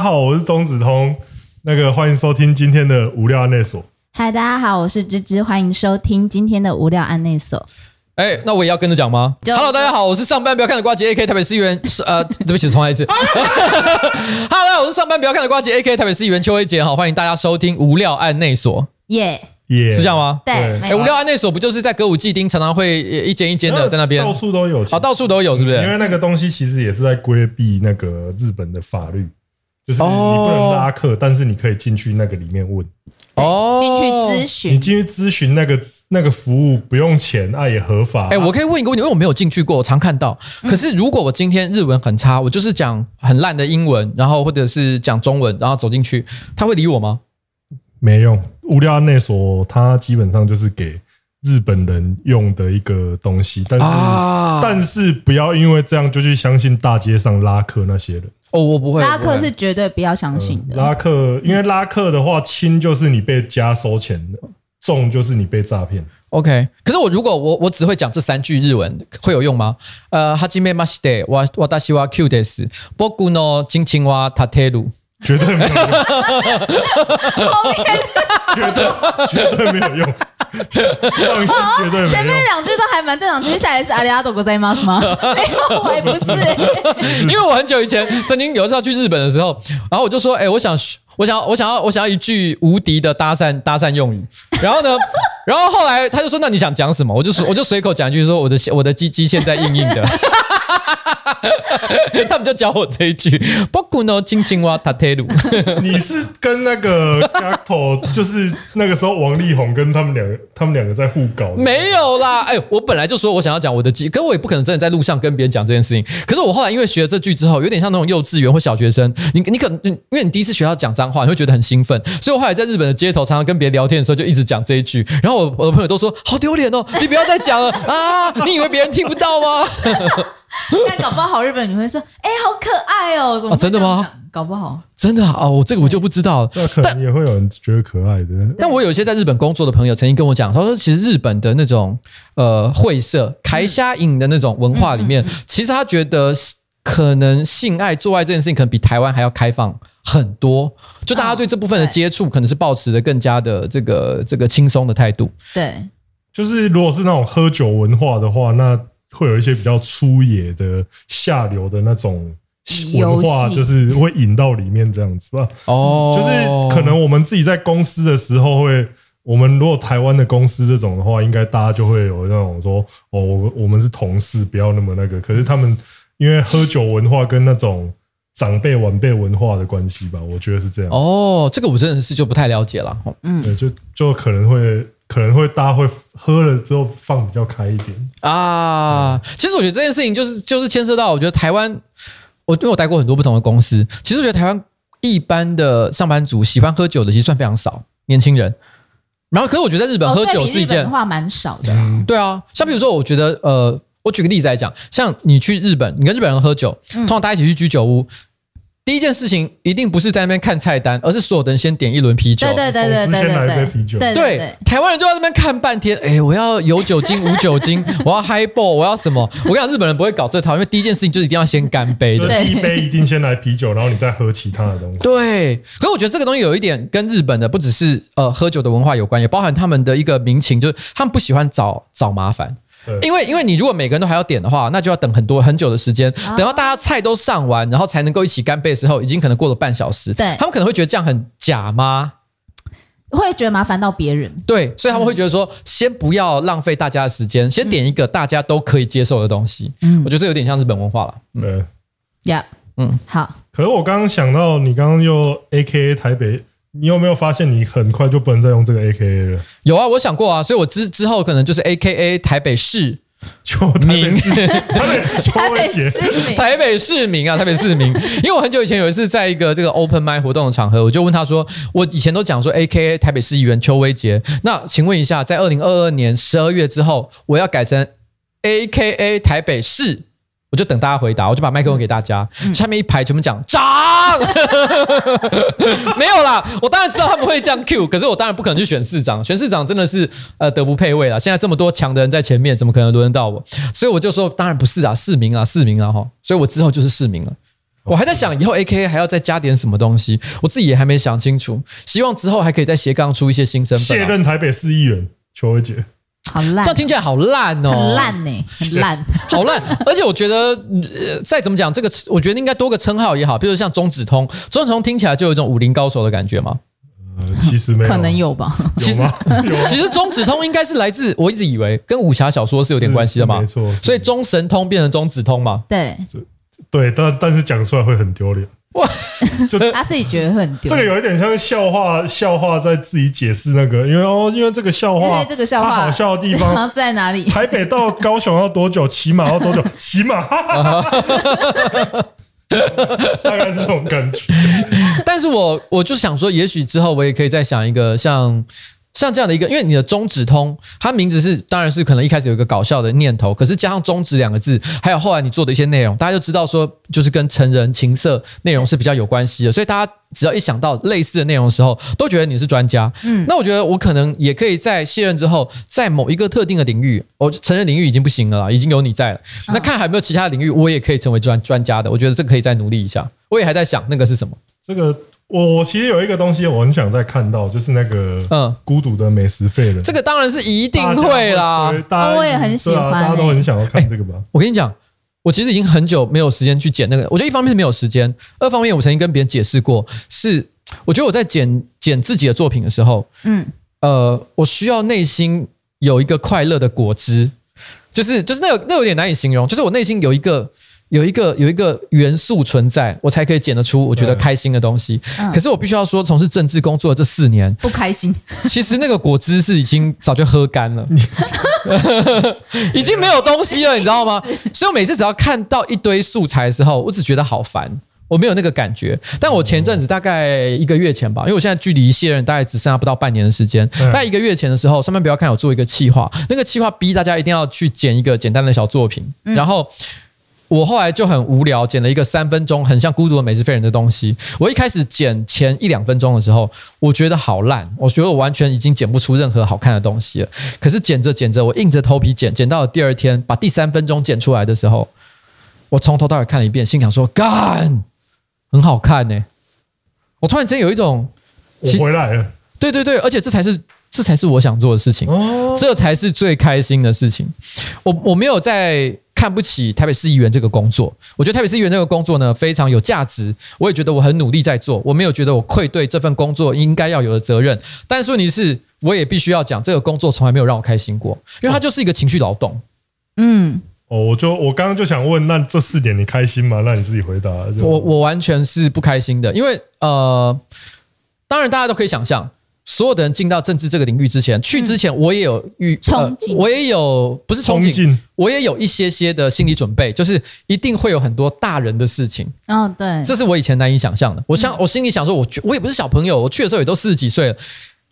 家好，我是钟子通，那个欢迎收听今天的无料案内所。嗨，大家好，我是芝芝，欢迎收听今天的无料案内所。哎，那我也要跟着讲吗？Hello，大家好，我是上班不要看的瓜姐 AK 台北市议员，是呃，对不起，重来一次。Hello，大家好，我是上班不要看的瓜姐 AK 台北市议员邱威杰，好，欢迎大家收听无料案内所。耶耶，是这样吗？对，哎，无料案内所不就是在歌舞伎町常常会一间一间的在那边，到处都有，好，到处都有，是不是？因为那个东西其实也是在规避那个日本的法律。就是你不能拉客，但是你可以进去那个里面问哦，进去咨询，你进去咨询那个那个服务不用钱，那也合法。哎，我可以问一个问题，因为我没有进去过，我常看到。可是如果我今天日文很差，我就是讲很烂的英文，然后或者是讲中文，然后走进去，他会理我吗？没用，无料案内所，他基本上就是给日本人用的一个东西，但是、啊、但是不要因为这样就去相信大街上拉客那些人。哦，我不会。拉客是绝对不要相信的。呃、拉客，因为拉客的话，轻就是你被加收钱的，重就是你被诈骗。OK，可是我如果我我只会讲这三句日文，会有用吗？呃，はじめまして、わ私は Q です。仆の亲亲は立てる。 绝对没有用。绝对绝对没有用。放心，绝对没有用。前面两句都还蛮正常，接下来是阿里阿多ございます吗？没有，我也不是、欸。因为我很久以前曾经有一次要去日本的时候，然后我就说：“哎、欸，我想，我想，我想要，我想要一句无敌的搭讪搭讪用语。”然后呢，然后后来他就说：“那你想讲什么？”我就说：“我就随口讲一句，说我的我的鸡鸡现在硬硬的。 ” 他们就教我这一句，包括呢，亲亲哇，塔特鲁。你是跟那个就是那个时候王力宏跟他们两个，他们两个在互搞。没有啦，哎，我本来就说我想要讲我的记，可我也不可能真的在路上跟别人讲这件事情。可是我后来因为学了这句之后，有点像那种幼稚园或小学生，你你可能因为你第一次学到讲脏话，你会觉得很兴奋，所以我后来在日本的街头常常跟别人聊天的时候，就一直讲这一句。然后我我的朋友都说好丢脸哦，你不要再讲了啊！你以为别人听不到吗？但搞不好日本你会说，哎、欸，好可爱哦，怎么、啊、真的吗？搞不好真的啊，我、哦、这个我就不知道了。那可能也会有人觉得可爱的。但，我有一些在日本工作的朋友曾经跟我讲，他说其实日本的那种呃会社开虾影的那种文化里面，其实他觉得可能性爱做爱这件事情可能比台湾还要开放很多，就大家对这部分的接触可能是抱持的更加的这个这个轻松的态度。对，就是如果是那种喝酒文化的话，那。会有一些比较粗野的下流的那种文化，就是会引到里面这样子吧。哦，就是可能我们自己在公司的时候会，我们如果台湾的公司这种的话，应该大家就会有那种说，哦，我我们是同事，不要那么那个。可是他们因为喝酒文化跟那种长辈晚辈文化的关系吧，我觉得是这样。哦，这个我真的是就不太了解了。嗯，就就可能会。可能会大家会喝了之后放比较开一点啊。其实我觉得这件事情就是就是牵涉到，我觉得台湾，我因为我待过很多不同的公司，其实我觉得台湾一般的上班族喜欢喝酒的其实算非常少，年轻人。然后，可是我觉得在日本喝酒是一件话蛮少的。嗯，对啊，像比如说，我觉得呃，我举个例子来讲，像你去日本，你跟日本人喝酒，通常大家一起去居酒屋。第一件事情一定不是在那边看菜单，而是所有的人先点一轮啤酒。对对对对对对，先来一杯啤酒。对，台湾人就在那边看半天。哎，我要有酒精无酒精，我要 highball，我要什么？我跟你讲，日本人不会搞这套，因为第一件事情就是一定要先干杯的。对，第一杯一定先来啤酒，然后你再喝其他的东西。对，可是我觉得这个东西有一点跟日本的不只是呃喝酒的文化有关，也包含他们的一个民情，就是他们不喜欢找找麻烦。因为，因为你如果每个人都还要点的话，那就要等很多很久的时间。等到大家菜都上完，然后才能够一起干杯的时候，已经可能过了半小时。对，他们可能会觉得这样很假吗？会觉得麻烦到别人。对，所以他们会觉得说，先不要浪费大家的时间，先点一个大家都可以接受的东西。嗯，我觉得这有点像日本文化了。对，呀，嗯，好。可是我刚刚想到，你刚刚又 AKA 台北。你有没有发现，你很快就不能再用这个 A K A 了？有啊，我想过啊，所以我之之后可能就是 A K A 台北市邱，台北市 台北市民，台北市民啊，台北市民。因为我很久以前有一次在一个这个 Open Mic 活动的场合，我就问他说，我以前都讲说 A K A 台北市议员邱威杰，那请问一下，在二零二二年十二月之后，我要改成 A K A 台北市？我就等大家回答，我就把麦克风给大家，嗯、下面一排全部讲长，没有啦。我当然知道他们会这样 Q，可是我当然不可能去选市长，选市长真的是呃德不配位啦。现在这么多强的人在前面，怎么可能轮得到我？所以我就说，当然不是啊，市民啊，市民啊哈。所以我之后就是市民了。我还在想以后 AKA 还要再加点什么东西，我自己也还没想清楚。希望之后还可以再斜杠出一些新身份。卸任台北市议员邱威杰，好烂，这样听起来好烂哦，很烂呢，很烂，好烂。而且我觉得，呃，再怎么讲，这个我觉得应该多个称号也好，比如像中指通，中指通听起来就有一种武林高手的感觉嘛。呃，其实没有，可能有吧。其实，其实 中指通应该是来自，我一直以为跟武侠小说是有点关系的嘛。没错，所以中神通变成中指通嘛。对。对，但但是讲出来会很丢脸。哇，就他自己觉得会很丢。这个有一点像笑话，笑话在自己解释那个，因为哦，因为这个笑话，因为这个笑话好笑的地方是在哪里？台北到高雄要多久？骑马要多久？骑马，大概是这种感觉。但是我我就想说，也许之后我也可以再想一个像。像这样的一个，因为你的中指通，它名字是当然是可能一开始有一个搞笑的念头，可是加上中指两个字，还有后来你做的一些内容，大家就知道说就是跟成人情色内容是比较有关系的，所以大家只要一想到类似的内容的时候，都觉得你是专家。嗯，那我觉得我可能也可以在卸任之后，在某一个特定的领域，我成人领域已经不行了啦，已经有你在了，那看还有没有其他领域，我也可以成为专专家的。我觉得这个可以再努力一下。我也还在想那个是什么，这个。我我其实有一个东西我很想再看到，就是那个嗯，孤独的美食废人。这个当然是一定会啦，大家我也很喜欢、欸，大家都很想要看这个吧。我跟你讲，我其实已经很久没有时间去剪那个。我觉得一方面是没有时间，二方面我曾经跟别人解释过，是我觉得我在剪剪自己的作品的时候，嗯，呃，我需要内心有一个快乐的果汁，就是就是那有那有点难以形容，就是我内心有一个。有一个有一个元素存在，我才可以剪得出我觉得开心的东西。可是我必须要说，从事政治工作的这四年不开心。其实那个果汁是已经早就喝干了，已经没有东西了，你知道吗？所以我每次只要看到一堆素材的时候，我只觉得好烦，我没有那个感觉。但我前阵子大概一个月前吧，因为我现在距离卸任大概只剩下不到半年的时间。大概一个月前的时候，上面不要看我做一个企划，那个企划逼大家一定要去剪一个简单的小作品，然后。我后来就很无聊，剪了一个三分钟，很像《孤独的美食废人》的东西。我一开始剪前一两分钟的时候，我觉得好烂，我觉得我完全已经剪不出任何好看的东西了。可是剪着剪着，我硬着头皮剪，剪到了第二天，把第三分钟剪出来的时候，我从头到尾看了一遍，心想说：“干，很好看呢、欸！”我突然间有一种，我回来了。对对对，而且这才是这才是我想做的事情，哦、这才是最开心的事情。我我没有在。看不起台北市议员这个工作，我觉得台北市议员这个工作呢，非常有价值，我也觉得我很努力在做，我没有觉得我愧对这份工作应该要有的责任。但是问题是，我也必须要讲，这个工作从来没有让我开心过，因为它就是一个情绪劳动。嗯，哦，我就我刚刚就想问，那这四点你开心吗？那你自己回答。我我完全是不开心的，因为呃，当然大家都可以想象。所有的人进到政治这个领域之前，去之前我也有预憧憬，我也有不是憧憬，我也有一些些的心理准备，就是一定会有很多大人的事情。哦，对，这是我以前难以想象的。我想，我心里想说，我我也不是小朋友，我去的时候也都四十几岁了，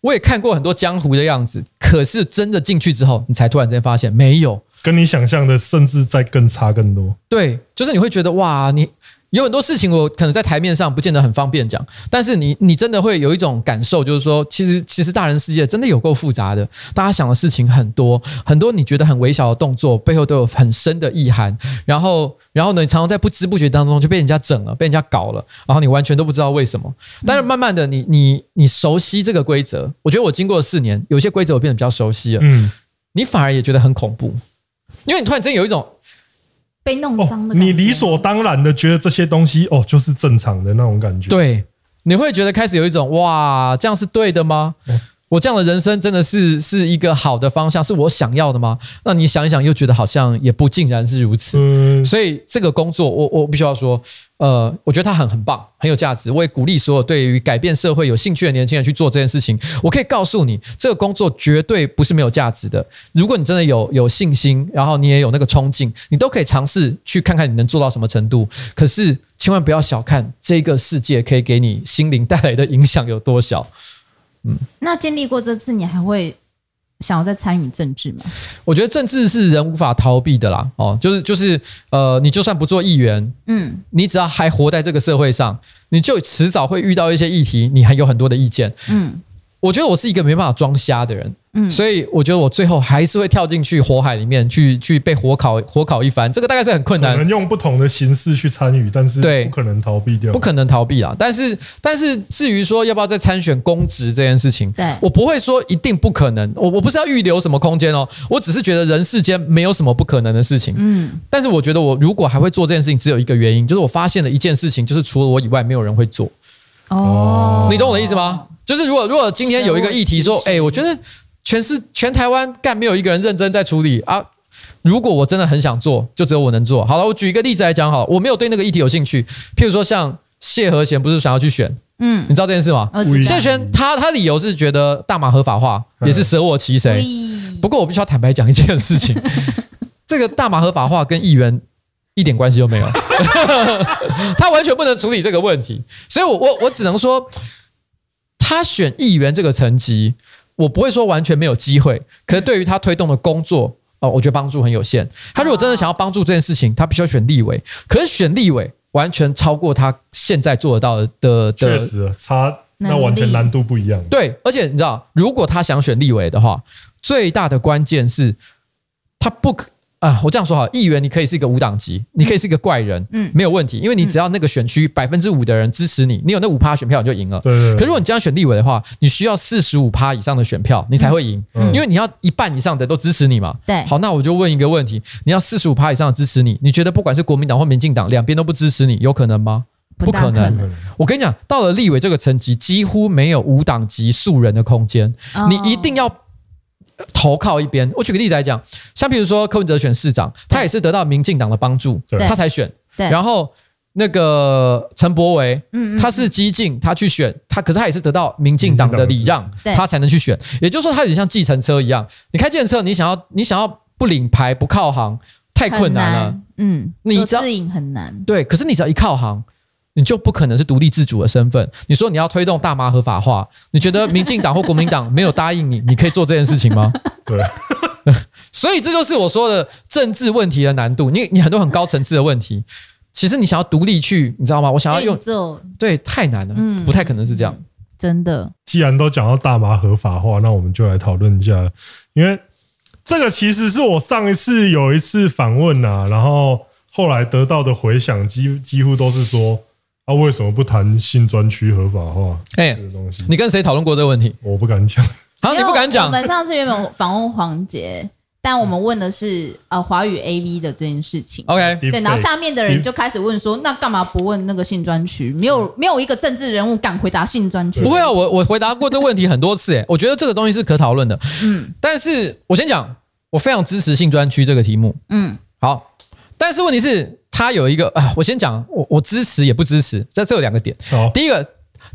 我也看过很多江湖的样子。可是真的进去之后，你才突然间发现，没有跟你想象的，甚至再更差更多。对，就是你会觉得哇，你。有很多事情我可能在台面上不见得很方便讲，但是你你真的会有一种感受，就是说，其实其实大人世界真的有够复杂的，大家想的事情很多很多，你觉得很微小的动作背后都有很深的意涵，然后然后呢，你常常在不知不觉当中就被人家整了，被人家搞了，然后你完全都不知道为什么，但是慢慢的你你你熟悉这个规则，我觉得我经过了四年，有些规则我变得比较熟悉了，嗯，你反而也觉得很恐怖，因为你突然间有一种。被弄脏的、哦，你理所当然的觉得这些东西哦，就是正常的那种感觉。对，你会觉得开始有一种哇，这样是对的吗？哦我这样的人生真的是是一个好的方向，是我想要的吗？那你想一想，又觉得好像也不尽然是如此。嗯，所以这个工作，我我必须要说，呃，我觉得它很很棒，很有价值。我也鼓励所有对于改变社会有兴趣的年轻人去做这件事情。我可以告诉你，这个工作绝对不是没有价值的。如果你真的有有信心，然后你也有那个冲劲，你都可以尝试去看看你能做到什么程度。可是千万不要小看这个世界可以给你心灵带来的影响有多小。嗯，那经历过这次，你还会想要再参与政治吗？我觉得政治是人无法逃避的啦。哦，就是就是，呃，你就算不做议员，嗯，你只要还活在这个社会上，你就迟早会遇到一些议题，你还有很多的意见，嗯，我觉得我是一个没办法装瞎的人，嗯，所以我觉得我最后还是会跳进去火海里面去去被火烤火烤一番，这个大概是很困难。可能用不同的形式去参与，但是对，不可能逃避掉，不可能逃避啊。但是但是至于说要不要再参选公职这件事情，对，我不会说一定不可能，我我不是要预留什么空间哦，我只是觉得人世间没有什么不可能的事情，嗯。但是我觉得我如果还会做这件事情，只有一个原因，就是我发现了一件事情，就是除了我以外，没有人会做。哦，你懂我的意思吗？就是如果如果今天有一个议题说，哎，我觉得全是全台湾干没有一个人认真在处理啊。如果我真的很想做，就只有我能做。好了，我举一个例子来讲，好，我没有对那个议题有兴趣。譬如说，像谢和弦不是想要去选，嗯，你知道这件事吗？谢和弦他他理由是觉得大麻合法化也是舍我其谁。不过我必须要坦白讲一件事情，这个大麻合法化跟议员一点关系都没有，他完全不能处理这个问题。所以我我我只能说。他选议员这个层级，我不会说完全没有机会，可是对于他推动的工作，哦，我觉得帮助很有限。他如果真的想要帮助这件事情，他必须要选立委。可是选立委完全超过他现在做得到的的。确实，差那完全难度不一样。对，而且你知道，如果他想选立委的话，最大的关键是，他不可。啊，我这样说哈，议员你可以是一个无党籍，你可以是一个怪人，嗯，没有问题，因为你只要那个选区百分之五的人支持你，你有那五趴选票你就赢了。对，对，对。可是如果你这样选立委的话，你需要四十五趴以上的选票，你才会赢，嗯，因为你要一半以上的都支持你嘛。对。好，那我就问一个问题，你要四十五趴以上的支持你，你觉得不管是国民党或民进党两边都不支持你，有可能吗？不可能。可能我跟你讲，到了立委这个层级，几乎没有无党籍素人的空间，哦，你一定要。投靠一边，我举个例子来讲，像比如说柯文哲选市长，他也是得到民进党的帮助，他才选。对。然后那个陈柏维，嗯，他是激进，他去选，他可是他也是得到民进党的礼让，他才能去选。也就是说，他有点像计程车一样，你开计程车，你想要你想要不领牌不靠行，太困难了。嗯，你只要自营很难。对，可是你只要一靠行。你就不可能是独立自主的身份。你说你要推动大麻合法化，你觉得民进党或国民党没有答应你，你可以做这件事情吗？对，所以这就是我说的政治问题的难度。你你很多很高层次的问题，其实你想要独立去，你知道吗？我想要用做，对，太难了，嗯，不太可能是这样。真的。既然都讲到大麻合法化，那我们就来讨论一下，因为这个其实是我上一次有一次访问啊，然后后来得到的回响几几乎都是说。他、啊、为什么不谈性专区合法化？哎，这个东西，你跟谁讨论过这个问题？我不敢讲。好，你不敢讲。我们上次原本访问黄杰，但我们问的是呃华语 AV 的这件事情。OK，对，然后下面的人就开始问说，那干嘛不问那个性专区？没有没有一个政治人物敢回答性专区。不会啊，我我回答过这个问题很多次，哎，我觉得这个东西是可讨论的。嗯，但是我先讲，我非常支持性专区这个题目。嗯，好，但是问题是。他有一个啊，我先讲，我我支持也不支持，在这有两个点。哦、第一个，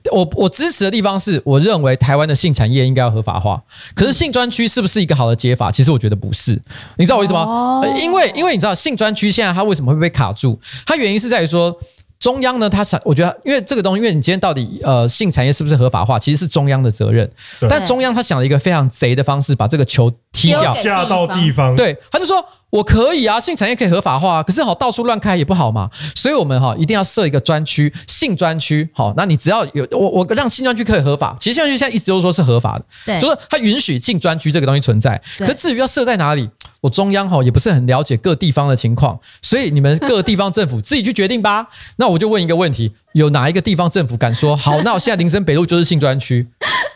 我我支持的地方是，我认为台湾的性产业应该要合法化。可是性专区是不是一个好的解法？其实我觉得不是。你知道我意思吗？哦、因为因为你知道性专区现在它为什么会被卡住？它原因是在于说。中央呢，它想，我觉得，因为这个东西，因为你今天到底呃，性产业是不是合法化，其实是中央的责任。但中央他想了一个非常贼的方式，把这个球踢掉，下到地方。对，他就说我可以啊，性产业可以合法化，可是好到处乱开也不好嘛。所以我们哈一定要设一个专区，性专区。好，那你只要有我我让性专区可以合法，其实性专区现在一直都说是合法的，对，就是它允许性专区这个东西存在。对可是至于要设在哪里？我中央哈也不是很了解各地方的情况，所以你们各地方政府自己去决定吧。那我就问一个问题：有哪一个地方政府敢说好？那我现在林森北路就是性专区？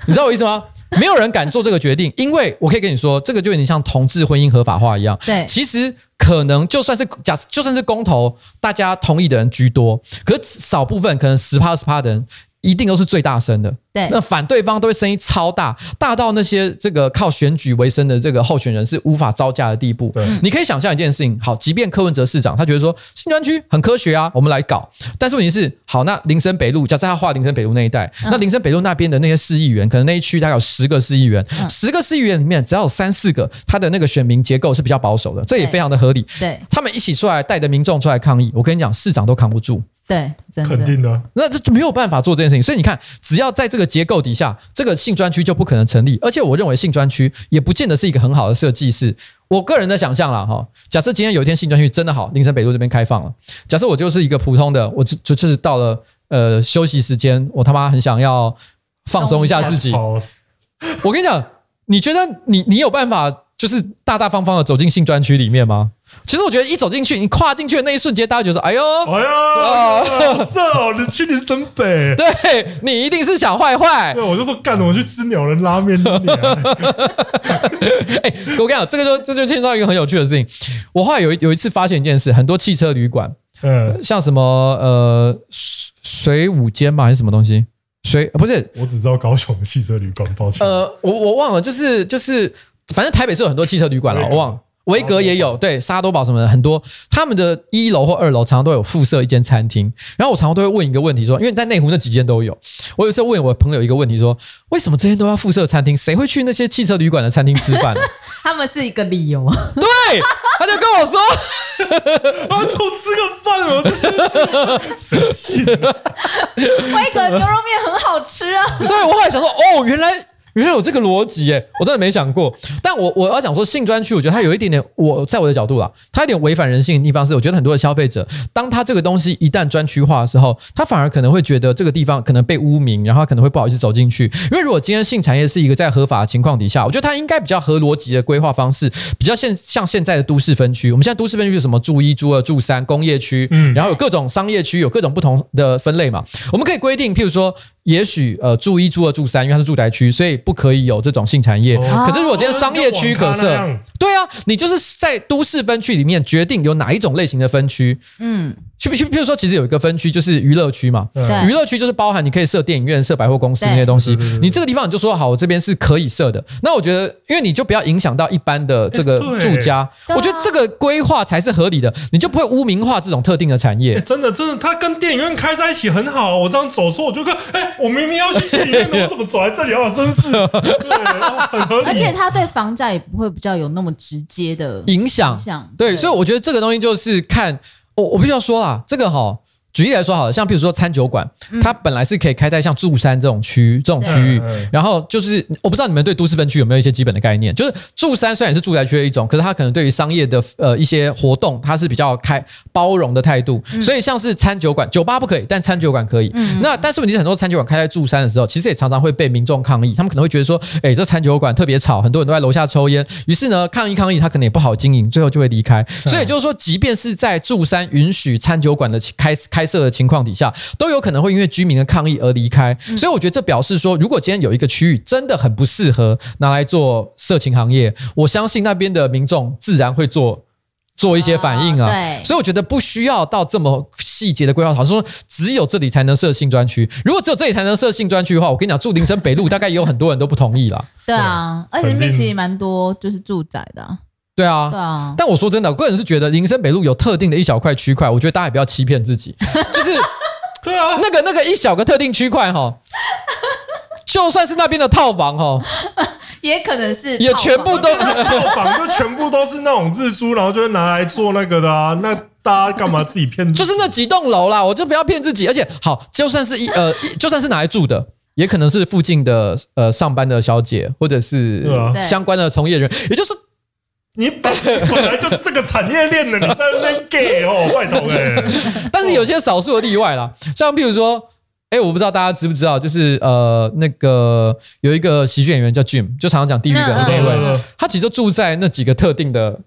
你知道我意思吗？没有人敢做这个决定，因为我可以跟你说，这个就有点像同志婚姻合法化一样。对，其实可能就算是假，就算是公投，大家同意的人居多，可是少部分可能十趴二十趴的人。一定都是最大声的，对，那反对方都会声音超大，大到那些这个靠选举为生的这个候选人是无法招架的地步。对，你可以想象一件事情，好，即便柯文哲市长他觉得说新专区很科学啊，我们来搞，但是问题是，好，那林森北路，假设他画林森北路那一带，那林森北路那边的那些市议员，可能那一区大概有十个市议员，十个市议员里面只要有三四个，他的那个选民结构是比较保守的，这也非常的合理。对，他们一起出来带着民众出来抗议，我跟你讲，市长都扛不住。对，肯定的。那这就没有办法做这件事情，所以你看，只要在这个结构底下，这个性专区就不可能成立。而且，我认为性专区也不见得是一个很好的设计。是我个人的想象啦。哈。假设今天有一天性专区真的好，林森北路这边开放了。假设我就是一个普通的，我就就是到了呃休息时间，我他妈很想要放松一下自己。我跟你讲，你觉得你你有办法就是大大方方的走进性专区里面吗？其实我觉得一走进去，你跨进去的那一瞬间，大家觉得说：“哎呦，哎呦，好色哦！你去你是真北，对你一定是想坏坏。”对，我就说干，我去吃鸟人拉面。哎，我跟你讲，这个就这就牵扯到一个很有趣的事情。我后来有有一次发现一件事，很多汽车旅馆，嗯，像什么呃水舞间嘛，还是什么东西？水不是，我只知道高雄的汽车旅馆，抱歉。呃，我我忘了，就是就是，反正台北是有很多汽车旅馆了，我忘了。维格也有，对，沙多堡什么的很多，他们的一楼或二楼常常都有附设一间餐厅。然后我常常都会问一个问题说，因为在内湖那几间都有，我有时候问我朋友一个问题说，为什么这些都要附设餐厅？谁会去那些汽车旅馆的餐厅吃饭？他们是一个理由。对，他就跟我说，啊，就吃个饭，我就觉得神奇。维格牛肉面很好吃啊。对，我后来想说，哦，原来。原来有这个逻辑耶，我真的没想过。但我我要讲说性专区，我觉得它有一点点，我在我的角度啦，它有点违反人性的地方是，我觉得很多的消费者，当他这个东西一旦专区化的时候，他反而可能会觉得这个地方可能被污名，然后他可能会不好意思走进去。因为如果今天性产业是一个在合法的情况底下，我觉得它应该比较合逻辑的规划方式，比较现像现在的都市分区。我们现在都市分区是什么？住一、住二、住三，工业区，嗯，然后有各种商业区，有各种不同的分类嘛。我们可以规定，譬如说。也许呃，住一、住二、住三，因为它是住宅区，所以不可以有这种性产业。哦、可是如果今天商业区可设，对啊，你就是在都市分区里面决定有哪一种类型的分区，嗯。去不去？譬如说，其实有一个分区就是娱乐区嘛。对，娱乐区就是包含你可以设电影院、设百货公司那些东西。你这个地方你就说好，我这边是可以设的。那我觉得，因为你就不要影响到一般的这个住家，我觉得这个规划才是合理的。你就不会污名化这种特定的产业。真的，真的，它跟电影院开在一起很好。我这样走错，我就看，哎，我明明要去电影院，我怎么走来这里？好真是。对，很合理。而且它对房价也不会比较有那么直接的影响。对，所以我觉得这个东西就是看。我我必须要说啦，这个哈。举例来说好了，像比如说餐酒馆，它本来是可以开在像住山这种区这种区域，然后就是我不知道你们对都市分区有没有一些基本的概念，就是住山虽然是住宅区的一种，可是它可能对于商业的呃一些活动，它是比较开包容的态度，所以像是餐酒馆，酒吧不可以，但餐酒馆可以。那但是问题是很多餐酒馆开在住山的时候，其实也常常会被民众抗议，他们可能会觉得说，哎，这餐酒馆特别吵，很多人都在楼下抽烟，于是呢抗议抗议，他可能也不好经营，最后就会离开。所以就是说，即便是在住山允许餐酒馆的开开设的情况底下。都有可能会因为居民的抗议而离开，所以我觉得这表示说，如果今天有一个区域真的很不适合拿来做色情行业，我相信那边的民众自然会做做一些反应啊。对，所以我觉得不需要到这么细节的规划，好像说只有这里才能设性专区。如果只有这里才能设性专区的话，我跟你讲，住林森北路大概也有很多人都不同意啦。对啊，而且那边其实蛮多就是住宅的。对啊，对啊。但我说真的，我个人是觉得林森北路有特定的一小块区块，我觉得大家也不要欺骗自己，就是。对啊，那个那个一小个特定区块哈，就算是那边的套房哈，也可能是也全部都套房，就全部都是那种日租，然后就会拿来做那个的啊。那大家干嘛自己骗自己？就是那几栋楼啦，我就不要骗自己。而且好，就算是一呃，就算是拿来住的，也可能是附近的呃上班的小姐，或者是相关的从业人，也就是。你本本来就是这个产业链的，你在那边 gay 哦，拜托哎。但是有些少数的例外啦，像譬如说，哎，我不知道大家知不知道，就是呃，那个有一个喜剧演员叫 Jim，就常常讲地狱梗的那位，他其实就住在那几个特定的。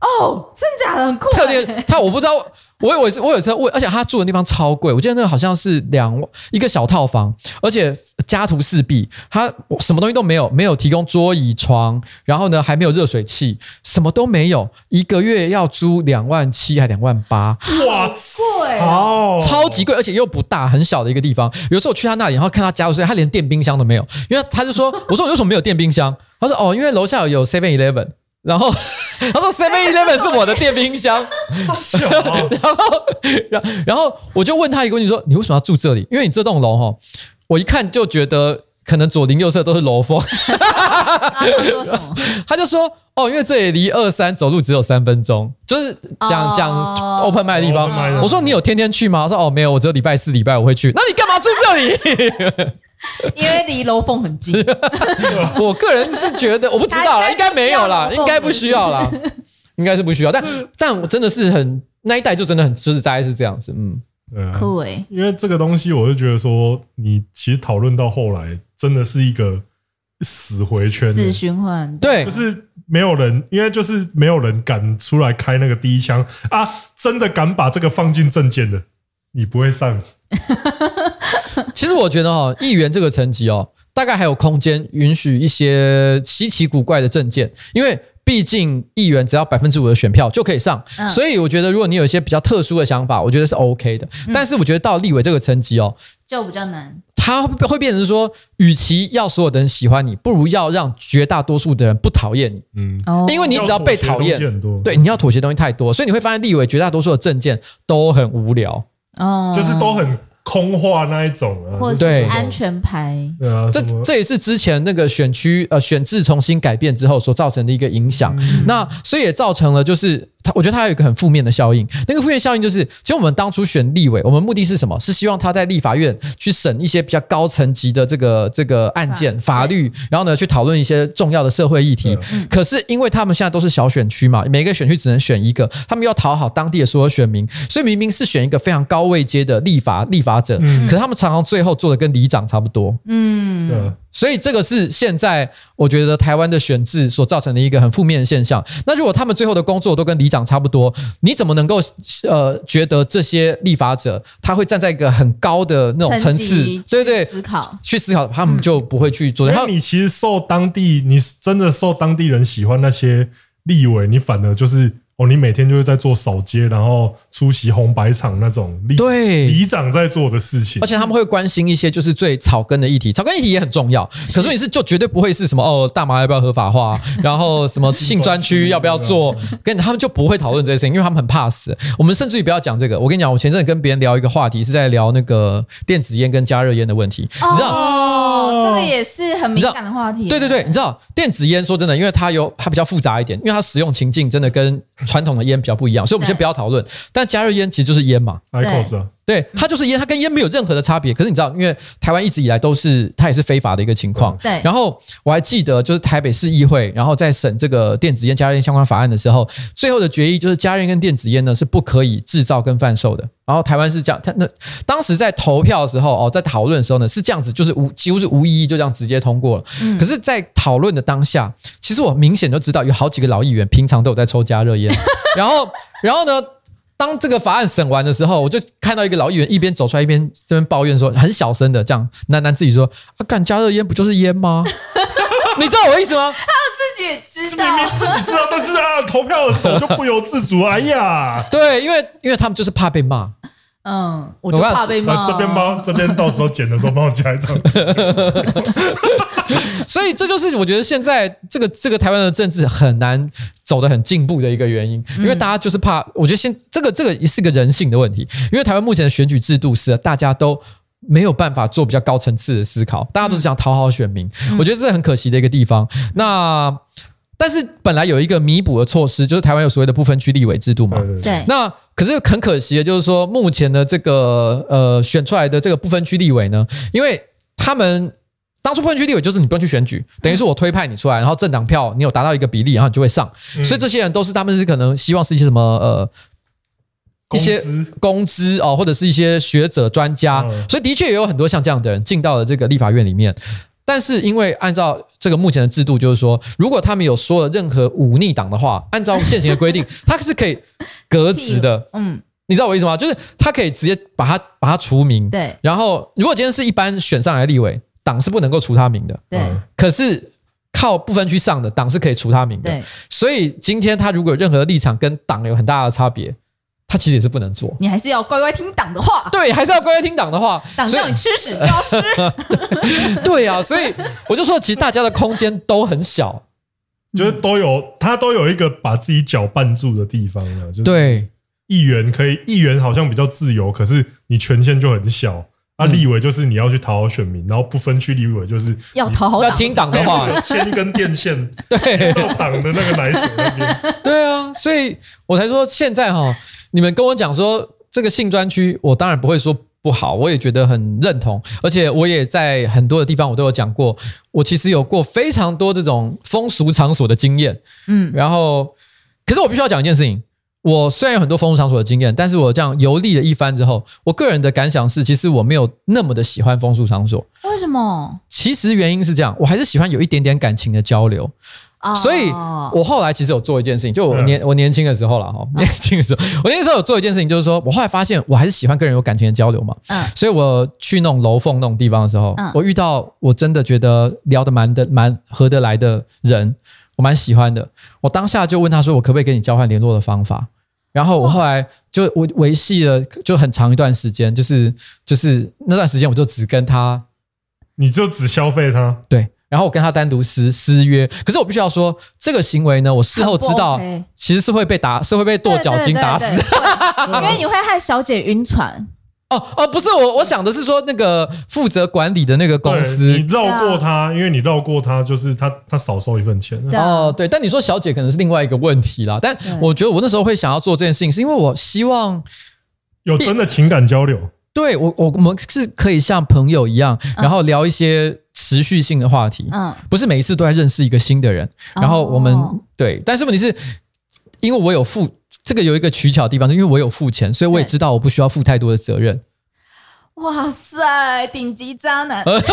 哦，真假的很酷。特定他我不知道，我我我有一次问，而且他住的地方超贵，我记得那个好像是两一个小套房，而且家徒四壁，他什么东西都没有，没有提供桌椅床，然后呢还没有热水器，什么都没有，一个月要租两万七还两万八，哇，贵哦，超级贵，而且又不大，很小的一个地方。有时候我去他那里，然后看他家务，所以他连电冰箱都没有，因为他就说，我说我为什么没有电冰箱？他说哦，因为楼下有 Seven Eleven。然后 他说 Seven Eleven 是我的电冰箱，然后然然后我就问他一个问题说，你为什么要住这里？因为你这栋楼哈，我一看就觉得可能左邻右舍都是楼风。他说什么？他就说哦，因为这里离二三走路只有三分钟，就是讲讲 open 麦的地方。我说你有天天去吗？他说哦没有，我只有礼拜四礼拜五会去。那你干嘛住这里？因为离楼凤很近，我个人是觉得我不知道啦，应该没有啦，应该不需要啦，应该是不需要。但但我真的是很那一代就真的很实在是这样子，嗯，对啊，酷因为这个东西，我就觉得说，你其实讨论到后来，真的是一个死回圈，死循环。对，就是没有人，因为就是没有人敢出来开那个第一枪啊！真的敢把这个放进政见的，你不会上。其实我觉得哈，议员这个层级哦，大概还有空间允许一些稀奇古怪的政见，因为。毕竟议员只要百分之五的选票就可以上，嗯，所以我觉得如果你有一些比较特殊的想法，我觉得是 OK 的。嗯，但是我觉得到立委这个层级哦，就比较难。他会变成说，与其要所有的人喜欢你，不如要让绝大多数的人不讨厌你。嗯，因为你只要被讨厌，对，你要妥协的东西太多，所以你会发现立委绝大多数的政见都很无聊。哦，就是都很。空话那一种啊，或者是安全牌，对啊，这这也是之前那个选区呃选制重新改变之后所造成的一个影响。嗯、那所以也造成了就是。他我觉得他有一个很负面的效应，那个负面效应就是，其实我们当初选立委，我们目的是什么？是希望他在立法院去审一些比较高层级的这个这个案件法律，然后呢去讨论一些重要的社会议题。可是因为他们现在都是小选区嘛，每个选区只能选一个，他们要讨好当地的所有选民，所以明明是选一个非常高位阶的立法立法者，可是他们常常最后做的跟里长差不多。嗯。所以这个是现在我觉得台湾的选制所造成的一个很负面的现象。那如果他们最后的工作都跟里长差不多，你怎么能够呃觉得这些立法者他会站在一个很高的那种层次，对对，思考去思考，他们就不会去做。然后你其实受当地，你真的受当地人喜欢那些立委，你反而就是。哦，你每天就是在做扫街，然后出席红白场那种里对里长在做的事情，而且他们会关心一些就是最草根的议题，草根议题也很重要。可是你是就绝对不会是什么哦，大麻要不要合法化，然后什么性专区要不要做，跟他们就不会讨论这些事情，因为他们很怕死。我们甚至于不要讲这个，我跟你讲，我前阵跟别人聊一个话题，是在聊那个电子烟跟加热烟的问题，你知道？哦，这个也是很敏感的话题。对对对，你知道电子烟说真的，因为它有它比较复杂一点，因为它使用情境真的跟。传统的烟比较不一样，所以我们先不要讨论。但加热烟其实就是烟嘛，IQOS 啊，对，它就是烟，它跟烟没有任何的差别。可是你知道，因为台湾一直以来都是它也是非法的一个情况。对。然后我还记得，就是台北市议会，然后在审这个电子烟、加热烟相关法案的时候，最后的决议就是加热跟电子烟呢是不可以制造跟贩售的。然后台湾是这样，他那当时在投票的时候哦，在讨论的时候呢是这样子，就是无几乎是无异议，就这样直接通过了。嗯。可是，在讨论的当下，其实我明显就知道有好几个老议员平常都有在抽加热烟。然后，然后呢？当这个法案审完的时候，我就看到一个老议员一边走出来，一边这边抱怨说，很小声的这样喃喃自己说：“啊，干加热烟不就是烟吗？” 你知道我意思吗？他自己也知道，明明自己知道，但是啊，投票的时候就不由自主。哎呀，对，因为因为他们就是怕被骂。嗯，我就怕被骂。这边帮这边到时候剪的时候帮我加一张。所以这就是我觉得现在这个这个台湾的政治很难走得很进步的一个原因，因为大家就是怕。我觉得现这个这个也是个人性的问题，因为台湾目前的选举制度是大家都没有办法做比较高层次的思考，大家都是想讨好选民。我觉得这是很可惜的一个地方。那。但是本来有一个弥补的措施，就是台湾有所谓的不分区立委制度嘛。对。那可是很可惜的，就是说目前的这个呃选出来的这个不分区立委呢，因为他们当初不分区立委就是你不用去选举，等于是我推派你出来，然后政党票你有达到一个比例，然后你就会上。所以这些人都是他们是可能希望是一些什么呃一些工资哦，或者是一些学者专家，所以的确也有很多像这样的人进到了这个立法院里面。但是，因为按照这个目前的制度，就是说，如果他们有说了任何忤逆党的话，按照现行的规定，他是可以革职的。嗯，你知道我意思吗？就是他可以直接把他把他除名。对。然后，如果今天是一般选上来的立委，党是不能够除他名的。对。可是靠不分区上的党是可以除他名的。对。所以今天他如果有任何立场跟党有很大的差别。他其实也是不能做，你还是要乖乖听党的话。对，还是要乖乖听党的话。党叫你吃屎就要吃。对，对啊，所以我就说，其实大家的空间都很小，就是都有他都有一个把自己脚绊住的地方了。就是、对，议员可以，议员好像比较自由，可是你权限就很小。啊，立委就是你要去讨好选民，然后不分区立委就是要讨好要听党的话，牵一根电线 对到党的那个奶水那边。对啊，所以我才说现在哈。你们跟我讲说这个性专区，我当然不会说不好，我也觉得很认同，而且我也在很多的地方我都有讲过，我其实有过非常多这种风俗场所的经验，嗯，然后，可是我必须要讲一件事情，我虽然有很多风俗场所的经验，但是我这样游历了一番之后，我个人的感想是，其实我没有那么的喜欢风俗场所。为什么？其实原因是这样，我还是喜欢有一点点感情的交流。Oh. 所以，我后来其实有做一件事情，就我年我年轻的时候了哈，年轻的时候，我那时候有做一件事情，就是说我后来发现，我还是喜欢跟人有感情的交流嘛。嗯，所以我去那种楼缝那种地方的时候，我遇到我真的觉得聊得蛮的蛮合得来的人，我蛮喜欢的。我当下就问他说，我可不可以跟你交换联络的方法？然后我后来就维维系了就很长一段时间，就是就是那段时间，我就只跟他，你就只消费他，对。然后我跟他单独私私约，可是我必须要说，这个行为呢，我事后知道其实是会被打，是会被跺脚筋打死，因为你会害小姐晕船。哦哦，不是我，我想的是说那个负责管理的那个公司，你绕过他，因为你绕过他，就是他他少收一份钱。哦，对，但你说小姐可能是另外一个问题啦。但我觉得我那时候会想要做这件事情，是因为我希望有真的情感交流。对我，我们是可以像朋友一样，然后聊一些。持续性的话题，嗯，不是每一次都在认识一个新的人，然后我们、哦、对，但是问题是，因为我有付这个有一个取巧的地方，是因为我有付钱，所以我也知道我不需要负太多的责任。哇塞，顶级渣男！我觉得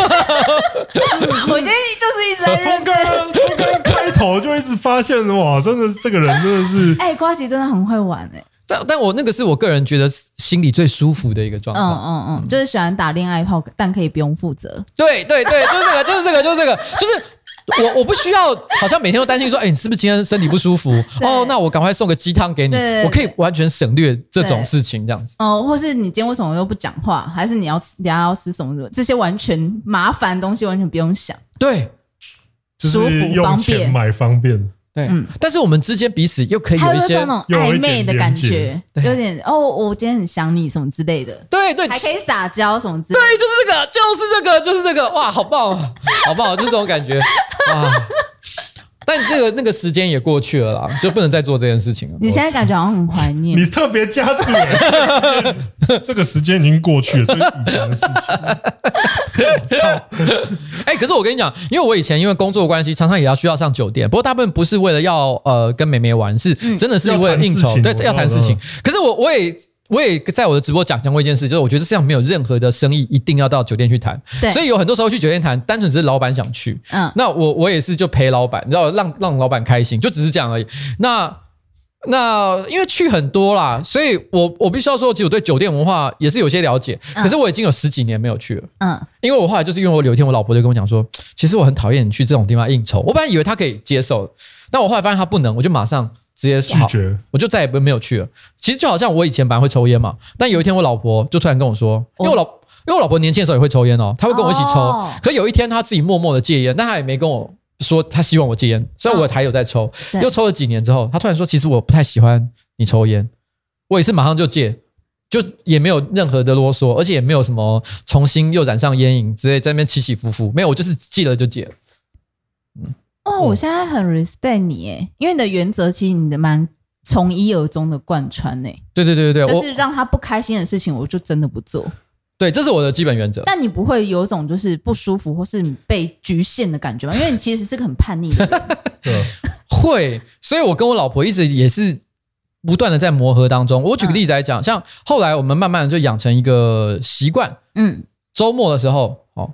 就是一直在从刚刚从刚刚开头就一直发现哇，真的是这个人真的是，哎、欸，呱吉真的很会玩哎、欸。但但我那个是我个人觉得心里最舒服的一个状态。嗯嗯嗯，就是喜欢打恋爱炮，但可以不用负责。对对对，就是这个，就是这个，就是这个，就是我我不需要，好像每天都担心说，哎、欸，你是不是今天身体不舒服？哦，那我赶快送个鸡汤给你，我可以完全省略这种事情，这样子。哦，或是你今天为什么又不讲话？还是你要吃，等下要吃什么什么？这些完全麻烦的东西完全不用想。对，舒服方便，买方便。对，嗯，但是我们之间彼此又可以有一些那种暧昧的感觉，有点哦，我今天很想你什么之类的，对对，还可以撒娇什么之类的，对，就是这个，就是这个，就是这个，哇，好棒，好棒，就是这种感觉，哇。但这个那个时间也过去了啦，就不能再做这件事情了。你现在感觉好像很怀念，你特别加注了，这个时间已经过去了，这是以前的事情。哎、欸，可是我跟你讲，因为我以前因为工作关系，常常也要需要上酒店，不过大部分不是为了要呃跟妹妹玩，是真的是为了应酬，对，要谈事情。可是我我也。我也在我的直播讲讲过一件事，就是我觉得世上没有任何的生意一定要到酒店去谈，对，所以有很多时候去酒店谈，单纯只是老板想去，嗯，那我我也是就陪老板，你知道，让让老板开心，就只是这样而已。那那因为去很多啦，所以我我必须要说，其实我对酒店文化也是有些了解，可是我已经有十几年没有去了，嗯，因为我后来就是因为我有一天我老婆就跟我讲说，其实我很讨厌你去这种地方应酬，我本来以为她可以接受，但我后来发现她不能，我就马上。直接拒绝，我就再也不没有去了。其实就好像我以前本来会抽烟嘛，但有一天我老婆就突然跟我说，因为我老因为我老婆年轻的时候也会抽烟哦，她会跟我一起抽。可有一天她自己默默的戒烟，但她也没跟我说她希望我戒烟，所以我还有在抽。又抽了几年之后，她突然说，其实我不太喜欢你抽烟，我也是马上就戒，就也没有任何的啰嗦，而且也没有什么重新又染上烟瘾之类在那边起起伏伏，没有，我就是戒了就戒了。嗯。哦，我现在很 respect 你诶，因为你的原则其实你的蛮从一而终的贯穿诶。对对对对对，就是让他不开心的事情，我就真的不做。对，这是我的基本原则。但你不会有一种就是不舒服或是你被局限的感觉吗？因为你其实是个很叛逆的人。对，会。所以我跟我老婆一直也是不断的在磨合当中。我举个例子来讲，嗯、像后来我们慢慢的就养成一个习惯，嗯，周末的时候，哦，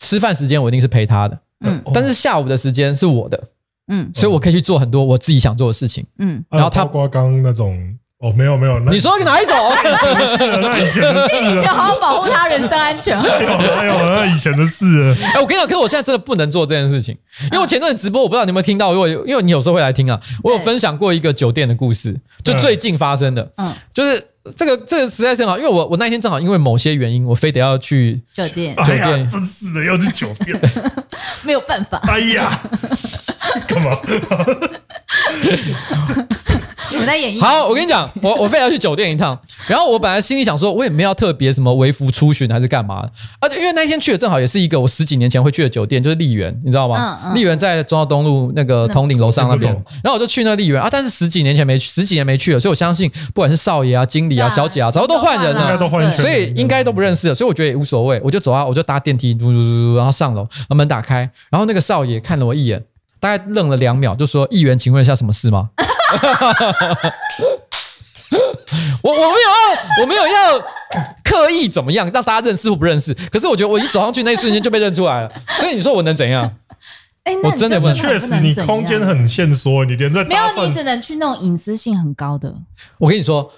吃饭时间我一定是陪他的。嗯，但是下午的时间是我的，嗯，所以我可以去做很多我自己想做的事情，嗯，然后他刮刚那种，哦，没有没有，你说哪一种？那以前的事，你要好好保护他人身安全。没有没有，那以前的事。哎，我跟你讲，可是我现在真的不能做这件事情，因为我前阵子直播，我不知道你有没有听到，因为因为你有时候会来听啊，我有分享过一个酒店的故事，就最近发生的，嗯，就是。这个这个实在是很好，因为我我那天正好因为某些原因，我非得要去酒店。酒店真是的，要去酒店，没有办法。哎呀，干嘛？我在演绎。好，我跟你讲，我我非要去酒店一趟。然后我本来心里想说，我也没有特别什么微服出巡还是干嘛。而且因为那天去的正好也是一个我十几年前会去的酒店，就是丽园，你知道吗？嗯嗯、丽园在忠孝东路那个统领楼上那边。然后我就去那丽园啊，但是十几年前没十几年没去了，所以我相信不管是少爷啊、经理啊、小姐啊，早都换人了，所以应该都不认识了。所以我觉得也无所谓，我就走啊，我就搭电梯，嘟嘟嘟嘟，然后上楼，把门打开，然后那个少爷看了我一眼，大概愣了两秒，就说：“议员，请问一下什么事吗？” 我我没有要，我没有要刻意怎么样让大家认识或不认识。可是我觉得我一走上去那一瞬间就被认出来了，所以你说我能怎样？哎，我真的不确实，你空间很限缩，你连在没有，你只能去那种隐私性很高的。我跟你说，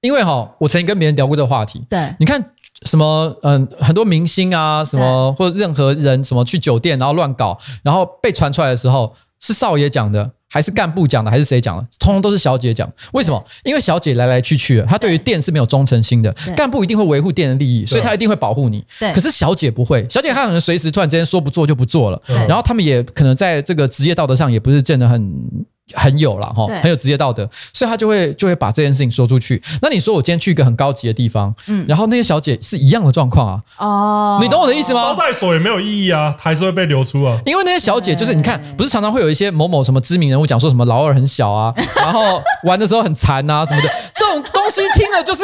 因为哈，我曾经跟别人聊过这个话题。对，你看什么，嗯，很多明星啊，什么或者任何人，什么去酒店然后乱搞，然后被传出来的时候，是少爷讲的。还是干部讲的，还是谁讲的？通通都是小姐讲。为什么？因为小姐来来去去，她对于店是没有忠诚心的。干部一定会维护店的利益，所以她一定会保护你。可是小姐不会，小姐她可能随时突然之间说不做就不做了。然后他们也可能在这个职业道德上也不是真的很。很有了哈，很有职业道德，所以他就会就会把这件事情说出去。那你说我今天去一个很高级的地方，嗯，然后那些小姐是一样的状况啊，哦，你懂我的意思吗？招待所也没有意义啊，还是会被流出啊。因为那些小姐就是你看，不是常常会有一些某某什么知名人物讲说什么老二很小啊，然后玩的时候很残啊什么的，这种东西听了就是。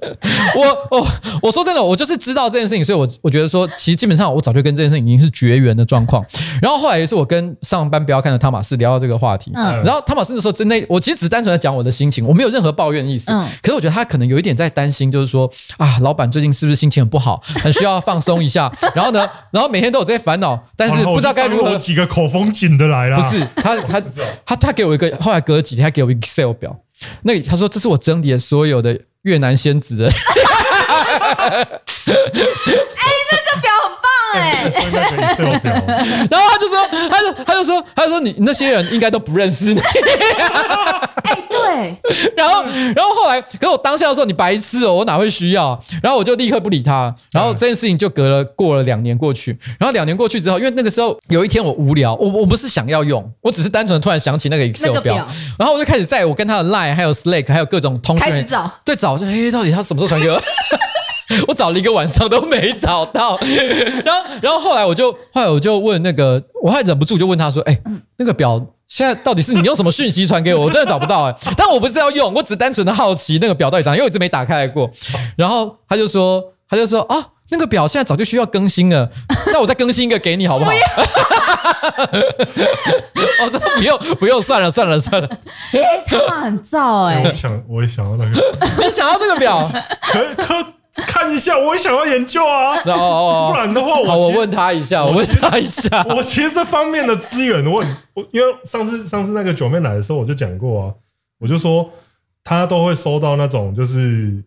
我我我说真的，我就是知道这件事情，所以我我觉得说，其实基本上我早就跟这件事情已经是绝缘的状况。然后后来也是我跟上班不要看的汤马斯聊到这个话题，嗯，然后汤马斯那时候真的，我其实只单纯的讲我的心情，我没有任何抱怨的意思，嗯，可是我觉得他可能有一点在担心，就是说啊，老板最近是不是心情很不好，很需要放松一下，然后呢，然后每天都有这些烦恼，但是不知道该如何。几个口风紧的来了，不是他他 他他给我一个，后来隔了几天他给我一个 Excel 表，那个他说这是我整理了所有的越南仙子的。哎，那个表很棒哎！然后他就说，他就他就说，他就说你那些人应该都不认识你。哎，对。然后，然后后来，可是我当下的时候，你白痴哦，我哪会需要？然后我就立刻不理他。然后这件事情就隔了过了两年过去。然后两年过去之后，因为那个时候有一天我无聊，我我不是想要用，我只是单纯的突然想起那个 Excel 表，然后我就开始在我跟他的 Line 还有 Slack 还有各种通讯，对，找，哎，到底他什么时候传给我？我找了一个晚上都没找到，然后，然后后来我就，后来我就问那个，我还忍不住就问他说：“哎，那个表现在到底是你用什么讯息传给我？我真的找不到哎。但我不是要用，我只单纯的好奇那个表到底长，因为我一直没打开来过。然后他就说，他就说啊，那个表现在早就需要更新了，那我再更新一个给你好不好？我 说不用，不用，算了，算了，算了。哎，他们很燥哎。我想，我也想要那个，你想要这个表？可可。看一下，我也想要研究啊！不然的话我，我我问他一下，我问他一下。我其实这方面的资源，我我因为上次上次那个九妹来的时候，我就讲过啊，我就说他都会收到那种就是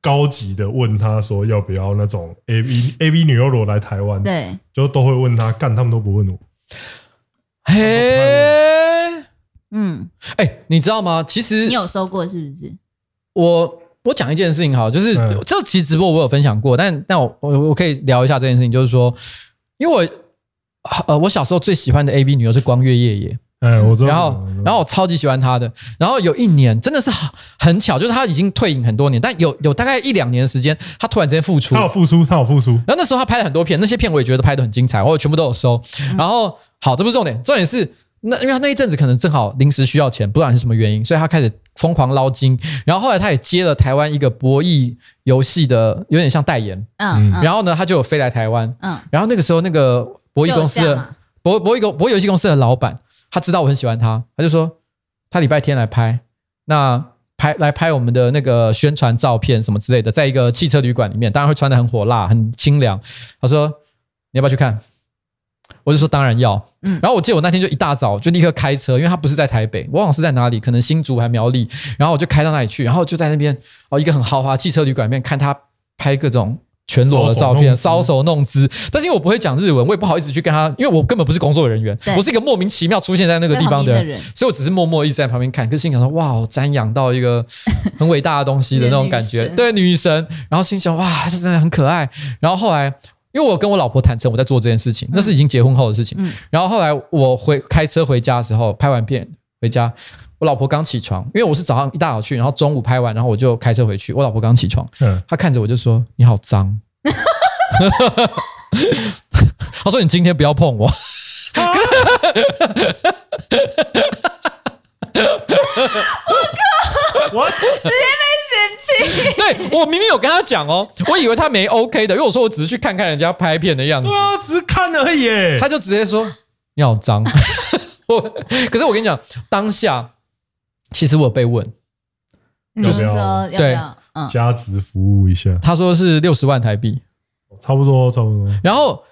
高级的，问他说要不要那种 A V A V 女优罗来台湾，对，就都会问他，干他们都不问我。嘿，嗯，哎、欸，你知道吗？其实你有收过是不是？我。我讲一件事情哈，就是这期直播我有分享过，但但我我我可以聊一下这件事情，就是说，因为我呃我小时候最喜欢的 A B 女优是光月夜夜，哎，我知道，然后然后我超级喜欢她的，然后有一年真的是很巧，就是她已经退隐很多年，但有有大概一两年的时间，她突然之间复出，她有复出，她有复出，然后那时候她拍了很多片，那些片我也觉得拍的很精彩，我全部都有收，然后好，这不是重点，重点是。那因为他那一阵子可能正好临时需要钱，不知道是什么原因，所以他开始疯狂捞金。然后后来他也接了台湾一个博弈游戏的，有点像代言。嗯，然后呢，他就有飞来台湾。嗯，然后那个时候那个博弈公司的博博弈公博弈游戏公司的老板，他知道我很喜欢他，他就说他礼拜天来拍，那拍来拍我们的那个宣传照片什么之类的，在一个汽车旅馆里面，当然会穿得很火辣、很清凉。他说你要不要去看？我就说当然要，嗯，然后我记得我那天就一大早就立刻开车，因为他不是在台北，我忘了是在哪里，可能新竹还苗栗，然后我就开到那里去，然后就在那边哦一个很豪华汽车旅馆里面看他拍各种全裸的照片，搔首弄姿。但是因为我不会讲日文，我也不好意思去跟他，因为我根本不是工作人员，我是一个莫名其妙出现在那个地方的人，所以我只是默默一直在旁边看，可是心想说哇，我瞻仰到一个很伟大的东西的那种感觉，对女神，然后心想哇，这真的很可爱，然后后来。因为我跟我老婆坦诚我在做这件事情，那是已经结婚后的事情。然后后来我回开车回家的时候，拍完片回家，我老婆刚起床，因为我是早上一大早去，然后中午拍完，然后我就开车回去。我老婆刚起床，她看着我就说：“你好脏。” 她说：“你今天不要碰我。” 我靠直接被嫌弃。对，我明明有跟他讲哦，我以为他没 OK 的，因为我说我只是去看看人家拍片的样子。对啊，只是看而已。他就直接说你好脏。我可是我跟你讲，当下其实我有被问，就是说对，加值服务一下。他说是六十万台币，差不多差不多。然后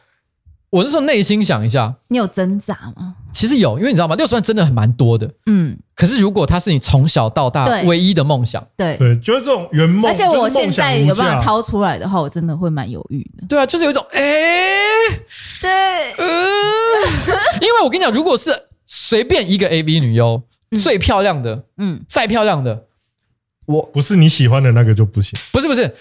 我那时候内心想一下，你有挣扎吗？其实有，因为你知道吗？六十万真的很蛮多的。嗯。可是如果他是你从小到大唯一的梦想，对对，就是这种圆梦。而且我现在有办法掏出来的话，我真的会蛮犹豫的。对啊，就是有一种哎，对，嗯，因为我跟你讲，如果是随便一个 A B 女优，最漂亮的，嗯，再漂亮的。我不是你喜欢的那个就不行，不是不是，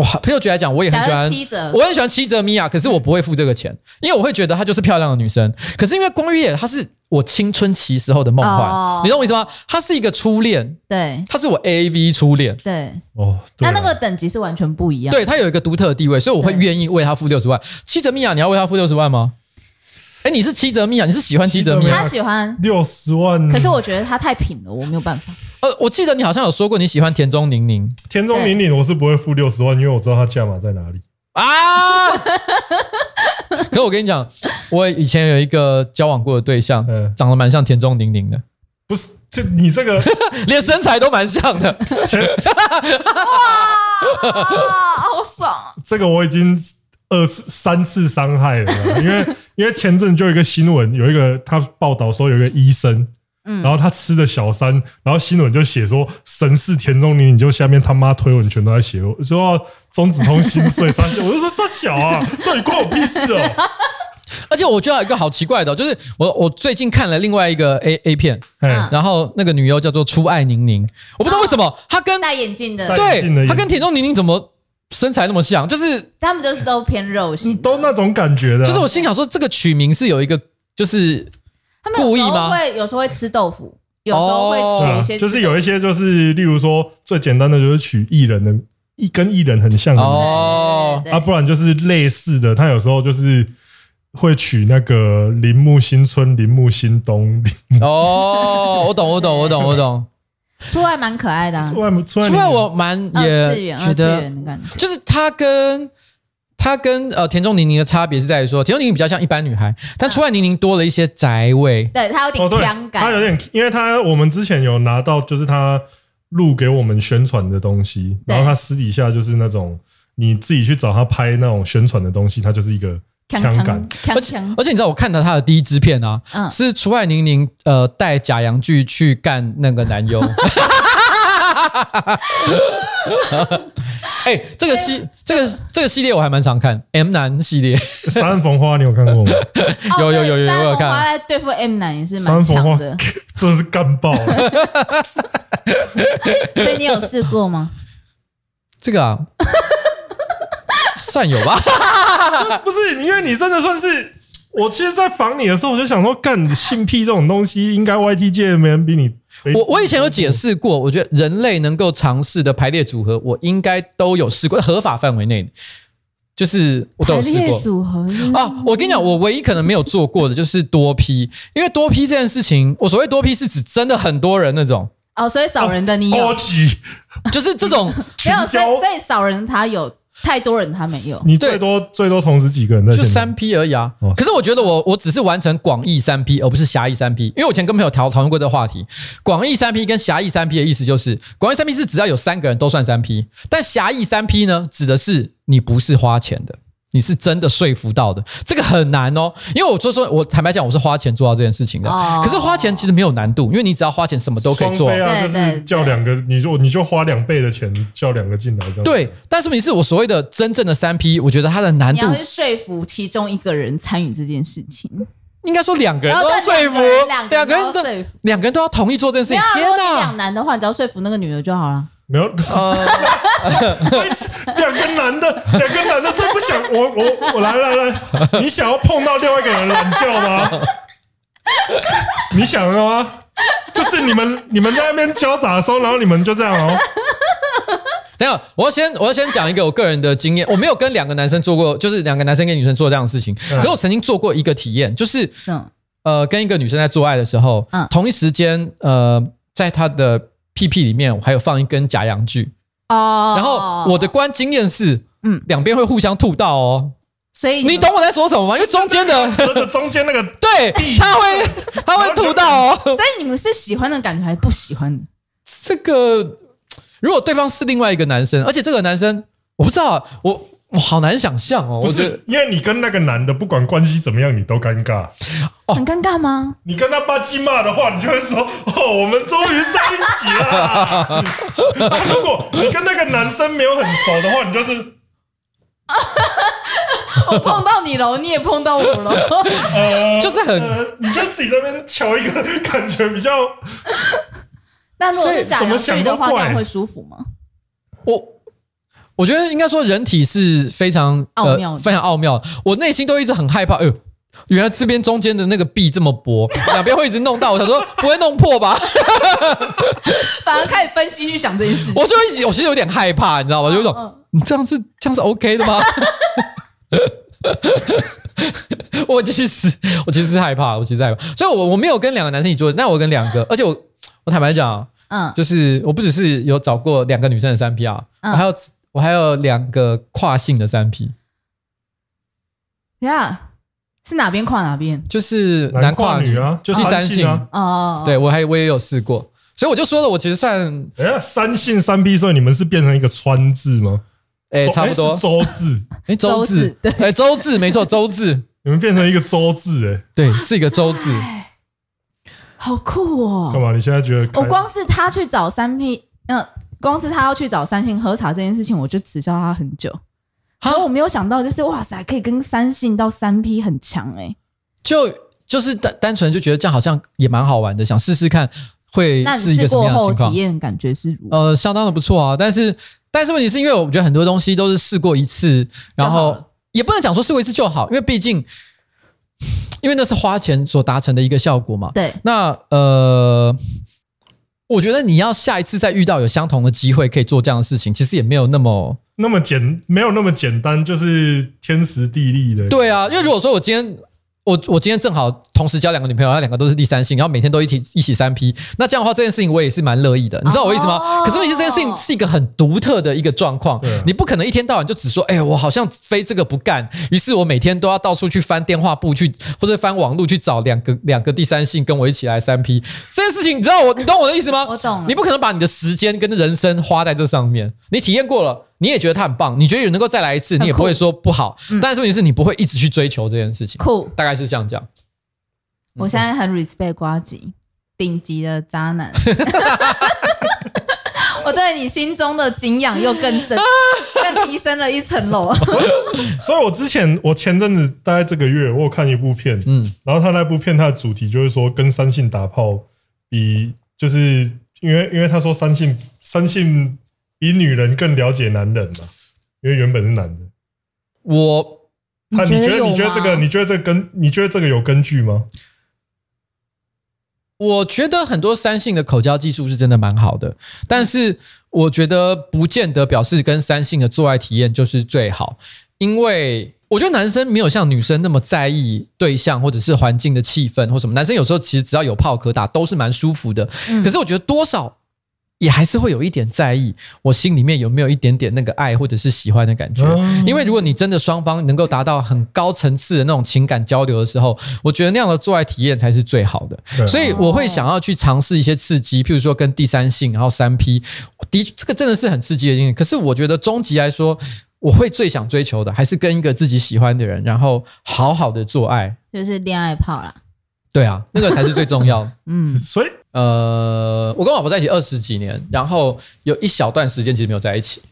哇，朋友觉来讲，我也很喜欢七折，我很喜欢七折米娅，可是我不会付这个钱，因为我会觉得她就是漂亮的女生。可是因为光月，她是我青春期时候的梦幻，哦、你懂我意思吗？她是一个初恋，对，她是我 AV 初恋，对，哦，那那个等级是完全不一样，对，她有一个独特的地位，所以我会愿意为她付六十万。七折米娅，你要为她付六十万吗？哎，你是七折蜜啊？你是喜欢七折蜜？他喜欢六十万，可是我觉得他太平了，我没有办法。呃，我记得你好像有说过你喜欢田中宁宁。田中宁宁，我是不会付六十万，因为我知道他价码在哪里啊。可我跟你讲，我以前有一个交往过的对象，长得蛮像田中宁宁的。不是，就你这个 连身材都蛮像的。哇，好爽！这个我已经。二次、三次伤害了，因为因为前阵就有一个新闻，有一个他报道说有一个医生，嗯，然后他吃的小三，然后新闻就写说神似田中宁，你就下面他妈推文全都在写，说中子通心碎三小，我就说三小啊，到底关我屁事哦！而且我觉得有一个好奇怪的，就是我我最近看了另外一个 A A 片，嗯，然后那个女优叫做初爱宁宁，我不知道为什么她跟戴眼镜的，对，她跟田中宁宁怎么？身材那么像，就是他们就是都偏肉型，都那种感觉的。就是我心想说，这个取名是有一个，就是他们故意吗？会有时候会吃豆腐，有时候会取一些，就是有一些就是，例如说最简单的就是取艺人的，艺跟艺人很像的哦，啊，不然就是类似的，他有时候就是会取那个铃木新村、铃木新冬。哦，我懂，我懂，我懂，我懂。初爱蛮可爱的，啊，初爱初爱我蛮也觉得，就是他跟他跟呃田中宁宁的差别是在于说，田中宁宁比较像一般女孩，但初爱宁宁多了一些宅味，对她有点香感，他有点，因为她我们之前有拿到就是她录给我们宣传的东西，然后她私底下就是那种你自己去找她拍那种宣传的东西，她就是一个。枪感，而且而且你知道我看到他的第一支片啊，嗯、是楚海宁宁呃带假阳具去干那个男优，哎、欸，这个系、欸、这个这个系列我还蛮常看 M 男系列，杀人缝花你有看过吗？有有有有有有看，在对付 M 男也是蛮强的，真是干爆了，所以你有试过吗？这个啊。算有吧，不是，因为你真的算是我。其实，在防你的时候，我就想说，干性癖这种东西，应该 YT 界没人比你。我我以前有解释过，我觉得人类能够尝试的排列组合，我应该都有试过，合法范围内，就是我都有试过组合啊。我跟你讲，我唯一可能没有做过的就是多批因为多批这件事情，我所谓多批是指真的很多人那种哦，所以少人的你有，就是这种没有，所以所以少人他有。太多人他没有，你最多最多同时几个人在？就三 P 而已啊。可是我觉得我我只是完成广义三 P，而不是狭义三 P。因为我以前跟朋友讨讨论过这个话题，广义三 P 跟狭义三 P 的意思就是，广义三 P 是只要有三个人都算三 P，但狭义三 P 呢，指的是你不是花钱的。你是真的说服到的，这个很难哦。因为我就说，我坦白讲，我是花钱做到这件事情的。可是花钱其实没有难度，因为你只要花钱，什么都可以做。啊，就是叫两个，你就你就花两倍的钱叫两个进来这样。对，但是问题是我所谓的真正的三 P，我觉得它的难度。你要说服其中一个人参与这件事情，应该说两个人都要说服，两个人都两个人都要同意做这件事情。天哪，两难的话，你只要说服那个女的就好了。没有，两个男的，两个男的最不想我我我来来来，你想要碰到另外一个人懒觉吗？你想了吗？就是你们你们在那边交杂的时候，然后你们就这样哦。等下，我要先我要先讲一个我个人的经验，我没有跟两个男生做过，就是两个男生跟女生做这样的事情。可是我曾经做过一个体验，就是呃，跟一个女生在做爱的时候，同一时间呃，在她的。屁屁里面我还有放一根假阳具哦，然后我的观经验是，嗯，两边会互相吐到哦，所以你懂我在说什么吗？因为中间的，中间那个 对，他会他会吐到哦，所以你们是喜欢的感觉还是不喜欢？的？这个如果对方是另外一个男生，而且这个男生我不知道，我我好难想象哦。不是，因为你跟那个男的不管关系怎么样，你都尴尬。哦，很尴尬吗？你跟他爸鸡骂的话，你就会说：“哦，我们终于在一起了。啊”如果你跟那个男生没有很熟的话，你就是。我碰到你了，你也碰到我了，呃、就是很、呃，你就自己这边瞧一个感觉比较。那如果是假阳具的话，这样会舒服吗？我我觉得应该说人体是非常奥妙、呃，非常奥妙。我内心都一直很害怕，哎呦，原来这边中间的那个壁这么薄，两边会一直弄到。我想说不会弄破吧？反而开始分析去想这件事情，我就一直，我其实有点害怕，你知道吗？有一种。嗯嗯你这样是这样是 OK 的吗？我其实我其实是害怕，我其实是害怕，所以我我没有跟两个男生一起做，那我跟两个，而且我我坦白讲，嗯，就是我不只是有找过两个女生的三 P 啊，还有我还有两个跨性的三 P。呀，是哪边跨哪边？就是男跨女啊，就是三性啊。哦，对我还我也有试过，所以我就说了，我其实算哎三性三 P，所以你们是变成一个川字吗？哎，差不多周字，哎，周字，对，哎，周字，没错，周字，你们变成一个周字，哎，对，是一个周字，好酷哦！干嘛？你现在觉得？我光是他去找三 P，嗯，光是他要去找三星喝茶这件事情，我就耻笑他很久。好，我没有想到，就是哇塞，可以跟三星到三 P 很强，哎，就就是单单纯就觉得这样好像也蛮好玩的，想试试看会是一个什么样的情况？体验感觉是如呃，相当的不错啊，但是。但是问题是因为我觉得很多东西都是试过一次，然后也不能讲说试过一次就好，因为毕竟，因为那是花钱所达成的一个效果嘛。对。那呃，我觉得你要下一次再遇到有相同的机会可以做这样的事情，其实也没有那么那么简，没有那么简单，就是天时地利的。对啊，因为如果说我今天。我我今天正好同时交两个女朋友，那两个都是第三性，然后每天都一起一起三 P，那这样的话，这件事情我也是蛮乐意的，你知道我意思吗？哦、可是问题是这件事情是一个很独特的一个状况，你不可能一天到晚就只说，哎，我好像非这个不干，于是我每天都要到处去翻电话簿去或者翻网络去找两个两个第三性跟我一起来三 P，这件事情你知道我你懂我的意思吗？我懂，你不可能把你的时间跟人生花在这上面，你体验过了。你也觉得他很棒，你觉得有能够再来一次，你也不会说不好。嗯、但是问题是你不会一直去追求这件事情。酷，大概是这样讲。我现在很 respect 瓜吉，顶级的渣男。我对你心中的敬仰又更深，更提升了一层楼。所以，所以我之前，我前阵子大概这个月，我有看一部片，嗯，然后他那部片，它的主题就是说，跟三性打炮比，就是因为，因为他说三性，三性。比女人更了解男人嘛？因为原本是男的。我，他你觉得你觉得这个你觉得这个根你觉得这个有根据吗？我觉得很多三性的口交技术是真的蛮好的，但是我觉得不见得表示跟三性的做爱体验就是最好，因为我觉得男生没有像女生那么在意对象或者是环境的气氛或什么。男生有时候其实只要有炮可打都是蛮舒服的，可是我觉得多少。也还是会有一点在意，我心里面有没有一点点那个爱或者是喜欢的感觉。因为如果你真的双方能够达到很高层次的那种情感交流的时候，我觉得那样的做爱体验才是最好的。所以我会想要去尝试一些刺激，譬如说跟第三性，然后三 P，的这个真的是很刺激的经历。可是我觉得终极来说，我会最想追求的还是跟一个自己喜欢的人，然后好好的做爱，就是恋爱炮啦。对啊，那个才是最重要。的。嗯，所以？呃，我跟我老婆在一起二十几年，然后有一小段时间其实没有在一起。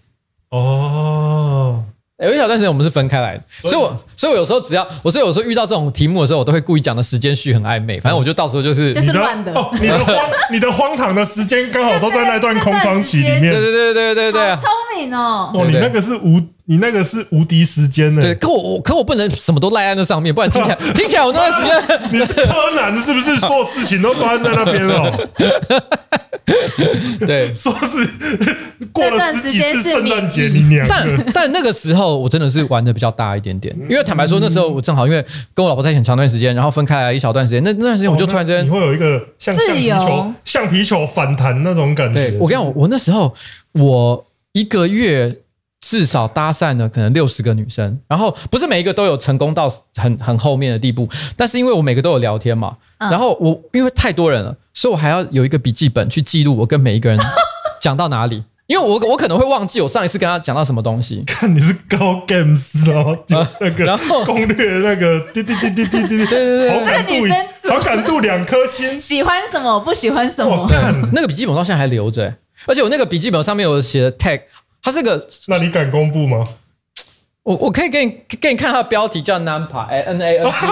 哦。有一小段时间我们是分开来的，所以？我所以我有时候只要我所以有时候遇到这种题目的时候，我都会故意讲的时间序很暧昧，反正我就到时候就是就是乱的，你的荒 你的荒唐的时间刚好都在那段空窗期里面，对对对对对对，好聪明哦！哦，你那个是无你那个是无敌时间呢，对，可我可我不能什么都赖在那上面，不然听起来 听起来我那段时间 你是柯南是不是？所有事情都发生在那边哦。对，说是过了十几次圣诞节，你娘！但但那个时候我真的是玩的比较大一点点，因为坦白说那时候我正好因为跟我老婆在一起很长段时间，然后分开来一小段时间，那那段时间我就突然间你会有一个像橡皮球橡皮球反弹那种感觉。我跟你讲，我那时候我一个月至少搭讪了可能六十个女生，然后不是每一个都有成功到很很后面的地步，但是因为我每个都有聊天嘛，然后我因为太多人了。所以我还要有一个笔记本去记录我跟每一个人讲到哪里，因为我我可能会忘记我上一次跟他讲到什么东西。看你是高 games 哦，那个 然后攻略那个滴滴滴滴滴滴，对对对，这个女生好感度两颗星，喜欢什么不喜欢什么？那个笔记本到现在还留着，而且我那个笔记本上面有写的 tag，它是个，那你敢公布吗？我我可以给你给你看它的标题叫 Nampa，N A N P。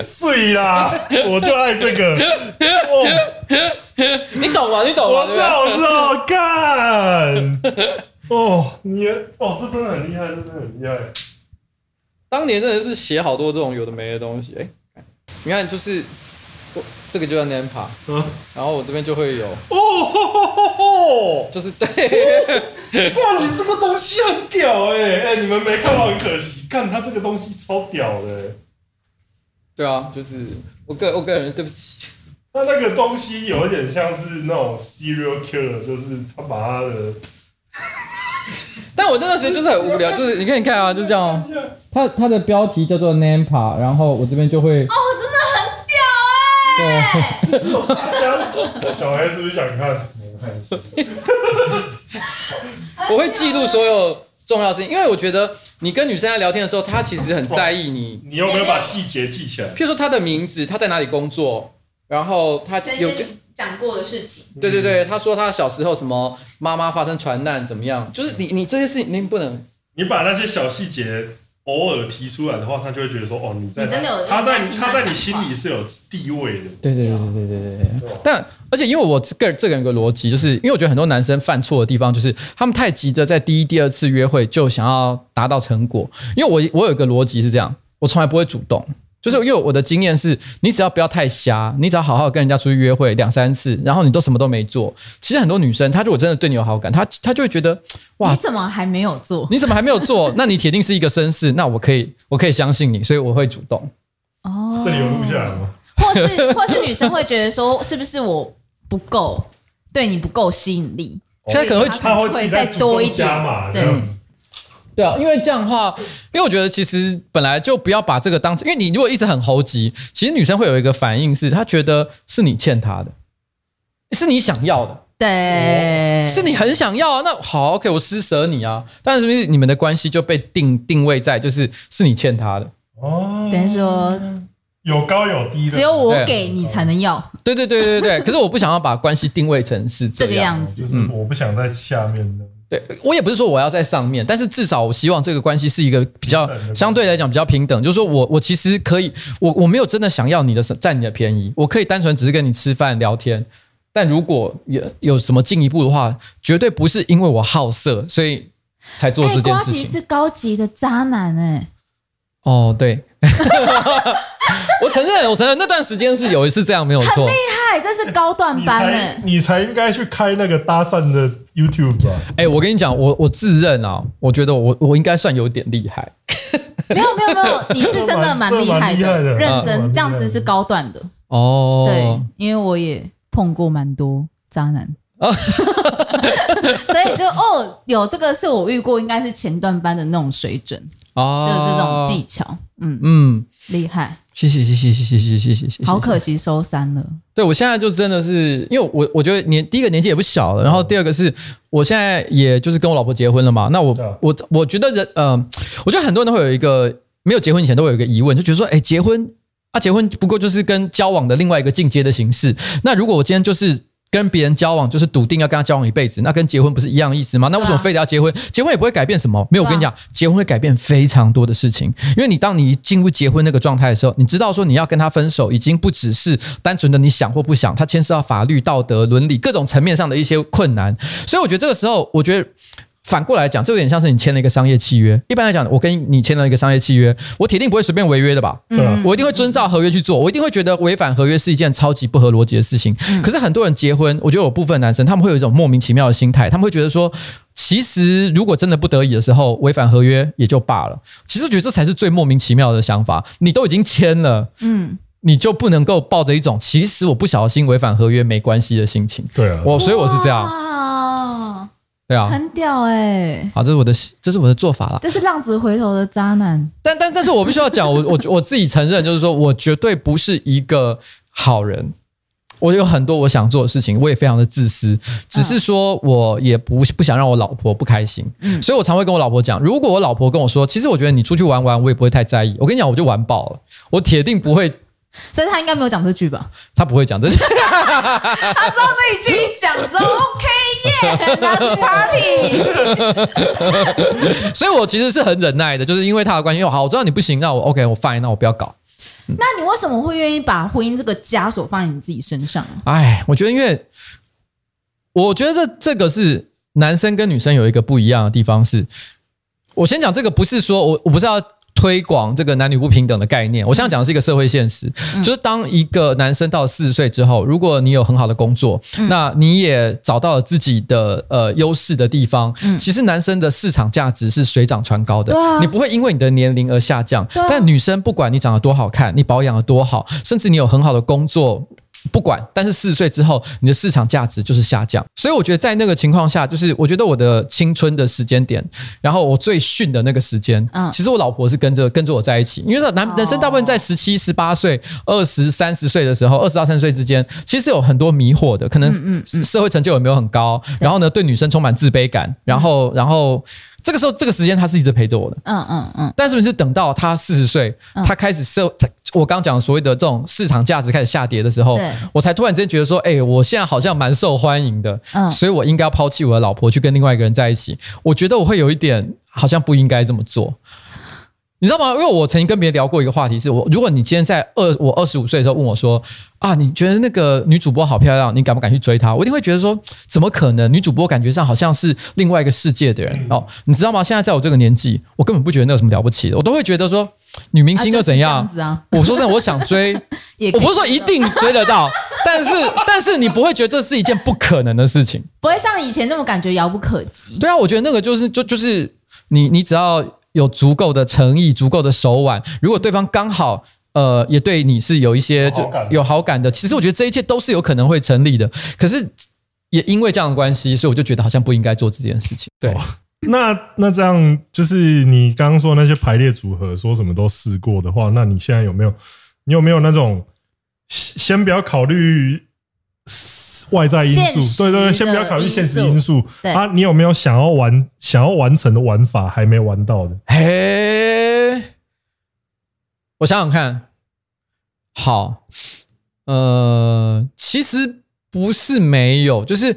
碎啦！我就爱这个。哦，你懂吗？你懂吗？我知道，我知道。干！哦，你哦，这真的很厉害，这真的很厉害。当年真的是写好多这种有的没的东西。哎，你看，就是这个就叫 Nampa，嗯，然后我这边就会有。哦，就是对。哇，你这个东西很屌哎哎，你们没看到很可惜，看他这个东西超屌的。对啊，就是我个我个人对不起，他那个东西有一点像是那种 serial killer，就是他把他的，但我那段时间就是很无聊，就是你看你看啊，就这样，他他的标题叫做 Nampa，然后我这边就会，哦，小孩是不是想看？没关系，我会记录所有。重要事情，因为我觉得你跟女生在聊天的时候，她其实很在意你。你有没有把细节记起来？譬如说她的名字，她在哪里工作，然后她有讲过的事情。对对对，她说她小时候什么妈妈发生船难怎么样，就是你你这些事情你不能，你把那些小细节。偶尔提出来的话，他就会觉得说：“哦，你在，你真的有他在，他在你心里是有地位的。”对对对对对对对。但而且，因为我个这个人有个逻辑，就是因为我觉得很多男生犯错的地方，就是他们太急着在第一、第二次约会就想要达到成果。因为我我有一个逻辑是这样，我从来不会主动。就是因为我的经验是，你只要不要太瞎，你只要好好跟人家出去约会两三次，然后你都什么都没做，其实很多女生她如果真的对你有好感，她她就会觉得哇，你怎么还没有做？你怎么还没有做？那你铁定是一个绅士，那我可以我可以相信你，所以我会主动。哦，这里有录下来吗？或是 或是女生会觉得说，是不是我不够对你不够吸引力？现在可能会她会再多一点嘛？对。对啊，因为这样的话，因为我觉得其实本来就不要把这个当成，因为你如果一直很猴急，其实女生会有一个反应是，她觉得是你欠她的，是你想要的，对，是你很想要啊。那好，OK，我施舍你啊。但是你们的关系就被定定位在就是是你欠她的哦，等于说有高有低的，只有我给你才能要。对对对对对，可是我不想要把关系定位成是这，这个样子，就是我不想在下面的。对，我也不是说我要在上面，但是至少我希望这个关系是一个比较相对来讲比较平等，就是说我我其实可以，我我没有真的想要你的占你的便宜，我可以单纯只是跟你吃饭聊天，但如果有有什么进一步的话，绝对不是因为我好色所以才做这件事情。呱吉是高级的渣男哎。哦，对。我承认，我承认那段时间是有一次这样，没有错。很厉害，这是高段班哎！你才应该去开那个搭讪的 YouTube 吧？哎，我跟你讲，我我自认啊，我觉得我我应该算有点厉害。没有没有没有，你是真的蛮厉害的，认真这样子是高段的哦。对，因为我也碰过蛮多渣男，所以就哦，有这个是我遇过，应该是前段班的那种水准哦，就是这种技巧。嗯嗯，厉害，谢谢谢谢谢谢谢谢谢谢，好可惜收山了。对，我现在就真的是，因为我我觉得年第一个年纪也不小了，然后第二个是我现在也就是跟我老婆结婚了嘛。那我我我觉得人呃，我觉得很多人都会有一个没有结婚以前都会有一个疑问，就觉得说，哎，结婚啊，结婚不过就是跟交往的另外一个进阶的形式。那如果我今天就是。跟别人交往就是笃定要跟他交往一辈子，那跟结婚不是一样的意思吗？那为什么非得要结婚？结婚也不会改变什么。没有，我跟你讲，结婚会改变非常多的事情。因为你当你进入结婚那个状态的时候，你知道说你要跟他分手，已经不只是单纯的你想或不想，它牵涉到法律、道德、伦理各种层面上的一些困难。所以我觉得这个时候，我觉得。反过来讲，这有点像是你签了一个商业契约。一般来讲，我跟你签了一个商业契约，我铁定不会随便违约的吧？对、嗯，我一定会遵照合约去做，我一定会觉得违反合约是一件超级不合逻辑的事情。嗯、可是很多人结婚，我觉得有部分男生他们会有一种莫名其妙的心态，他们会觉得说，其实如果真的不得已的时候违反合约也就罢了。其实我觉得这才是最莫名其妙的想法。你都已经签了，嗯，你就不能够抱着一种其实我不小心违反合约没关系的心情。对啊，我所以我是这样。对啊，很屌哎、欸！好，这是我的，这是我的做法啦。这是浪子回头的渣男。但但但是我必须要讲，我我我自己承认，就是说我绝对不是一个好人。我有很多我想做的事情，我也非常的自私，只是说我也不不想让我老婆不开心，嗯，所以我常会跟我老婆讲，如果我老婆跟我说，其实我觉得你出去玩玩，我也不会太在意。我跟你讲，我就玩爆了，我铁定不会。所以他应该没有讲这句吧？他不会讲这句。他知道那一句一讲之后，OK 耶，Last Party。所以我其实是很忍耐的，就是因为他的关系。好，我知道你不行，那我 OK，我 fine，那我不要搞。那你为什么会愿意把婚姻这个枷锁放在你自己身上？哎，我觉得，因为我觉得这这个是男生跟女生有一个不一样的地方是。是我先讲这个，不是说我我不是要。推广这个男女不平等的概念，我现在讲的是一个社会现实，嗯、就是当一个男生到四十岁之后，如果你有很好的工作，嗯、那你也找到了自己的呃优势的地方，嗯、其实男生的市场价值是水涨船高的，啊、你不会因为你的年龄而下降，啊、但女生不管你长得多好看，你保养得多好，甚至你有很好的工作。不管，但是四十岁之后，你的市场价值就是下降。所以我觉得在那个情况下，就是我觉得我的青春的时间点，然后我最逊的那个时间，嗯，其实我老婆是跟着跟着我在一起，因为男人生大部分在十七、十八岁、二十三十岁的时候，二十到三十岁之间，其实有很多迷惑的，可能社会成就也没有很高，然后呢，对女生充满自卑感，然后然后。这个时候，这个时间他是一直陪着我的，嗯嗯嗯。但是，是等到他四十岁，嗯、他开始社，我刚刚讲所谓的这种市场价值开始下跌的时候，我才突然之间觉得说，哎，我现在好像蛮受欢迎的，嗯，所以我应该要抛弃我的老婆，去跟另外一个人在一起。我觉得我会有一点好像不应该这么做。你知道吗？因为我曾经跟别人聊过一个话题，是我如果你今天在二我二十五岁的时候问我说啊，你觉得那个女主播好漂亮，你敢不敢去追她？我一定会觉得说，怎么可能？女主播感觉上好像是另外一个世界的人、嗯、哦。你知道吗？现在在我这个年纪，我根本不觉得那有什么了不起的，我都会觉得说，女明星又怎样？啊啊、我说真的，我想追，我不是说一定追得到，但是但是你不会觉得这是一件不可能的事情，不会像以前那么感觉遥不可及。对啊，我觉得那个就是就就是你你只要。有足够的诚意，足够的手腕。如果对方刚好，呃，也对你是有一些就有好感的，其实我觉得这一切都是有可能会成立的。可是也因为这样的关系，所以我就觉得好像不应该做这件事情。对，那那这样就是你刚刚说那些排列组合，说什么都试过的话，那你现在有没有？你有没有那种先不要考虑？外在因素，对对对，先不要考虑现实因素啊！你有没有想要完、想要完成的玩法还没玩到的？嘿，我想想看，好，呃，其实不是没有，就是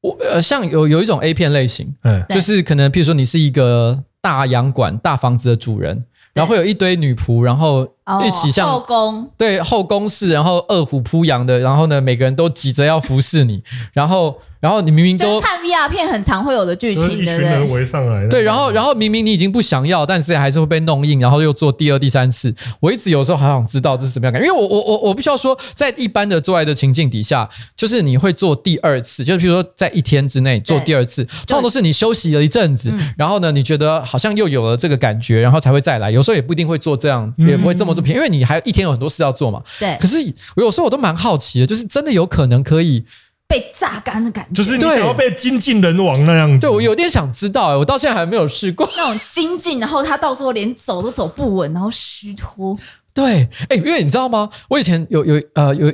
我呃，像有有一种 A 片类型，嗯，就是可能，譬如说你是一个大洋馆、大房子的主人。然后会有一堆女仆，然后一起像后宫，对后宫式，然后二虎扑羊的，然后呢，每个人都急着要服侍你，然后。然后你明明都看 VR 片很常会有的剧情，对不对？围上来，对，然后然后明明你已经不想要，但是还是会被弄硬，然后又做第二、第三次。我一直有时候好想知道这是什么样感觉，因为我我我我必须要说，在一般的做爱的情境底下，就是你会做第二次，就是比如说在一天之内做第二次，通常都是你休息了一阵子，然后呢，你觉得好像又有了这个感觉，然后才会再来。有时候也不一定会做这样，也不会这么做片，因为你还有一天有很多事要做嘛。对。可是我有时候我都蛮好奇的，就是真的有可能可以。被榨干的感觉，就是你想要被精尽人亡那样子。对，我有点想知道，哎，我到现在还没有试过那种精尽，然后他到时候连走都走不稳，然后虚脱。对，哎，因为你知道吗？我以前有有呃有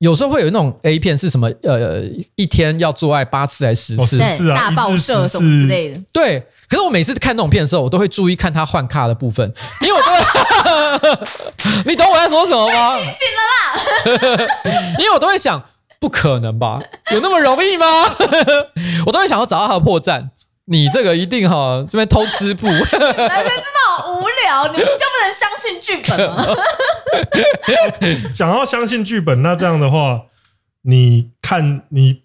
有时候会有那种 A 片是什么呃一天要做爱八次还是十次，是啊，大爆射什么之类的。对，可是我每次看那种片的时候，我都会注意看他换卡的部分，因为我都会，你懂我在说什么吗？醒了啦，因为我都会想。不可能吧？有那么容易吗？我都会想要找到他的破绽。你这个一定哈这边偷吃布，男生真的好无聊，你们就不能相信剧本吗？想要相信剧本，那这样的话，你看你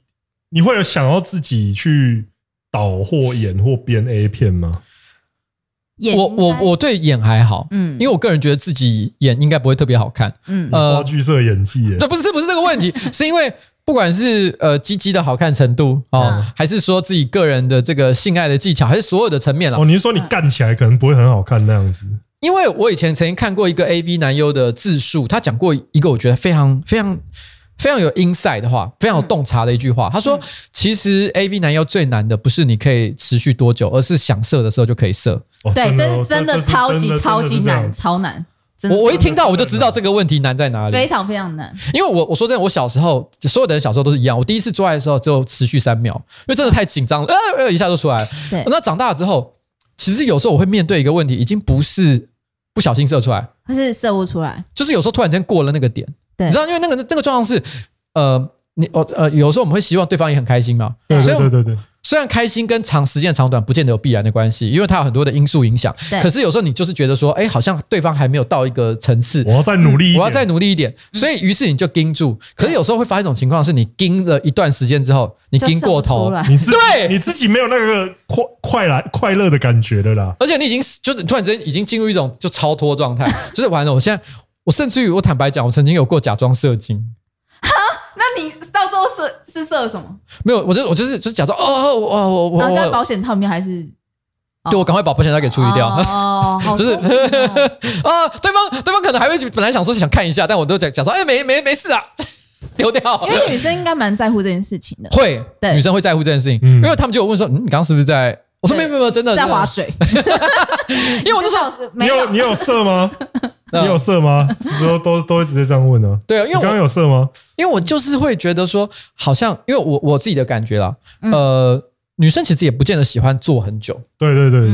你会有想要自己去导或演或编 A 片吗？我我我对演还好，嗯，因为我个人觉得自己演应该不会特别好看，嗯，呃，话剧社演技，这，不是不是这个问题，是因为不管是呃鸡鸡的好看程度哦，还是说自己个人的这个性爱的技巧，还是所有的层面了。哦，你是说你干起来可能不会很好看那样子？因为我以前曾经看过一个 AV 男优的自述，他讲过一个我觉得非常非常。非常有 insight 的话，非常有洞察的一句话。他说：“其实 AV 男优最难的不是你可以持续多久，而是想射的时候就可以射。”对，真真的超级超级难，超难，我我一听到我就知道这个问题难在哪里，非常非常难。因为我我说真的，我小时候所有的人小时候都是一样，我第一次做爱的时候只有持续三秒，因为真的太紧张了，呃呃一下就出来了。对，那长大了之后，其实有时候我会面对一个问题，已经不是不小心射出来，而是射不出来，就是有时候突然间过了那个点，对，你知道，因为那个那个状况是，呃，你哦呃，有时候我们会希望对方也很开心嘛，对对对对对。虽然开心跟长时间长短不见得有必然的关系，因为它有很多的因素影响。可是有时候你就是觉得说，哎，好像对方还没有到一个层次，我要再努力，我要再努力一点。所以于是你就盯住。可是有时候会发生一种情况，是你盯了一段时间之后，你盯过头，你自己对你自己没有那个快快来快乐的感觉的啦。而且你已经就是突然之间已经进入一种就超脱状态，就是完了。我现在我甚至于我坦白讲，我曾经有过假装射精。哈那你到最后射是射什么？没有，我就我就是就是假装哦哦哦我我我在保险套里面还是？对，我赶快把保险套给处理掉。哦，就是啊，对方对方可能还会本来想说想看一下，但我都讲讲说哎没没没事啊，丢掉。因为女生应该蛮在乎这件事情的。会，对，女生会在乎这件事情，因为他们就有问说，嗯，你刚刚是不是在？我说没有没有真的在划水。因为我就说你有你有射吗？你有射吗？说都都会直接这样问呢？对啊，因为刚刚有射吗？因为我就是会觉得说，好像因为我我自己的感觉啦，呃，女生其实也不见得喜欢坐很久。对对对，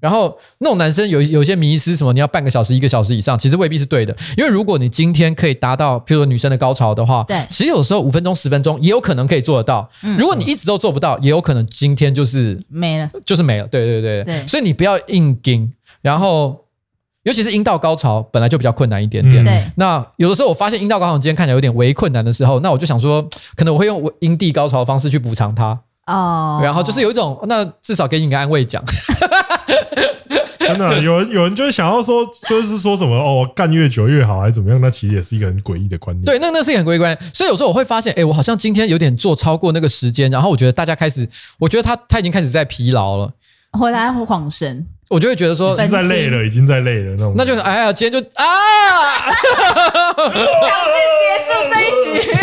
然后那种男生有有些迷失什么，你要半个小时、一个小时以上，其实未必是对的。因为如果你今天可以达到，譬如说女生的高潮的话，对，其实有时候五分钟、十分钟也有可能可以做得到。如果你一直都做不到，也有可能今天就是没了，就是没了。对对对对，所以你不要硬盯，然后。尤其是阴道高潮本来就比较困难一点点，对。那有的时候我发现阴道高潮今天看起来有点微困难的时候，那我就想说，可能我会用阴蒂高潮的方式去补偿它。哦。然后就是有一种，那至少给你一个安慰奖。真的，有人有人就是想要说，就是说什么哦，干越久越好，还是怎么样？那其实也是一个很诡异的观念。对，那那是一个很诡异观念。所以有时候我会发现，哎，我好像今天有点做超过那个时间，然后我觉得大家开始，我觉得他他已经开始在疲劳了，或者他会晃神。我就会觉得说，已经在累了，已经在累了那种。那就是哎呀，今天就啊，强制结束这一局。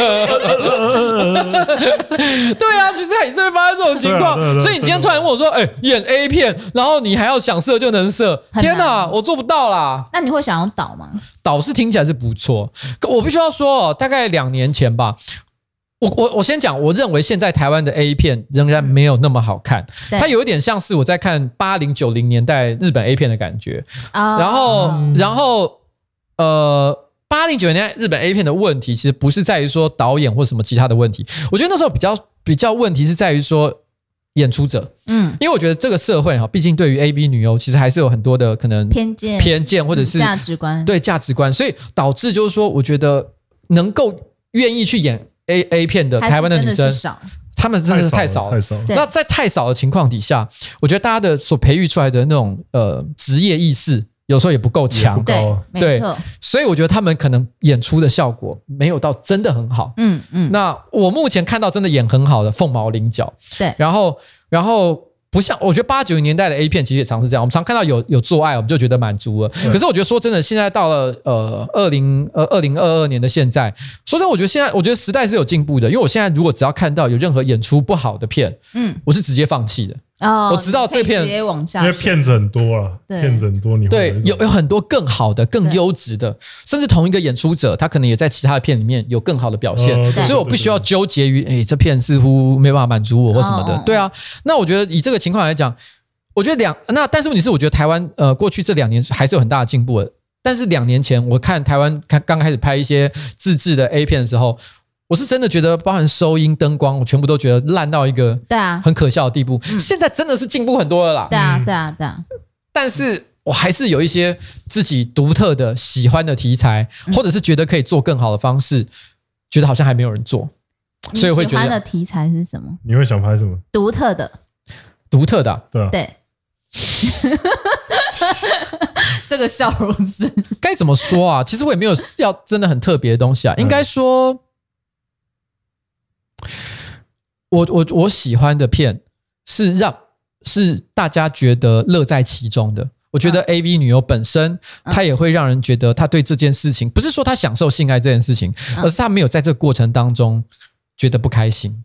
对啊，其实也是会发生这种情况。所以你今天突然问我说，哎，演 A 片，然后你还要想射就能射，天哪，我做不到啦。那你会想要导吗？导是听起来是不错，可我必须要说，大概两年前吧。我我我先讲，我认为现在台湾的 A 片仍然没有那么好看，它有一点像是我在看八零九零年代日本 A 片的感觉。然后然后呃，八零九零年代日本 A 片的问题，其实不是在于说导演或什么其他的问题，我觉得那时候比较比较问题是在于说演出者，嗯，因为我觉得这个社会哈，毕竟对于 A B 女优其实还是有很多的可能偏见。偏见或者是价值观，对价值观，所以导致就是说，我觉得能够愿意去演。A A 片的台湾的女生，她们真的是太少了。太少了。那在太少的情况底下，我觉得大家的所培育出来的那种呃职业意识，有时候也不够强。对，没错。所以我觉得他们可能演出的效果没有到真的很好。嗯嗯。那我目前看到真的演很好的凤毛麟角。对。然后，然后。不像，我觉得八九零年代的 A 片其实也常是这样，我们常看到有有做爱，我们就觉得满足了。可是我觉得说真的，现在到了呃二零呃二零二二年的现在，说真的，我觉得现在我觉得时代是有进步的，因为我现在如果只要看到有任何演出不好的片，嗯，我是直接放弃的。哦，我知道这片，因为骗子很多啊，骗子很多，你对有有很多更好的、更优质的，甚至同一个演出者，他可能也在其他的片里面有更好的表现，所以我不需要纠结于，哎，这片似乎没办法满足我或什么的。对啊，那我觉得以这个情况来讲，我觉得两那，但是问题是，我觉得台湾呃过去这两年还是有很大的进步的，但是两年前我看台湾看刚开始拍一些自制的 A 片的时候。我是真的觉得，包含收音、灯光，我全部都觉得烂到一个对啊很可笑的地步。现在真的是进步很多了啦。对啊，对啊，对啊。但是我还是有一些自己独特的、喜欢的题材，或者是觉得可以做更好的方式，觉得好像还没有人做，所以会觉得。喜欢的题材是什么？你会想拍什么？独特的，独特的，对啊，对。这个笑容是该怎么说啊？其实我也没有要真的很特别的东西啊，应该说。我我我喜欢的片是让是大家觉得乐在其中的。我觉得 AV 女优本身，她也会让人觉得她对这件事情，不是说她享受性爱这件事情，而是她没有在这个过程当中觉得不开心。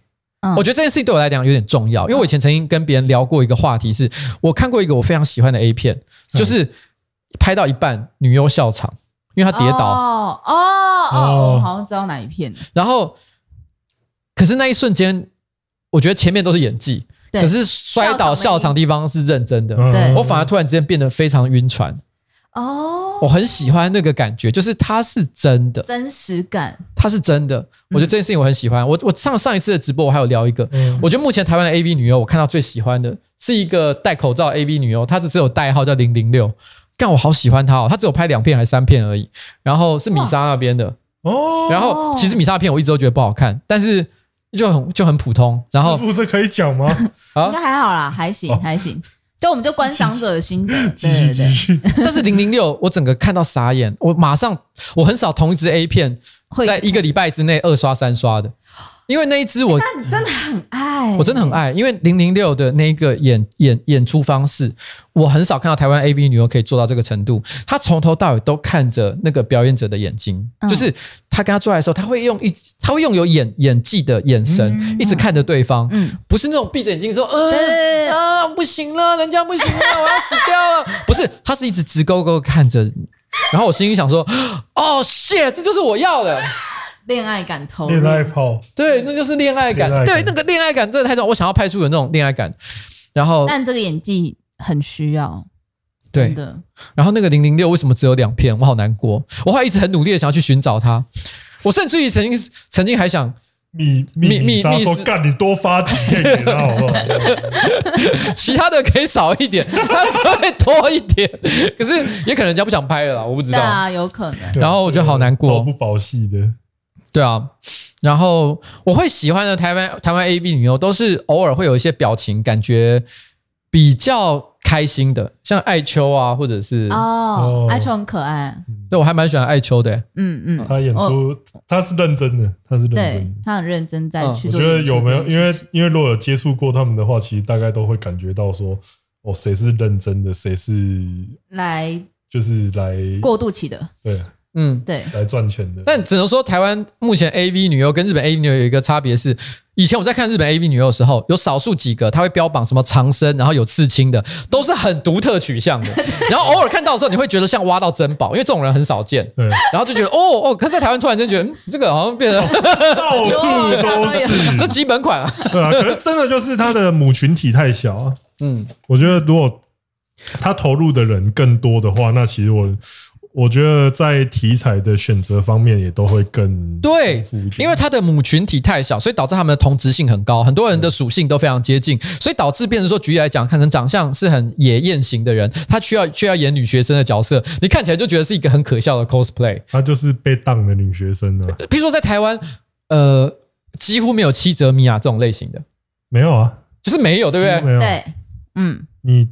我觉得这件事情对我来讲有点重要，因为我以前曾经跟别人聊过一个话题，是我看过一个我非常喜欢的 A 片，就是拍到一半女优笑场，因为她跌倒。哦哦哦，我好像知道哪一片。然后，可是那一瞬间，我觉得前面都是演技，可是摔倒笑场的地方是认真的。我反而突然之间变得非常晕船。哦，我很喜欢那个感觉，就是它是真的，真实感，它是真的。我觉得这件事情我很喜欢。我我上上一次的直播，我还有聊一个，我觉得目前台湾的 A B 女优，我看到最喜欢的是一个戴口罩 A B 女优，她只有代号叫零零六，但我好喜欢她哦。她只有拍两片还是三片而已，然后是米莎那边的哦。然后其实米莎片我一直都觉得不好看，但是就很就很普通。然后师傅这可以讲吗？应该还好啦，还行还行。就我们就观赏者的心得，对对对。但是零零六，我整个看到傻眼，我马上，我很少同一支 A 片在一个礼拜之内二刷三刷的。因为那一只我，那你真的很爱，我真的很爱。因为零零六的那个演演演出方式，我很少看到台湾 AV 女优可以做到这个程度。她从头到尾都看着那个表演者的眼睛，嗯、就是她跟他做爱的时候，她会用一，她会用有演演技的眼神，嗯、一直看着对方，嗯，不是那种闭着眼睛说，嗯、呃、啊，不行了，人家不行了，我要死掉了，不是，她是一直直勾勾看着，然后我心里想说，哦，shit，这就是我要的。恋爱感投恋爱炮，对，那就是恋爱感，爱感对，那个恋爱感真的太重，我想要拍出有那种恋爱感。然后，但这个演技很需要，对的。然后那个零零六为什么只有两片？我好难过，我还一直很努力的想要去寻找他。我甚至于曾经曾经还想密密密密说干你多发几片给他好不好？其他的可以少一点，他会多一点。可是也可能人家不想拍了啦，我不知道。对啊，有可能。然后我就好难过，找不保戏的。对啊，然后我会喜欢的台湾台湾 A B 女优都是偶尔会有一些表情，感觉比较开心的，像艾秋啊，或者是哦，艾秋很可爱，对，我还蛮喜欢艾秋的，嗯嗯，他演出他是认真的，他是认真的，他很认真在去。我觉得有没有，因为因为如果有接触过他们的话，其实大概都会感觉到说，哦，谁是认真的，谁是来就是来过渡期的，对。嗯，对，来赚钱的。但只能说，台湾目前 AV 女优跟日本 AV 女优有一个差别是，以前我在看日本 AV 女优的时候，有少数几个她会标榜什么长身，然后有刺青的，都是很独特取向的。然后偶尔看到的时候，你会觉得像挖到珍宝，因为这种人很少见。对。然后就觉得，哦哦，可是在台湾突然间觉得，这个好像变得到处都是，这基本款啊。对啊，可是真的就是他的母群体太小啊。嗯，我觉得如果他投入的人更多的话，那其实我。我觉得在题材的选择方面也都会更对，因为它的母群体太小，所以导致他们的同质性很高，很多人的属性都非常接近，所以导致变成说，举例来讲，可能长相是很野艳型的人，他需要需要演女学生的角色，你看起来就觉得是一个很可笑的 cosplay，他就是被当的女学生啊。比如说在台湾，呃，几乎没有七泽米亚这种类型的，没有啊，就是没有，对不对？没有，对，嗯，你。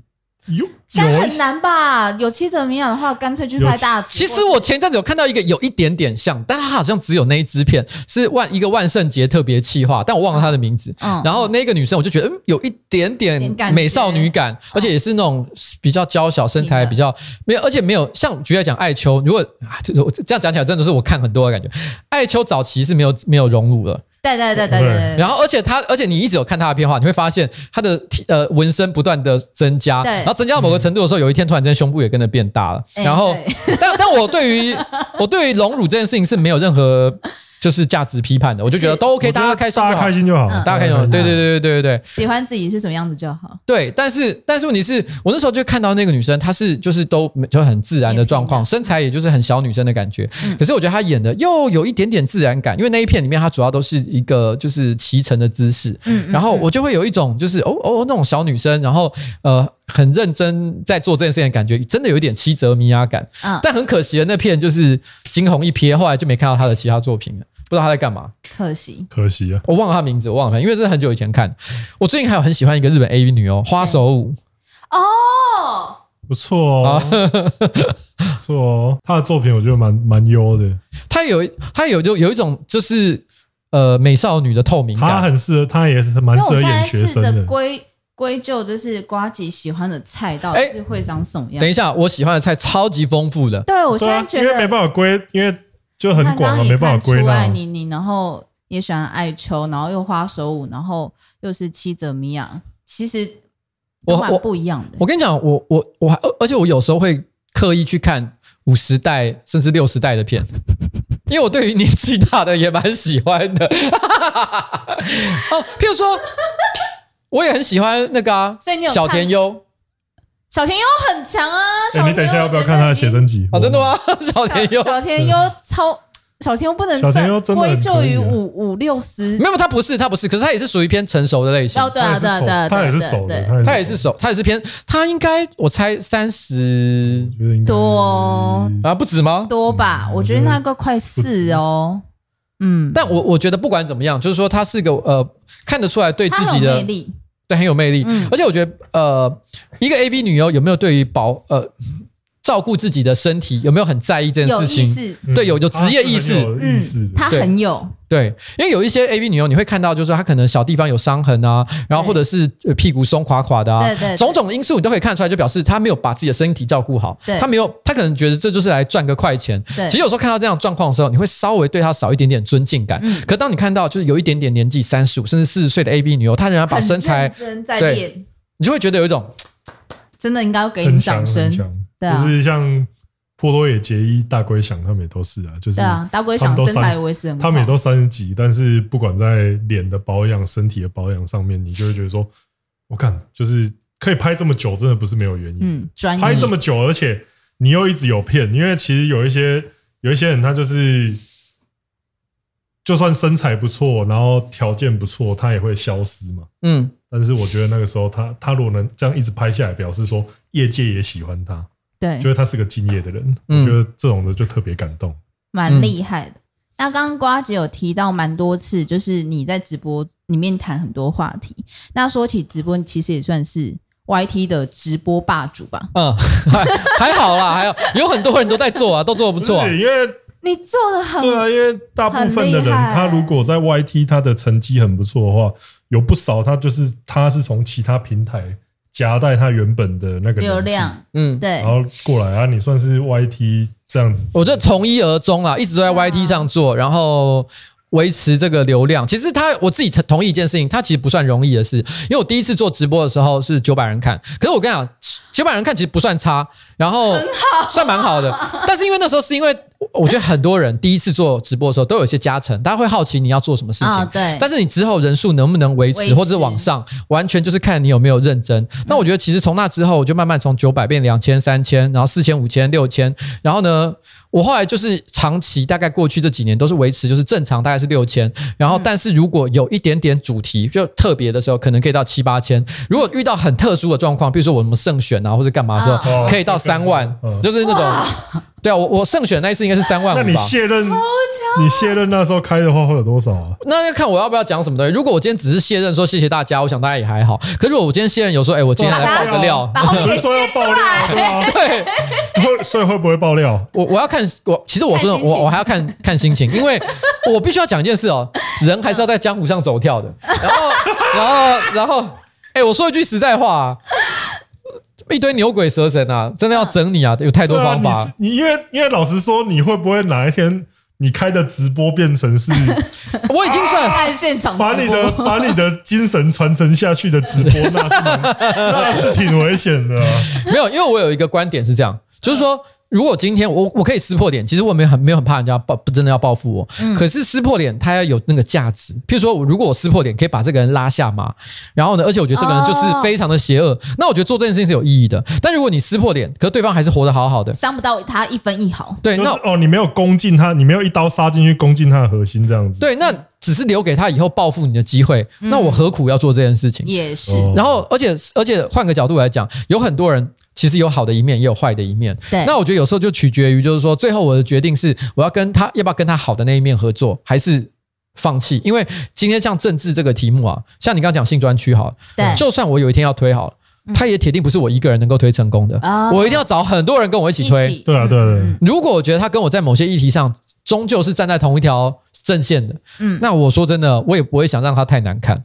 有，现在很难吧？有七泽米养的话，干脆去拍大。其实我前阵子有看到一个有一点点像，但它好像只有那一支片是万一个万圣节特别企划，但我忘了它的名字。嗯，然后那个女生我就觉得，嗯，有一点点美少女感，而且也是那种比较娇小身材，比较没有，而且没有像举例讲艾秋。如果啊就是我这样讲起来，真的是我看很多的感觉。艾秋早期是没有没有融入的。对对对对对，对，然后而且他，而且你一直有看他的变化，你会发现他的呃纹身不断的增加，对，然后增加到某个程度的时候，有一天突然间胸部也跟着变大了。然后，但但我对于 我对于隆乳这件事情是没有任何。就是价值批判的，我就觉得都 OK，大家开心，大家开心就好，大家开心就好。对对对对对对，喜欢自己是什么样子就好。对，但是但是问题是我那时候就看到那个女生，她是就是都就很自然的状况，身材也就是很小女生的感觉。可是我觉得她演的又有一点点自然感，因为那一片里面她主要都是一个就是骑乘的姿势，然后我就会有一种就是哦哦那种小女生，然后呃很认真在做这件事情的感觉，真的有一点七泽米亚感。但很可惜的那片就是惊鸿一瞥，后来就没看到他的其他作品了。不知道他在干嘛，可惜，可惜啊！我忘了他名字，我忘了他，因为这是很久以前看。我最近还有很喜欢一个日本 AV 女优花手舞哦，不错哦，不错哦，他的作品我觉得蛮蛮优的。他有他有就有一种就是呃美少女的透明感，他很适合，他也是蛮适合演学生的。归归咎就是瓜吉喜欢的菜到底是会长什么样？等一下，我喜欢的菜超级丰富的。对，我现在觉得因为没办法归，因为。就很广了，没办法归纳。爱你，你然后也喜欢艾秋，然后又花手舞，然后又是七泽米亚，其实我蛮不一样的。我跟你讲，我我我还而且我有时候会刻意去看五十代甚至六十代的片，因为我对于年纪大的也蛮喜欢的。哦，譬如说，我也很喜欢那个啊，小田优。小田优很强啊！哎，你等一下要不要看他的写真集？哦，真的吗？小田优，小田优超，小田优不能算归咎于五五六十，没有，他不是，他不是，可是他也是属于偏成熟的类型。哦，对啊，对啊，对啊，他也是熟的，他也是熟，他也是偏，他应该我猜三十多啊，不止吗？多吧，我觉得那个快四哦。嗯，但我我觉得不管怎么样，就是说他是个呃，看得出来对自己的。对，很有魅力，嗯、而且我觉得，呃，一个 AV 女优有没有对于保呃照顾自己的身体有没有很在意这件事情？对，有有职业意识，嗯，她很有。对，因为有一些 A B 女优，你会看到，就是说她可能小地方有伤痕啊，然后或者是屁股松垮垮的啊，对对，种种因素你都可以看出来，就表示她没有把自己的身体照顾好，她没有，她可能觉得这就是来赚个快钱。其实有时候看到这样状况的时候，你会稍微对她少一点点尊敬感。嗯，可当你看到就是有一点点年纪三十五甚至四十岁的 A B 女优，她仍然把身材对，你就会觉得有一种真的应该要给你掌声，对啊，就是像。波多野结衣、大龟响，他们也都是啊，就是啊，大龟响身材维持很好，他们也都三十几，但是不管在脸的保养、身体的保养上面，你就会觉得说，我看就是可以拍这么久，真的不是没有原因。嗯，专业拍这么久，而且你又一直有片，因为其实有一些有一些人，他就是就算身材不错，然后条件不错，他也会消失嘛。嗯，但是我觉得那个时候他他如果能这样一直拍下来，表示说业界也喜欢他。对，觉得他是个敬业的人，嗯、我觉得这种的就特别感动，蛮厉害的。嗯、那刚刚瓜姐有提到蛮多次，就是你在直播里面谈很多话题。那说起直播，其实也算是 YT 的直播霸主吧？嗯，还还好啦，还有有很多人都在做啊，都做的不错、啊。因为你做的很对啊，因为大部分的人他如果在 YT 他的成绩很不错的话，有不少他就是他是从其他平台。夹带他原本的那个流量，嗯，对，然后过来啊，你算是 YT 这样子，我就从一而终啊，一直都在 YT 上做，然后维持这个流量。其实他我自己同意一件事情，他其实不算容易的事，因为我第一次做直播的时候是九百人看，可是我跟你讲，九百人看其实不算差，然后算蛮好的，但是因为那时候是因为。我觉得很多人第一次做直播的时候都有一些加成，大家会好奇你要做什么事情。对。但是你之后人数能不能维持，或者是往上，完全就是看你有没有认真。那我觉得其实从那之后，我就慢慢从九百变两千、三千，然后四千、五千、六千，然后呢，我后来就是长期大概过去这几年都是维持就是正常大概是六千，然后但是如果有一点点主题就特别的时候，可能可以到七八千。如果遇到很特殊的状况，比如说我什么胜选啊或者干嘛的时候，可以到三万，就是那种。对啊，我我胜选那一次应该是三万五吧。那你卸任，你卸任那时候开的话会有多少啊？那要看我要不要讲什么东西。如果我今天只是卸任说谢谢大家，我想大家也还好。可是如果我今天卸任有说，哎，我今天来爆个料，把后面给 卸出来。对，会所以会不会爆料？我我要看我，其实我说我我还要看看心情，因为我必须要讲一件事哦，人还是要在江湖上走跳的。然后然后然后，哎，我说一句实在话啊。一堆牛鬼蛇神啊，真的要整你啊！有太多方法。啊、你，你因为因为老实说，你会不会哪一天你开的直播变成是？我已经算在现场，把你的把你的精神传承下去的直播，那是 那是挺危险的、啊。没有，因为我有一个观点是这样，就是说。如果今天我我可以撕破脸，其实我没有很没有很怕人家报不真的要报复我。嗯、可是撕破脸，它要有那个价值。譬如说，如果我撕破脸可以把这个人拉下马，然后呢，而且我觉得这个人就是非常的邪恶，哦、那我觉得做这件事情是有意义的。但如果你撕破脸，可是对方还是活得好好的，伤不到他一分一毫。对，那哦，你没有攻进他，你没有一刀杀进去攻进他的核心，这样子。对，那只是留给他以后报复你的机会。嗯、那我何苦要做这件事情？也是。然后，而且而且换个角度来讲，有很多人。其实有好的一面，也有坏的一面。对，那我觉得有时候就取决于，就是说，最后我的决定是，我要跟他要不要跟他好的那一面合作，还是放弃？因为今天像政治这个题目啊，像你刚刚讲性专区好了，对，就算我有一天要推好了，他也铁定不是我一个人能够推成功的。我一定要找很多人跟我一起推。对啊，对对。如果我觉得他跟我在某些议题上终究是站在同一条阵线的，嗯，那我说真的，我也不会想让他太难看。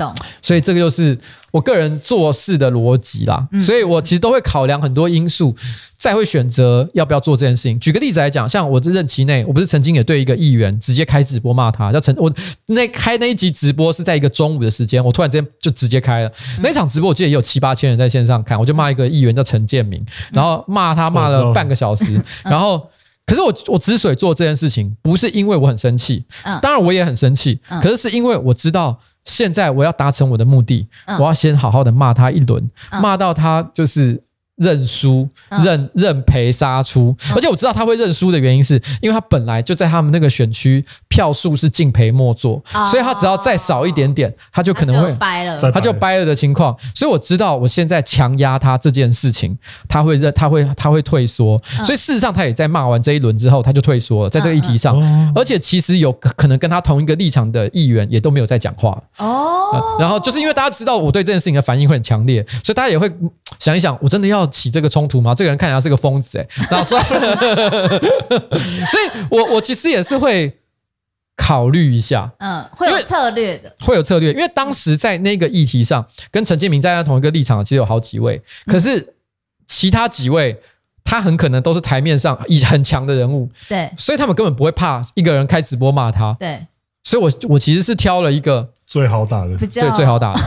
懂。所以这个就是我个人做事的逻辑啦。嗯、所以我其实都会考量很多因素，再会选择要不要做这件事情。举个例子来讲，像我这任期内，我不是曾经也对一个议员直接开直播骂他，叫陈，我那开那一集直播是在一个中午的时间，我突然之间就直接开了、嗯、那场直播，我记得也有七八千人在线上看，我就骂一个议员叫陈建明，然后骂他骂了半个小时，然后。可是我我之所以做这件事情，不是因为我很生气，当然我也很生气，可是是因为我知道现在我要达成我的目的，我要先好好的骂他一轮，骂到他就是。认输、认认赔杀出，而且我知道他会认输的原因是，因为他本来就在他们那个选区票数是敬陪末座，所以他只要再少一点点，他就可能会掰了，他就掰了的情况。所以我知道我现在强压他这件事情，他会认，他会他会退缩。所以事实上，他也在骂完这一轮之后，他就退缩了，在这个议题上。而且其实有可能跟他同一个立场的议员也都没有在讲话。哦，然后就是因为大家知道我对这件事情的反应会很强烈，所以大家也会想一想，我真的要。起这个冲突吗？这个人看起来是个疯子哎，然后说，所以 我我其实也是会考虑一下，嗯，会有策略的，会有策略，因为当时在那个议题上跟陈建明站在同一个立场，其实有好几位，可是其他几位他很可能都是台面上以很强的人物，对，所以他们根本不会怕一个人开直播骂他，对，所以我我其实是挑了一个最好打的，对，最好打的。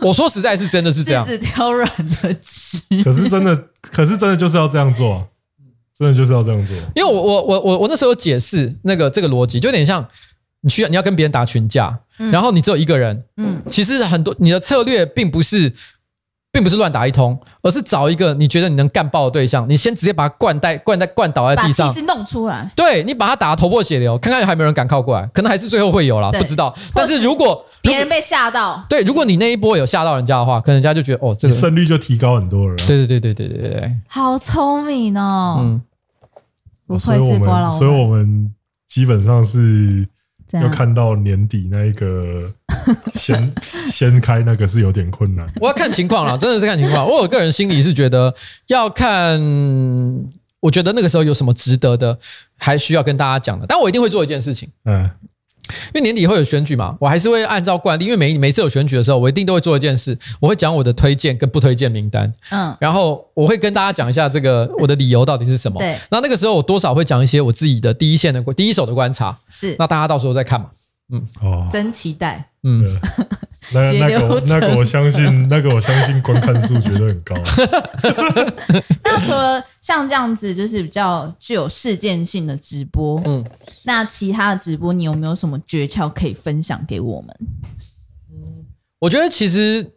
我说实在是真的是这样，挑软的吃。可是真的，可是真的就是要这样做，真的就是要这样做。因为我我我我我那时候解释那个这个逻辑，就有点像你需要你要跟别人打群架，然后你只有一个人，嗯，其实很多你的策略并不是。并不是乱打一通，而是找一个你觉得你能干爆的对象，你先直接把他灌在灌在灌倒在地上，把气势弄出来。对，你把他打得头破血流，看看还有没有人敢靠过来，可能还是最后会有啦，不知道。但是如果别人被吓到，对，如果你那一波有吓到人家的话，可能人家就觉得哦，这个胜率就提高很多了。对对对对对对对，好聪明哦。嗯，不愧是瓜老。所以我们基本上是。要看到年底那一个 先先开那个是有点困难。我要看情况了，真的是看情况。我个人心里是觉得要看，我觉得那个时候有什么值得的，还需要跟大家讲的。但我一定会做一件事情，嗯。因为年底会有选举嘛，我还是会按照惯例，因为每每次有选举的时候，我一定都会做一件事，我会讲我的推荐跟不推荐名单，嗯，然后我会跟大家讲一下这个我的理由到底是什么。对，那那个时候我多少会讲一些我自己的第一线的第一手的观察，是，那大家到时候再看嘛，嗯，哦，真期待，嗯。那那个那个我相信，那个我相信观看数绝对很高。那除了像这样子，就是比较具有事件性的直播，嗯，那其他的直播，你有没有什么诀窍可以分享给我们？嗯，我觉得其实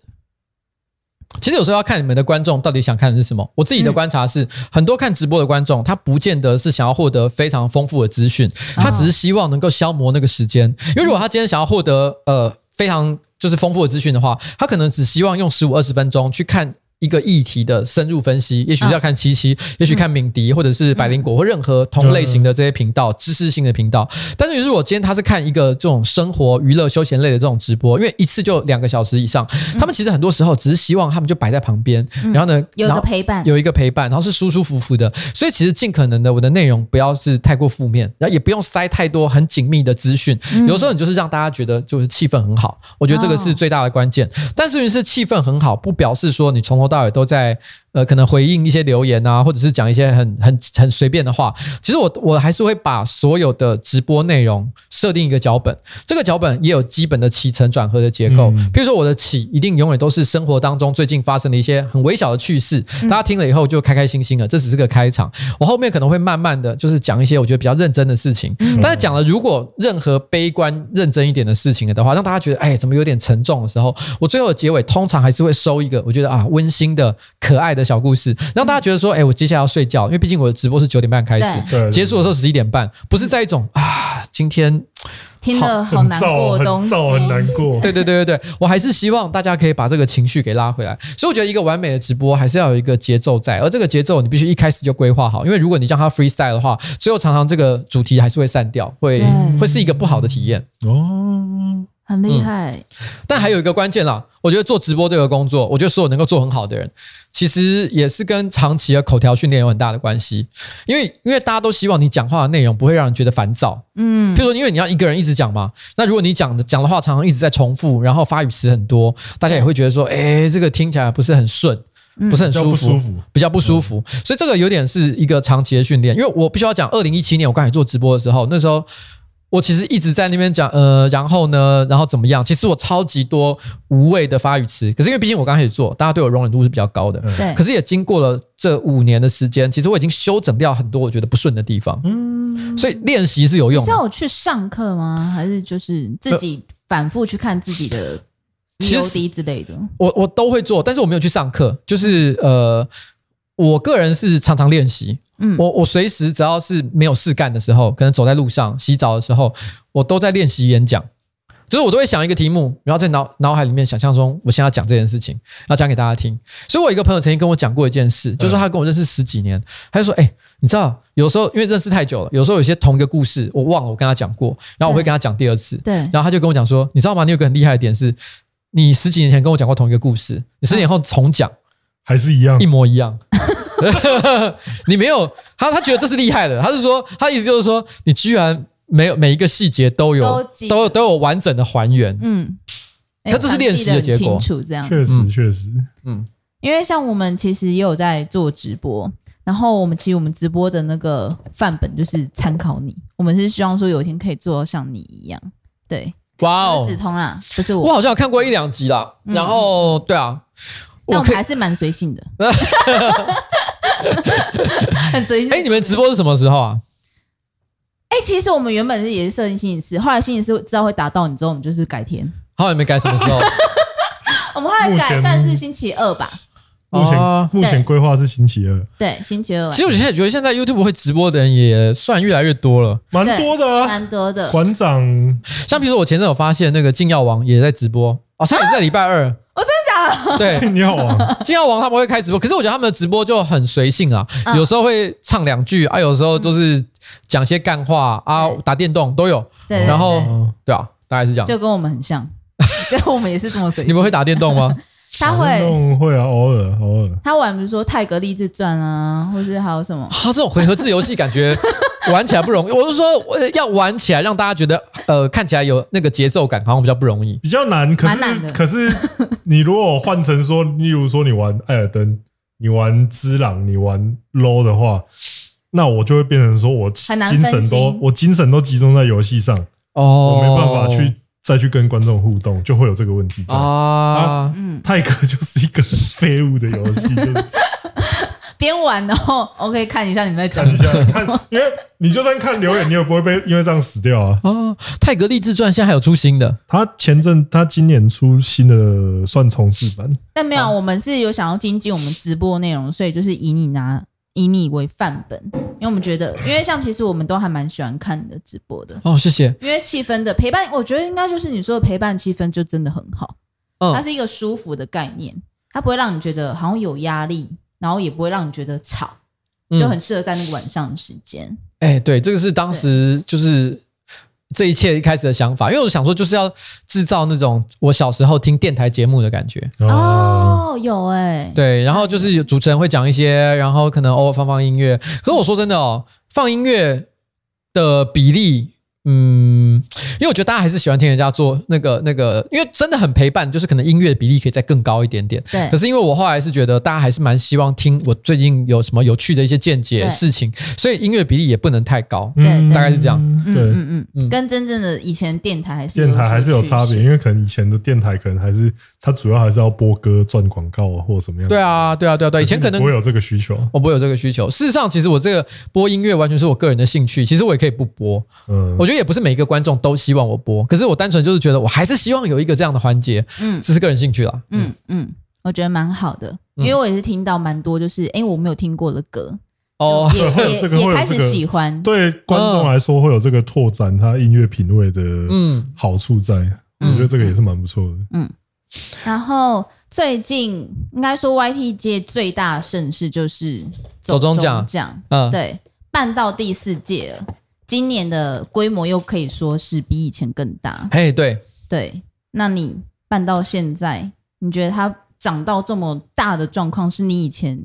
其实有时候要看你们的观众到底想看的是什么。我自己的观察是，很多看直播的观众，他不见得是想要获得非常丰富的资讯，他只是希望能够消磨那个时间。因为如果他今天想要获得呃非常就是丰富的资讯的话，他可能只希望用十五二十分钟去看。一个议题的深入分析，也许是要看七七，也许看敏迪，或者是百灵果，或任何同类型的这些频道，知识性的频道。但是于是我今天他是看一个这种生活、娱乐、休闲类的这种直播，因为一次就两个小时以上，他们其实很多时候只是希望他们就摆在旁边，然后呢，有一个陪伴，有一个陪伴，然后是舒舒服服的。所以其实尽可能的，我的内容不要是太过负面，然后也不用塞太多很紧密的资讯。有时候你就是让大家觉得就是气氛很好，我觉得这个是最大的关键。但是于是气氛很好，不表示说你从头到尾都在。呃，可能回应一些留言啊，或者是讲一些很很很随便的话。其实我我还是会把所有的直播内容设定一个脚本，这个脚本也有基本的起承转合的结构。比如说我的起一定永远都是生活当中最近发生的一些很微小的趣事，大家听了以后就开开心心的，这只是个开场。我后面可能会慢慢的就是讲一些我觉得比较认真的事情，但是讲了如果任何悲观认真一点的事情的话，让大家觉得哎怎么有点沉重的时候，我最后的结尾通常还是会收一个我觉得啊温馨的可爱的。小故事，让大家觉得说，哎，我接下来要睡觉，因为毕竟我的直播是九点半开始，结束的时候十一点半，不是在一种啊，今天听了好难过的东西，很难过。对对对对对，我还是希望大家可以把这个情绪给拉回来。所以我觉得一个完美的直播还是要有一个节奏在，而这个节奏你必须一开始就规划好，因为如果你让它 freestyle 的话，最后常常这个主题还是会散掉，会会是一个不好的体验。哦。很厉害、嗯。但还有一个关键啦，我觉得做直播这个工作，我觉得所有能够做很好的人，其实也是跟长期的口条训练有很大的关系。因为因为大家都希望你讲话的内容不会让人觉得烦躁。嗯，譬如说，因为你要一个人一直讲嘛，那如果你讲的讲的话常常一直在重复，然后发语词很多，大家也会觉得说，哎，这个听起来不是很顺。不是很舒服，比较不舒服，所以这个有点是一个长期的训练。因为我必须要讲，二零一七年我刚才做直播的时候，那时候我其实一直在那边讲，呃，然后呢，然后怎么样？其实我超级多无谓的发语词，可是因为毕竟我刚开始做，大家对我容忍度是比较高的。对。可是也经过了这五年的时间，其实我已经修整掉很多我觉得不顺的地方。嗯。所以练习是有用的。是要我去上课吗？还是就是自己反复去看自己的？其实之类的，我我都会做，但是我没有去上课。就是呃，我个人是常常练习。嗯，我我随时只要是没有事干的时候，可能走在路上、洗澡的时候，我都在练习演讲。就是我都会想一个题目，然后在脑脑海里面想象中，我现在要讲这件事情，要讲给大家听。所以我有一个朋友曾经跟我讲过一件事，就是说他跟我认识十几年，他就说：“哎，你知道，有时候因为认识太久了，有时候有些同一个故事我忘了，我跟他讲过，然后我会跟他讲第二次。对，然后他就跟我讲说：你知道吗？你有个很厉害的点是。”你十几年前跟我讲过同一个故事，你十年后重讲，还是一样，一模一样。你没有他，他觉得这是厉害的。他是说，他意思就是说，你居然没有每一个细节都有，都都有都有完整的还原。嗯，他这是练习的结果。这样确实确实，嗯，因为像我们其实也有在做直播，然后我们其实我们直播的那个范本就是参考你，我们是希望说有一天可以做到像你一样，对。哇哦，子通啊，不是我，我好像有看过一两集啦。嗯、然后，对啊，但我们还是蛮随性的，很随性。哎，你们直播是什么时候啊？哎，其实我们原本是也是设定星期四，后来星期四知道会打到你之后，我们就是改天。后来没改什么时候？我们后来改算是星期二吧。目前、哦、目前规划是星期二，对，星期二。其实我现在觉得，现在 YouTube 会直播的人也算越来越多了，蛮多的、啊，蛮多的。馆长，像比如说我前阵有发现那个禁药王也在直播，好像也是在礼拜二。我、啊哦、真的假的？对，金耀王，金耀王他们会开直播，可是我觉得他们的直播就很随性啊，嗯、有时候会唱两句啊，有时候都是讲些干话啊，打电动都有。对，对，然后对啊，大概是这样，就跟我们很像，就我们也是这么随性。你们会打电动吗？他会会啊，偶尔偶尔。他玩比如说《泰格励志传》啊，或是还有什么？他这种回合制游戏感觉玩起来不容易。我是说，要玩起来让大家觉得呃看起来有那个节奏感，好像比较不容易，比较难。可是可是你如果换成说，例如说你玩艾尔登，你玩之朗，你玩 low 的话，那我就会变成说我精神都我精神都集中在游戏上哦，我没办法去。再去跟观众互动，就会有这个问题在啊。嗯，泰克就是一个很废物的游戏，就是边玩然后 OK 看一下你们在讲什么，看，因为你就算看留言，你也不会被因为这样死掉啊。哦，泰格励志传现在还有出新的，他前阵他今年出新的算重制版，但没有，我们是有想要精进我们直播内容，所以就是以你拿。以你为范本，因为我们觉得，因为像其实我们都还蛮喜欢看你的直播的哦，谢谢。因为气氛的陪伴，我觉得应该就是你说的陪伴气氛，就真的很好。嗯，它是一个舒服的概念，它不会让你觉得好像有压力，然后也不会让你觉得吵，就很适合在那个晚上的时间。哎，对，这个是当时就是。这一切一开始的想法，因为我想说，就是要制造那种我小时候听电台节目的感觉。哦，有哎、欸，对，然后就是有主持人会讲一些，然后可能偶尔放放音乐。可是我说真的哦，放音乐的比例。嗯，因为我觉得大家还是喜欢听人家做那个那个，因为真的很陪伴，就是可能音乐的比例可以再更高一点点。对。可是因为我后来是觉得大家还是蛮希望听我最近有什么有趣的一些见解事情，所以音乐比例也不能太高。对，大概是这样。对，嗯嗯嗯，跟真正的以前电台还是电台还是有差别，因为可能以前的电台可能还是它主要还是要播歌赚广告啊，或者什么样。对啊，对啊，对啊，对。以前可能不会有这个需求，我不会有这个需求。事实上，其实我这个播音乐完全是我个人的兴趣，其实我也可以不播。嗯，我觉得也不是每一个观众。都希望我播，可是我单纯就是觉得，我还是希望有一个这样的环节，嗯，这是个人兴趣啦，嗯嗯，我觉得蛮好的，因为我也是听到蛮多，就是哎，我没有听过的歌，哦，也也 也开始喜欢，对观众来说会有这个拓展他音乐品味的嗯。好处在，我觉得这个也是蛮不错的，嗯。然后最近应该说 YT 界最大盛事就是走中奖，嗯，对，办到第四届了。今年的规模又可以说是比以前更大。嘿，对，对，那你办到现在，你觉得它涨到这么大的状况，是你以前？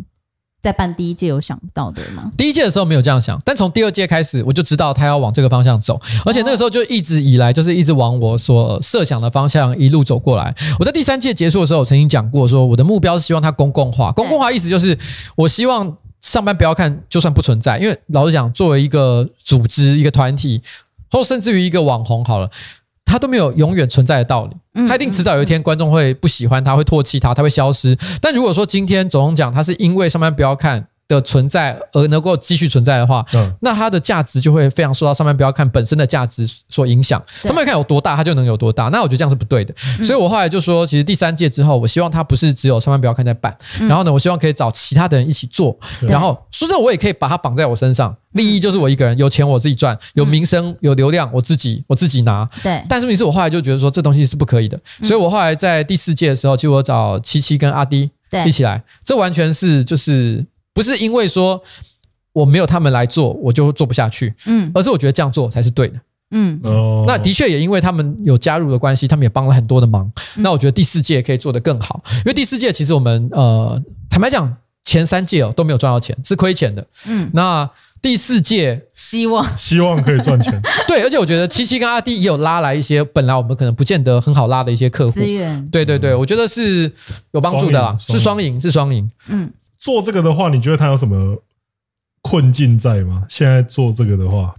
在办第一届有想到的吗？第一届的时候没有这样想，但从第二届开始，我就知道它要往这个方向走，而且那个时候就一直以来就是一直往我所设想的方向一路走过来。我在第三届结束的时候，我曾经讲过，说我的目标是希望它公共化。公共化意思就是，我希望上班不要看，就算不存在，因为老实讲，作为一个组织、一个团体，或甚至于一个网红，好了。他都没有永远存在的道理，他一定迟早有一天观众会不喜欢他，会唾弃他，他会消失。但如果说今天总统讲他是因为上班不要看的存在而能够继续存在的话，嗯，那它的价值就会非常受到上面不要看本身的价值所影响。上班不要看有多大，它就能有多大。那我觉得这样是不对的。所以我后来就说，其实第三届之后，我希望它不是只有上面不要看在办，然后呢，我希望可以找其他的人一起做。然后说真的，我也可以把它绑在我身上，利益就是我一个人，有钱我自己赚，有名声有流量我自己我自己拿。对。但是问题是我后来就觉得说，这东西是不可以的。所以我后来在第四届的时候，其实我找七七跟阿迪一起来，这完全是就是。不是因为说我没有他们来做，我就做不下去，嗯，而是我觉得这样做才是对的，嗯，哦，那的确也因为他们有加入的关系，他们也帮了很多的忙，嗯，那我觉得第四届可以做得更好，因为第四届其实我们呃，坦白讲，前三届哦都没有赚到钱，是亏钱的，嗯，那第四届希望希望可以赚钱，对，而且我觉得七七跟阿弟也有拉来一些本来我们可能不见得很好拉的一些客户。资源，对对对，我觉得是有帮助的啦，是双赢，是双赢，嗯。做这个的话，你觉得他有什么困境在吗？现在做这个的话，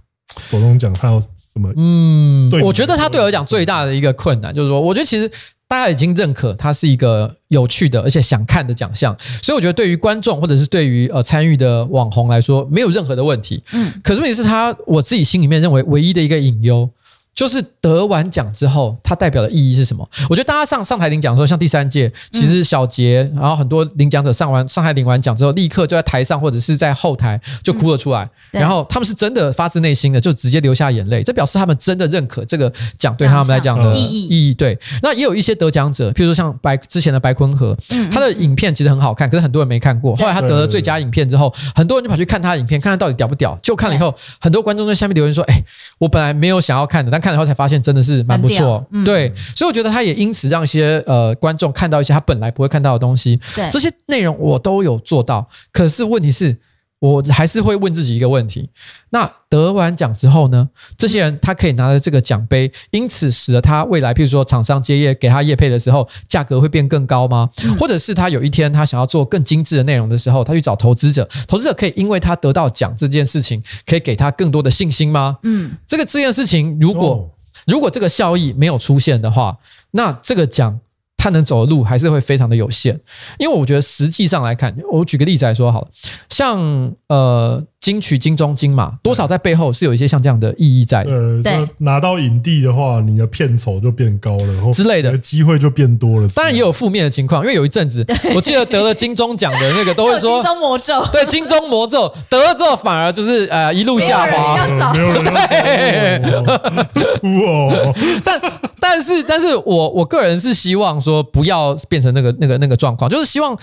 左中讲他有什么？嗯，我觉得他对我来讲最大的一个困难就是说，我觉得其实大家已经认可它是一个有趣的而且想看的奖项，所以我觉得对于观众或者是对于呃参与的网红来说，没有任何的问题。嗯，可是问题是他我自己心里面认为唯一的一个隐忧。就是得完奖之后，它代表的意义是什么？我觉得大家上上台领奖的时候，像第三届，其实小杰，然后很多领奖者上完上台领完奖之后，立刻就在台上或者是在后台就哭了出来，然后他们是真的发自内心的就直接流下眼泪，这表示他们真的认可这个奖对他们来讲的意义。意义对，那也有一些得奖者，譬如说像白之前的白坤和，他的影片其实很好看，可是很多人没看过。后来他得了最佳影片之后，很多人就跑去看他的影片，看他到底屌不屌。就看了以后，很多观众在下面留言说：“哎，我本来没有想要看的，但看。”看了以后才发现真的是蛮不错，嗯、对，所以我觉得他也因此让一些呃观众看到一些他本来不会看到的东西。对，这些内容我都有做到，可是问题是。我还是会问自己一个问题：那得完奖之后呢？这些人他可以拿着这个奖杯，因此使得他未来，譬如说厂商接业给他业配的时候，价格会变更高吗？或者是他有一天他想要做更精致的内容的时候，他去找投资者，投资者可以因为他得到奖这件事情，可以给他更多的信心吗？嗯，这个这件事情，如果如果这个效益没有出现的话，那这个奖。他能走的路还是会非常的有限，因为我觉得实际上来看，我举个例子来说好了，像呃金曲、金钟、金马，多少在背后是有一些像这样的意义在的。对，拿到影帝的话，你的片酬就变高了，之类的，机会就变多了。当然也有负面的情况，因为有一阵子，我记得得了金钟奖的那个都会说金钟魔咒，对，金钟魔咒得了之后反而就是呃一路下滑，没有人要找，哭哦。但但是但是我我个人是希望说。说不要变成那个那个那个状况，就是希望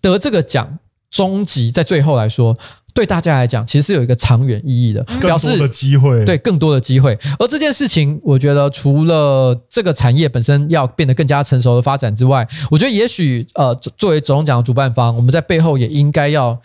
得这个奖，终极在最后来说，对大家来讲，其实是有一个长远意义的，表示更多的机会，对更多的机会。而这件事情，我觉得除了这个产业本身要变得更加成熟的发展之外，我觉得也许呃，作为总统奖的主办方，我们在背后也应该要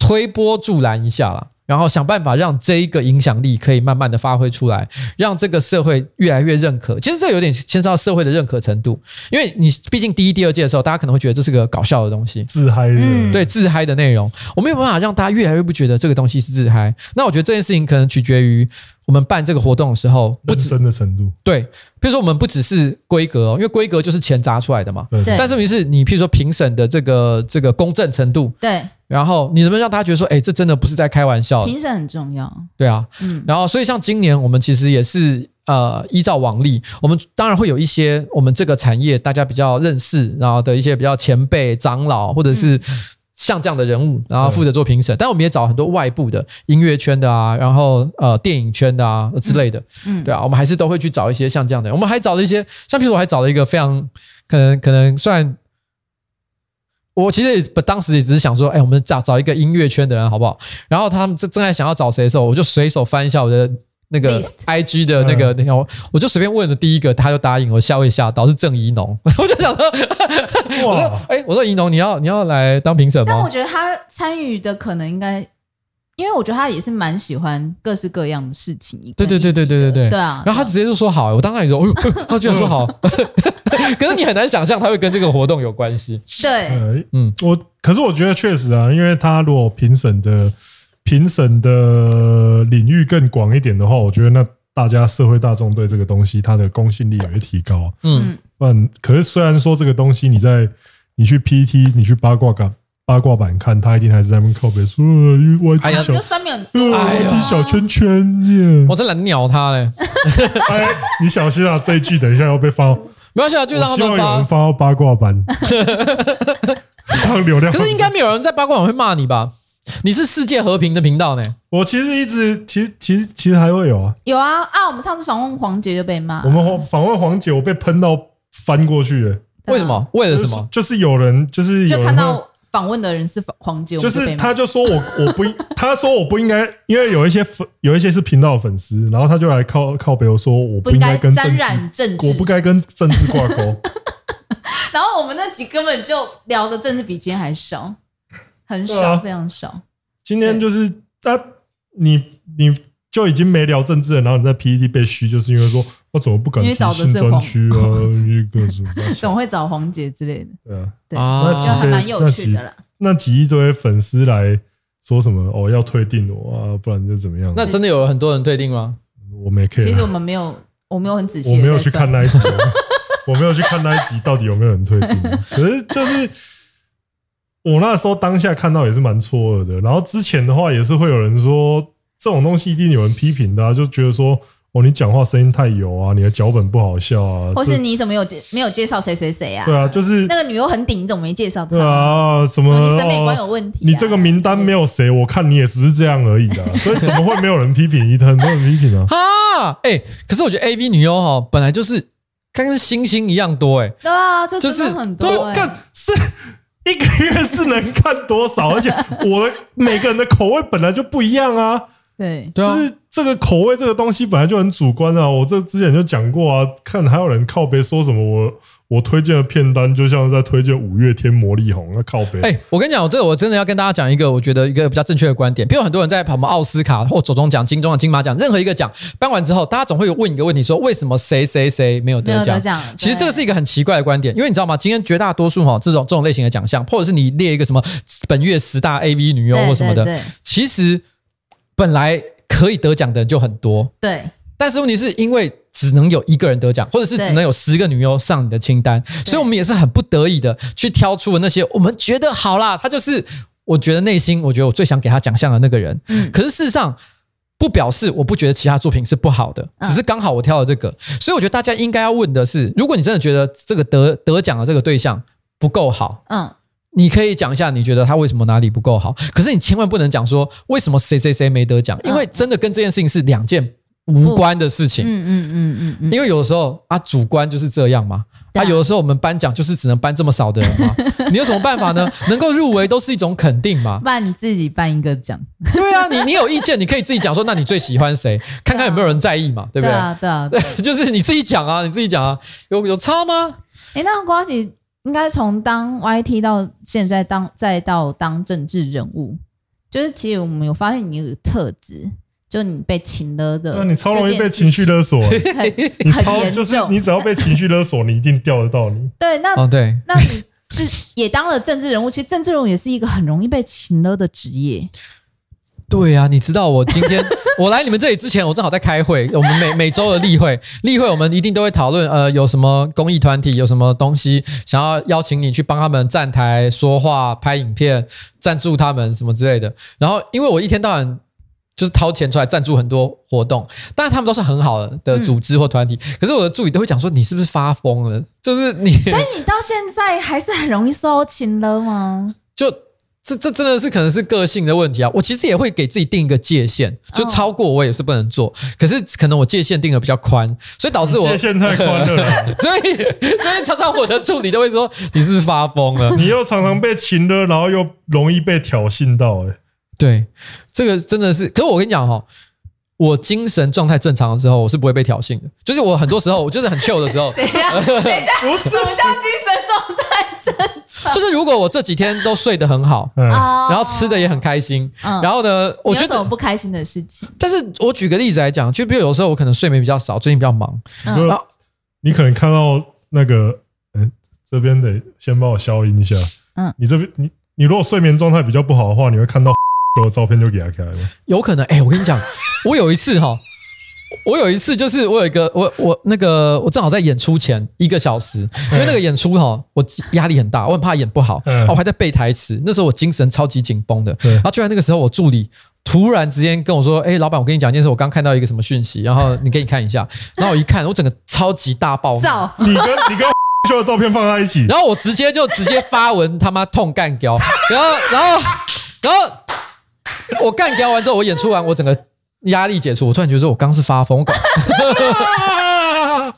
推波助澜一下啦。然后想办法让这一个影响力可以慢慢的发挥出来，让这个社会越来越认可。其实这有点牵涉到社会的认可程度，因为你毕竟第一、第二届的时候，大家可能会觉得这是个搞笑的东西，自嗨的，嗯、对自嗨的内容，我没有办法让大家越来越不觉得这个东西是自嗨。那我觉得这件事情可能取决于我们办这个活动的时候，不真的程度。对，比如说我们不只是规格哦，因为规格就是钱砸出来的嘛。对。但是问题是你，譬如说评审的这个这个公正程度，对。然后你能不能让大家觉得说，哎，这真的不是在开玩笑？评审很重要。对啊，嗯。然后，所以像今年我们其实也是呃，依照往例，我们当然会有一些我们这个产业大家比较认识，然后的一些比较前辈长老，或者是像这样的人物，然后负责做评审。但我们也找很多外部的音乐圈的啊，然后呃电影圈的啊之类的，嗯，对啊，我们还是都会去找一些像这样的人。我们还找了一些，像譬如我还找了一个非常可能可能算。我其实也不，当时也只是想说，哎，我们找找一个音乐圈的人好不好？然后他们正正在想要找谁的时候，我就随手翻一下我的那个 IG 的那个那个，我就随便问了第一个，他就答应我，吓一吓，导致郑怡农，我就想说，我说，哎，我说怡农，你要你要来当评审吗？但我觉得他参与的可能应该，因为我觉得他也是蛮喜欢各式各样的事情。对对对对对对对，对啊。然后他直接就说好，我当然也说，他居然说好，可是你很难想象他会跟这个活动有关系。对，嗯，我可是我觉得确实啊，因为他如果评审的。评审的领域更广一点的话，我觉得那大家社会大众对这个东西它的公信力也会提高。嗯，嗯，可是虽然说这个东西你在你去 PT 你去八卦版八卦版看，他一定还是在那边靠北说，哎呀，小酸面很多，小圈圈耶，我真懒得鸟他嘞。哎，你小心啊，这一句等一下要被发，没关系啊，就让他们发，有人发到八卦版，这样流量。可是应该没有人在八卦版会骂你吧？你是世界和平的频道呢？我其实一直，其实其实其实还会有啊。有啊啊！我们上次访问黄杰就被骂。我们访访问黄杰，我被喷到翻过去了。为什么？为了什么？就是有人，就是有人就看到访问的人是黄杰，就是他就说我我不，他说我不应该，因为有一些粉，有一些是频道的粉丝，然后他就来靠靠北我说我不应该跟沾染政治，我不该跟政治挂钩。然后我们那集根本就聊的政治比今天还少。很少，啊、非常少。今天就是他，你你就已经没聊政治了，然后你在 PPT 被嘘，就是因为说我怎么不敢提新专区啊？一个什么？总 会找黄姐之类的。对啊，对啊，那还蛮有趣的啦。那几亿堆粉丝来说什么？哦，要退订我啊，不然就怎么样？那真的有很多人退订吗？我没看。其实我们没有，我没有很仔细，我没有去看那一集，我没有去看那一集到底有没有人退订。可是就是。我那时候当下看到也是蛮错愕的，然后之前的话也是会有人说这种东西一定有人批评的，啊，就觉得说哦，你讲话声音太油啊，你的脚本不好笑啊，或是你怎么有介没有介绍谁谁谁啊？对啊，就是那个女优很顶，你怎么没介绍？对啊，什么你审美观有问题，啊？你这个名单没有谁，我看你也只是这样而已的，所以怎么会没有人批评？你很多人批评啊？啊，哎，可是我觉得 AV 女优哈本来就是跟星星一样多哎，欸，对啊，这就是很多，欸，更是。一个月是能看多少？而且我的每个人的口味本来就不一样啊。对，就是这个口味这个东西本来就很主观啊。我这之前就讲过啊，看还有人靠背说什么我。我推荐的片单就像是在推荐五月天、魔力红，那靠背。哎，我跟你讲，我这个我真的要跟大家讲一个，我觉得一个比较正确的观点。比如很多人在跑什么奥斯卡或走中奖、金钟奖、金马奖，任何一个奖颁完之后，大家总会有问一个问题，说为什么谁谁谁没有得奖？其实这个是一个很奇怪的观点，因为你知道吗？今天绝大多数哈这种这种类型的奖项，或者是你列一个什么本月十大 AV 女优或什么的，其实本来可以得奖的人就很多。对。但是问题是因为只能有一个人得奖，或者是只能有十个女优上你的清单，所以我们也是很不得已的去挑出了那些我们觉得好啦，他就是我觉得内心我觉得我最想给他奖项的那个人。嗯，可是事实上不表示我不觉得其他作品是不好的，只是刚好我挑了这个。所以我觉得大家应该要问的是，如果你真的觉得这个得得奖的这个对象不够好，嗯，你可以讲一下你觉得他为什么哪里不够好。可是你千万不能讲说为什么谁谁谁没得奖，因为真的跟这件事情是两件。无关的事情，嗯嗯嗯嗯嗯，因为有的时候啊，主观就是这样嘛。啊，有的时候我们颁奖就是只能颁这么少的人嘛。你有什么办法呢？能够入围都是一种肯定嘛。不然你自己颁一个奖。对啊，你你有意见，你可以自己讲说，那你最喜欢谁？看看有没有人在意嘛，对不对？对啊，对啊，对，就是你自己讲啊，你自己讲啊，有有差吗？哎，那瓜姐应该从当 YT 到现在当再到当政治人物，就是其实我们有发现你有个特质。就你被情勒的，那你超容易被情绪勒索。你超就是你只要被情绪勒索，你一定钓得到你。对，那哦对，那你是 也当了政治人物。其实政治人物也是一个很容易被情勒的职业。对啊，你知道我今天 我来你们这里之前，我正好在开会。我们每每周的例会，例会我们一定都会讨论，呃，有什么公益团体，有什么东西想要邀请你去帮他们站台说话、拍影片、赞助他们什么之类的。然后，因为我一天到晚。就是掏钱出来赞助很多活动，当然他们都是很好的的组织或团体。嗯、可是我的助理都会讲说：“你是不是发疯了？”就是你，所以你到现在还是很容易受情了吗？就这这真的是可能是个性的问题啊！我其实也会给自己定一个界限，就超过我也是不能做。哦、可是可能我界限定的比较宽，所以导致我界限太宽了。所以所以常常我的助理都会说：“你是不是发疯了？”你又常常被情了，然后又容易被挑衅到、欸，哎。对，这个真的是，可是我跟你讲哈，我精神状态正常的时候，我是不会被挑衅的。就是我很多时候，我就是很 chill 的时候。等一下，等一下，不是什么叫精神状态正常？就是如果我这几天都睡得很好，嗯，然后吃的也很开心，嗯，然后呢，我觉得有什么不开心的事情？但是我举个例子来讲，就比如有时候我可能睡眠比较少，最近比较忙，嗯，然后你可能看到那个，嗯，这边得先帮我消音一下，嗯，你这边你你如果睡眠状态比较不好的话，你会看到。我照片就给他看了，有可能哎、欸，我跟你讲，我有一次哈，我有一次就是我有一个我我那个我正好在演出前一个小时，因为那个演出哈，我压力很大，我很怕演不好，我还在背台词，那时候我精神超级紧绷的，然后就在那个时候，我助理突然之间跟我说：“哎，老板，我跟你讲一件事，我刚看到一个什么讯息，然后你给你看一下。”然后我一看，我整个超级大爆炸，你跟你跟秀的照片放在一起，然后我直接就直接发文他妈痛干掉，然后然后然后。我干掉完之后，我演出完，我整个压力解除。我突然觉得，我刚是发疯。我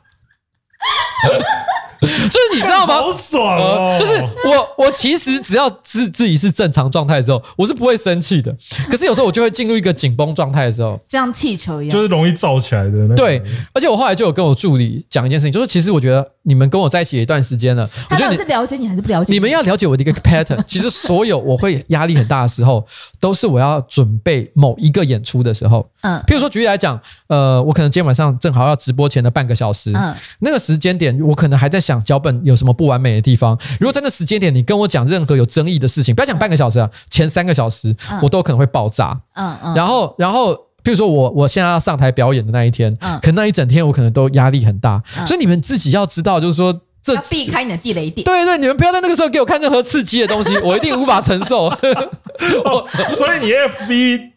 就是你知道吗？好爽哦！就是我，我其实只要自自己是正常状态的时候，我是不会生气的。可是有时候我就会进入一个紧绷状态的时候，就像气球一样，就是容易燥起来的。对，而且我后来就有跟我助理讲一件事情，就是其实我觉得你们跟我在一起一段时间了，我觉得你是了解你还是不了解你？你们要了解我的一个 pattern。其实所有我会压力很大的时候，都是我要准备某一个演出的时候。嗯，譬如说举例来讲，呃，我可能今天晚上正好要直播前的半个小时，嗯，那个时间点我可能还在想脚本有什么不完美的地方。如果在那时间点你跟我讲任何有争议的事情，不要讲半个小时啊，前三个小时我都可能会爆炸。嗯嗯，然后然后譬如说我我现在要上台表演的那一天，嗯，可能那一整天我可能都压力很大，所以你们自己要知道，就是说这避开你的地雷点。对对，你们不要在那个时候给我看任何刺激的东西，我一定无法承受。哦，所以你 FB。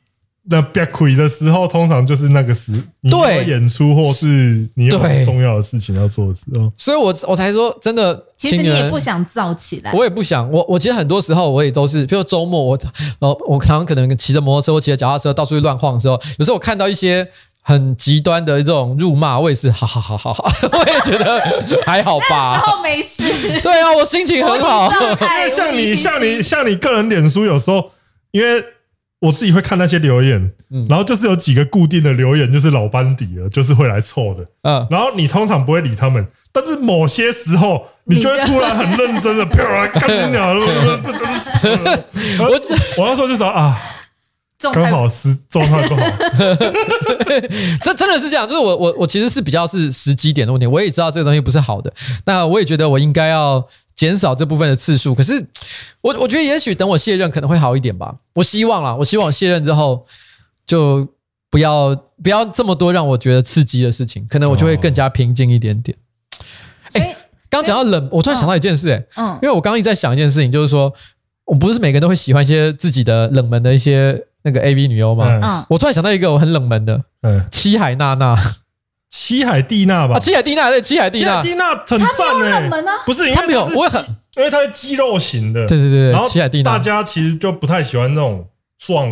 那憋亏的时候，通常就是那个时，你要演出或是你有很重要的事情要做的时候。所以我我才说，真的，其实你也不想躁起来，我也不想。我我其实很多时候我也都是，比如周末我，呃，我常常可能骑着摩托车或骑着脚踏车到处去乱晃的时候，有时候我看到一些很极端的这种辱骂，我也是，好好好好好，我也觉得 还好吧。那时候没事。对啊，我心情很好。像你像你像你个人脸书，有时候因为。我自己会看那些留言，嗯，然后就是有几个固定的留言，就是老班底了，就是会来凑的，嗯，然后你通常不会理他们，但是某些时候你就会突然很认真的飘来干不就是死了？我我那时候就说啊，刚好是状态不好，这真的是这样，就是我我我其实是比较是时机点的问题，我也知道这个东西不是好的，那我也觉得我应该要。减少这部分的次数，可是我我觉得也许等我卸任可能会好一点吧。我希望啦，我希望卸任之后就不要不要这么多让我觉得刺激的事情，可能我就会更加平静一点点。哎、哦，刚、欸、讲到冷，我突然想到一件事、欸，哎，嗯，因为我刚刚一直在想一件事情，就是说我不是每个人都会喜欢一些自己的冷门的一些那个 AV 女优吗？嗯，我突然想到一个我很冷门的，嗯，七海娜娜。七海蒂娜吧，七海蒂娜对，七海蒂娜，蒂娜很赞哎，不是，他没有，我很，因为他是肌肉型的，对对对，然后七海蒂娜，大家其实就不太喜欢那种壮，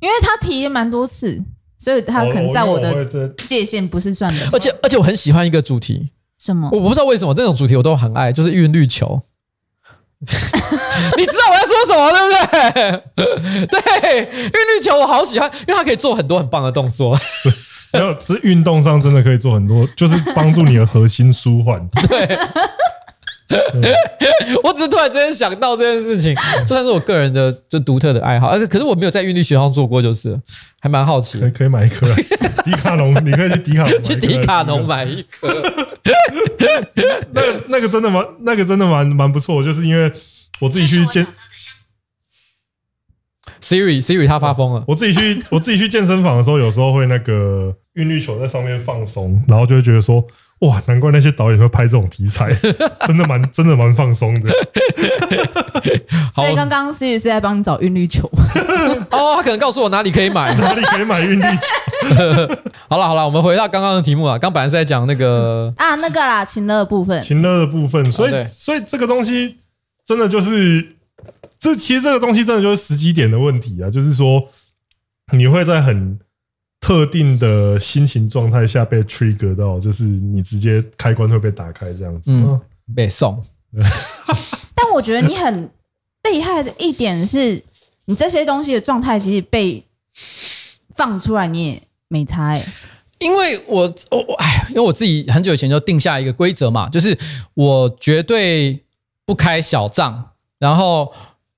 因为他提蛮多次，所以他可能在我的界限不是算的，而且而且我很喜欢一个主题，什么？我不知道为什么这种主题我都很爱，就是韵律球，你知道我在说什么对不对？对，韵律球我好喜欢，因为它可以做很多很棒的动作。没有，只是运动上真的可以做很多，就是帮助你的核心舒缓。对，我只是突然之间想到这件事情，这算是我个人的就独特的爱好。而可是我没有在韵律学上做过，就是还蛮好奇。可以可以买一颗，迪卡侬，你可以去迪卡侬 去迪卡侬买一颗。那那个真的蛮，那个真的蛮蛮不错，就是因为我自己去健。Siri Siri 他发疯了。我自己去 我自己去健身房的时候，有时候会那个韵律球在上面放松，然后就会觉得说，哇，难怪那些导演会拍这种题材，真的蛮真的蛮放松的。所以刚刚 Siri 是在帮你找韵律球。哦，他可能告诉我哪里可以买，哪里可以买韵律球。好了好了，我们回到刚刚的题目啊，刚本来是在讲那个啊那个啦，情乐的部分，情乐的部分，所以所以这个东西真的就是。这其实这个东西真的就是时机点的问题啊，就是说你会在很特定的心情状态下被 trigger 到，就是你直接开关会被打开这样子。嗯，被送。但我觉得你很厉害的一点是，你这些东西的状态其实被放出来，你也没差哎、欸，因为我我我哎，因为我自己很久以前就定下一个规则嘛，就是我绝对不开小账，然后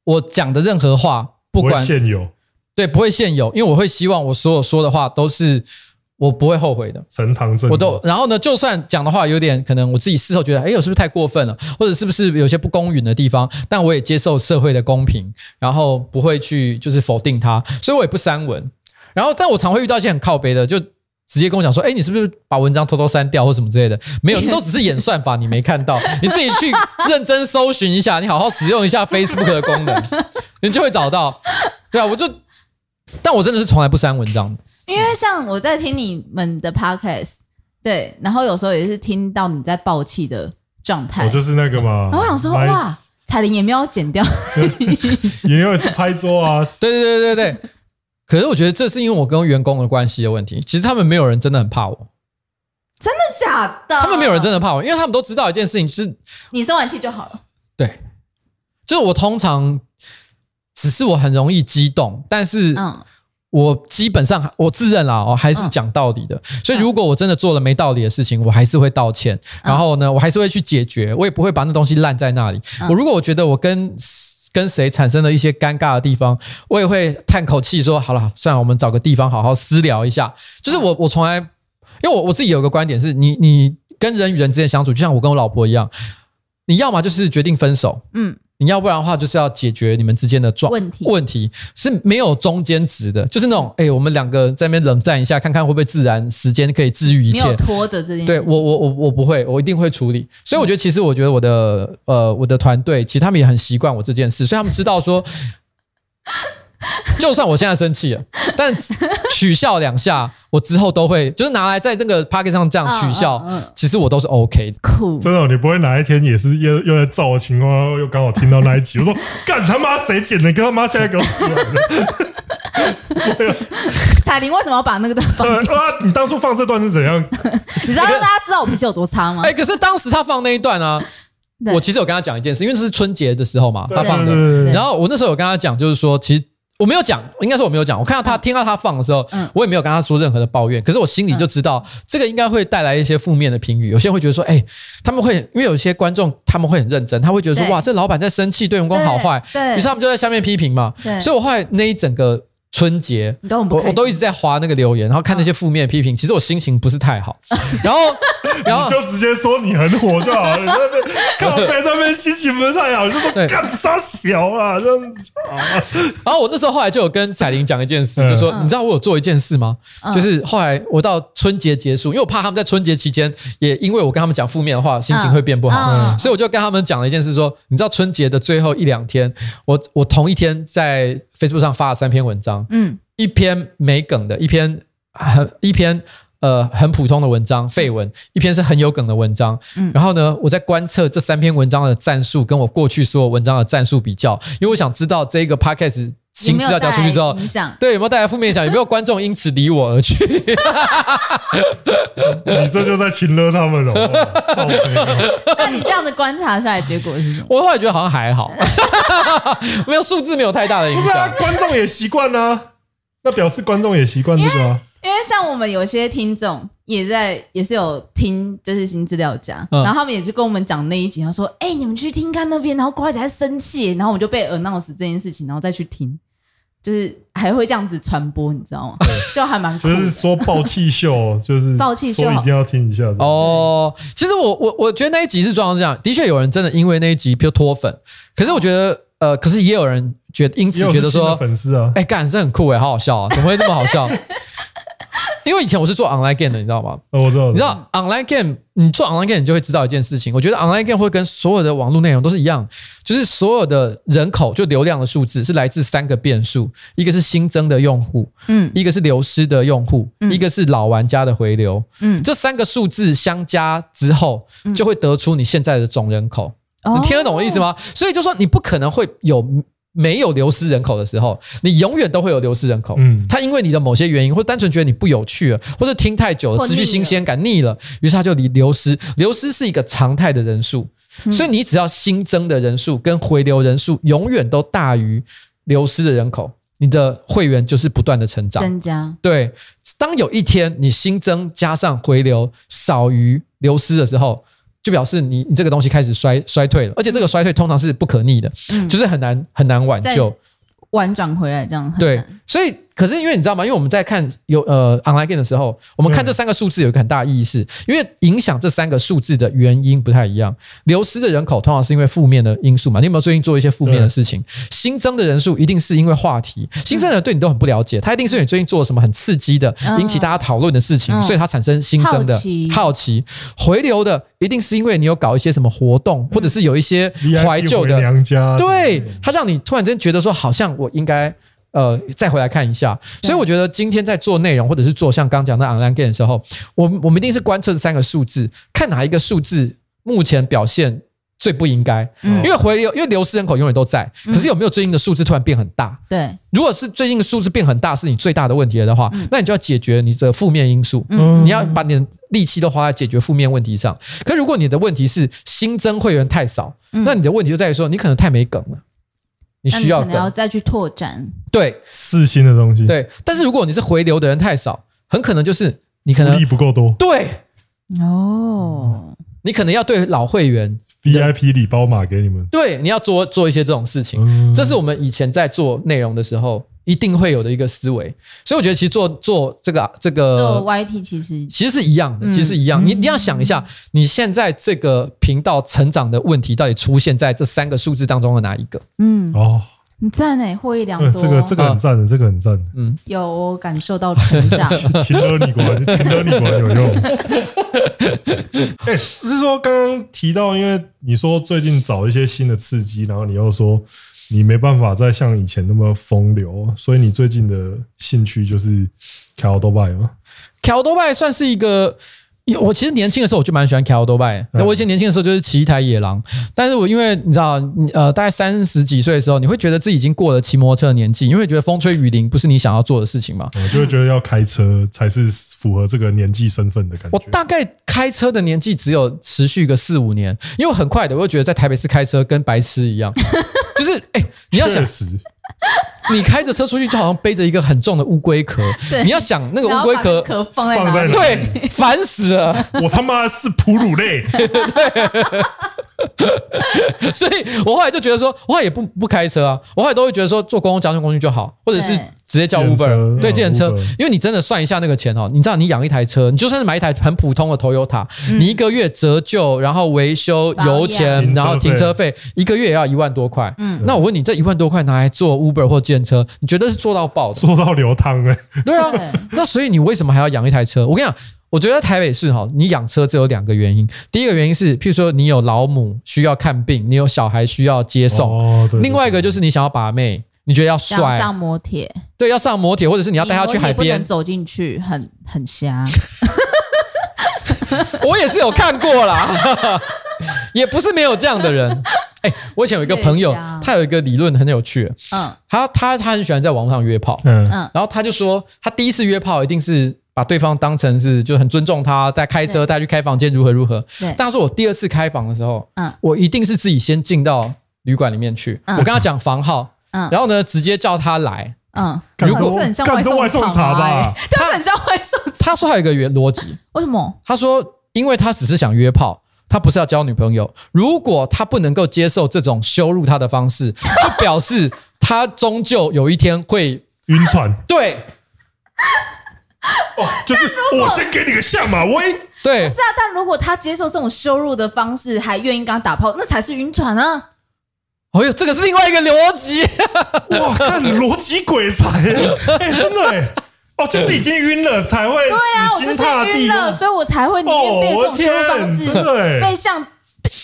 我讲的任何话不管不现有，对，不会现有，因为我会希望我所有说的话都是。我不会后悔的，呈堂证。我都，然后呢，就算讲的话有点可能，我自己事后觉得，哎，我是不是太过分了，或者是不是有些不公允的地方？但我也接受社会的公平，然后不会去就是否定它，所以我也不删文。然后，但我常会遇到一些很靠北的，就直接跟我讲说，哎，你是不是把文章偷偷删掉或什么之类的？没有，你都只是演算法，你没看到，你自己去认真搜寻一下，你好好使用一下 Facebook 的功能，你就会找到。对啊，我就，但我真的是从来不删文章的。因为像我在听你们的 podcast，对，然后有时候也是听到你在爆气的状态，我就是那个嘛。然后我想说，哇，彩铃也没有剪掉，也有一次拍桌啊，对对对对对。可是我觉得这是因为我跟员工的关系的问题，其实他们没有人真的很怕我，真的假的？他们没有人真的怕我，因为他们都知道一件事情，就是你生完气就好了。对，就是我通常只是我很容易激动，但是嗯。我基本上我自认啦，我还是讲道理的。所以如果我真的做了没道理的事情，我还是会道歉。然后呢，我还是会去解决，我也不会把那东西烂在那里。我如果我觉得我跟跟谁产生了一些尴尬的地方，我也会叹口气说：好了，算了，我们找个地方好好私聊一下。就是我我从来，因为我我自己有个观点是，你你跟人与人之间相处，就像我跟我老婆一样，你要么就是决定分手，嗯。你要不然的话，就是要解决你们之间的状问题，问题是没有中间值的，就是那种哎、欸，我们两个在那边冷战一下，看看会不会自然时间可以治愈一切，没有拖着这件事。对我，我，我，我不会，我一定会处理。所以我觉得，其实我觉得我的呃，我的团队其实他们也很习惯我这件事，所以他们知道说。就算我现在生气了，但取笑两下，我之后都会就是拿来在那个 Podcast 上这样取笑，其实我都是 OK 的。酷，真的，你不会哪一天也是又又在造的情况，又刚好听到那一集，我说 干他妈谁剪的？跟他妈现在给我出来的。彩铃为什么要把那个段放？你当初放这段是怎样？你知道让大家知道我脾气有多差吗？哎，可是当时他放那一段啊。我其实有跟他讲一件事，因为这是春节的时候嘛，他放的。然后我那时候有跟他讲，就是说，其实我没有讲，应该说我没有讲。我看到他听到他放的时候，我也没有跟他说任何的抱怨。可是我心里就知道，这个应该会带来一些负面的评语。有些人会觉得说，哎，他们会因为有些观众他们会很认真，他会觉得说，哇，这老板在生气，对员工好坏。于是他们就在下面批评嘛。所以我后来那一整个。春节，我我都一直在划那个留言，然后看那些负面批评，其实我心情不是太好。然后，然后你就直接说你很火就好了。你在那边靠北上面心情不是太好，就说干啥小啊这样子。然后我那时候后来就有跟彩玲讲一件事，就说你知道我有做一件事吗？就是后来我到春节结束，因为我怕他们在春节期间也因为我跟他们讲负面的话，心情会变不好，所以我就跟他们讲了一件事，说你知道春节的最后一两天，我我同一天在 Facebook 上发了三篇文章。嗯，一篇没梗的，一篇很一篇呃很普通的文章废文，一篇是很有梗的文章。嗯，然后呢，我在观测这三篇文章的赞数，跟我过去所有文章的赞数比较，因为我想知道这个 podcast 新资料交出去之后，对有没有带来负面影响？有没有观众因此离我而去？你这就在情勒他们了。那你这样的观察下来，结果是什么？我后来觉得好像还好，没有数字没有太大的影响。不是啊，观众也习惯啊，那表示观众也习惯这个啊。因为像我们有些听众也在，也是有听，就是新资料夹，然后他们也是跟我们讲那一集，他说：“哎，你们去听看那边，然后呱仔在生气，然后我们就被 announce 这件事情，然后再去听。”就是还会这样子传播，你知道吗？就还蛮就是说爆气秀，就是爆气秀，一定要听一下哦。其实我我我觉得那一集是状况这样，的确有人真的因为那一集就脱粉，可是我觉得呃，可是也有人觉得因此觉得说粉丝啊，哎干这很酷哎，好好笑啊，怎么会那么好笑？因为以前我是做 online game 的，你知道吗？我知道。你知道 online game，你做 online game，你就会知道一件事情。我觉得 online game 会跟所有的网络内容都是一样，就是所有的人口就流量的数字是来自三个变数：一个是新增的用户，嗯，一个是流失的用户，嗯一个是老玩家的回流，嗯，这三个数字相加之后，就会得出你现在的总人口。你听得懂我意思吗？所以就说你不可能会有。没有流失人口的时候，你永远都会有流失人口。嗯，他因为你的某些原因，或单纯觉得你不有趣了，或者听太久了，失去新鲜感，腻了，于是他就离流失。流失是一个常态的人数，所以你只要新增的人数跟回流人数永远都大于流失的人口，你的会员就是不断的成长增加。对，当有一天你新增加上回流少于流失的时候，就表示你你这个东西开始衰衰退了，而且这个衰退通常是不可逆的，嗯、就是很难很难挽救。婉转回来这样对，所以可是因为你知道吗？因为我们在看有呃 online game 的时候，我们看这三个数字有一个很大的意义是，因为影响这三个数字的原因不太一样。流失的人口通常是因为负面的因素嘛？你有没有最近做一些负面的事情？新增的人数一定是因为话题，新增的人对你都很不了解，他一定是你最近做了什么很刺激的，引起大家讨论的事情，所以他产生新增的好奇。回流的一定是因为你有搞一些什么活动，或者是有一些怀旧的娘家，对，他让你突然间觉得说好像我应该。呃，再回来看一下，所以我觉得今天在做内容或者是做像刚讲的 online game 的时候，我们我们一定是观测这三个数字，看哪一个数字目前表现最不应该。嗯，因为回流，因为流失人口永远都在，可是有没有最近的数字突然变很大？对，如果是最近的数字变很大是你最大的问题了的话，那你就要解决你的负面因素，嗯，你要把你的力气都花在解决负面问题上。可如果你的问题是新增会员太少，那你的问题就在于说你可能太没梗了。你需要可能要再去拓展，对，试新的东西，对。但是如果你是回流的人太少，很可能就是你可能力不够多，对，哦，你可能要对老会员 VIP 礼包码给你们，对，你要做做一些这种事情，嗯、这是我们以前在做内容的时候。一定会有的一个思维，所以我觉得其实做做这个这个做 YT 其实其实是一样的，其实是一样。你你要想一下，你现在这个频道成长的问题到底出现在这三个数字当中的哪一个？嗯哦，你赞诶，获益良多。这个这个很赞的，这个很赞的。嗯，有我感受到成长。请得你果然，请得你果然有用。哎，是说刚刚提到，因为你说最近找一些新的刺激，然后你又说。你没办法再像以前那么风流，所以你最近的兴趣就是骑多拜吗？骑多拜算是一个，我其实年轻的时候我就蛮喜欢骑多拜。那我以前年轻的时候就是骑一台野狼，但是我因为你知道，呃，大概三十几岁的时候，你会觉得自己已经过了骑摩托车的年纪，因为觉得风吹雨淋不是你想要做的事情嘛，我就会觉得要开车才是符合这个年纪身份的感觉。我大概开车的年纪只有持续个四五年，因为很快的，我就觉得在台北市开车跟白痴一样。就是哎、你要想，你开着车出去就好像背着一个很重的乌龟壳。你要想那个乌龟壳壳放在哪里？对，烦死了！我他妈是哺乳类。所以我后来就觉得说，我后来也不不开车啊，我后来都会觉得说，坐公共交通工具就好，或者是直接叫 Uber，对，计程车。因为你真的算一下那个钱哦，你知道你养一台车，你就算是买一台很普通的 Toyota，你一个月折旧，然后维修、油钱，然后停车费，一个月也要一万多块。嗯，那我问你，这一万多块拿来做 Uber 或计程车，你觉得是做到爆，做到流汤哎？对啊，那所以你为什么还要养一台车？我跟你讲。我觉得台北市哈，你养车只有两个原因。第一个原因是，譬如说你有老母需要看病，你有小孩需要接送；另外一个就是你想要把妹，你觉得要帅，上摩铁，对，要上摩铁，或者是你要带他去海边，不能走进去，很很瞎。我也是有看过啦，也不是没有这样的人。哎，我以前有一个朋友，他有一个理论很有趣。嗯，他他他很喜欢在网络上约炮。嗯。嗯，然后他就说，他第一次约炮一定是。把对方当成是就很尊重他，在开车带去开房间如何如何。对，但是我第二次开房的时候，嗯，我一定是自己先进到旅馆里面去，我跟他讲房号，嗯，然后呢，直接叫他来，嗯，如果是 很像外送茶吧，他很像外送。他说还有一个原逻辑，为什么？他说，因为他只是想约炮，他不是要交女朋友。如果他不能够接受这种羞辱他的方式，就表示他终究有一天会晕船。对。哦，就是我先给你个下马威，对，不是啊。但如果他接受这种羞辱的方式，还愿意跟他打炮，那才是晕船啊！哦呦，这个是另外一个逻辑，哇，看逻辑鬼才，哎，真的哎，哦，就是已经晕了才会死心塌地，对啊，我就是晕了，所以我才会宁愿被这种羞辱方式，被像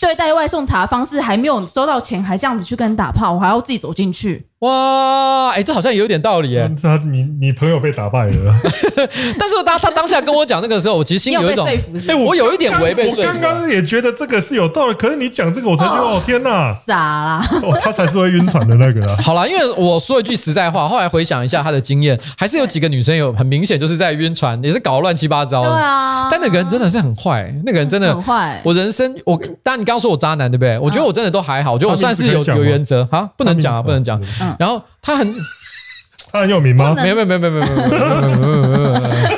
对待外送茶的方式，还没有收到钱，还这样子去跟人打炮，我还要自己走进去。哇，哎，这好像有点道理哎。他你你朋友被打败了，但是当他当下跟我讲那个时候，我其实心里有一种，哎，我有一点违背。我刚刚也觉得这个是有道理，可是你讲这个，我才觉得哦天哪，傻啦！哦，他才是会晕船的那个。好啦，因为我说一句实在话，后来回想一下他的经验，还是有几个女生有很明显就是在晕船，也是搞乱七八糟。对啊，但那个人真的是很坏，那个人真的很坏。我人生，我当然你刚刚说我渣男对不对？我觉得我真的都还好，我觉得我算是有有原则啊，不能讲啊，不能讲。然后他很，他很有名吗？没有没有没有没有没有没有没有没有没有。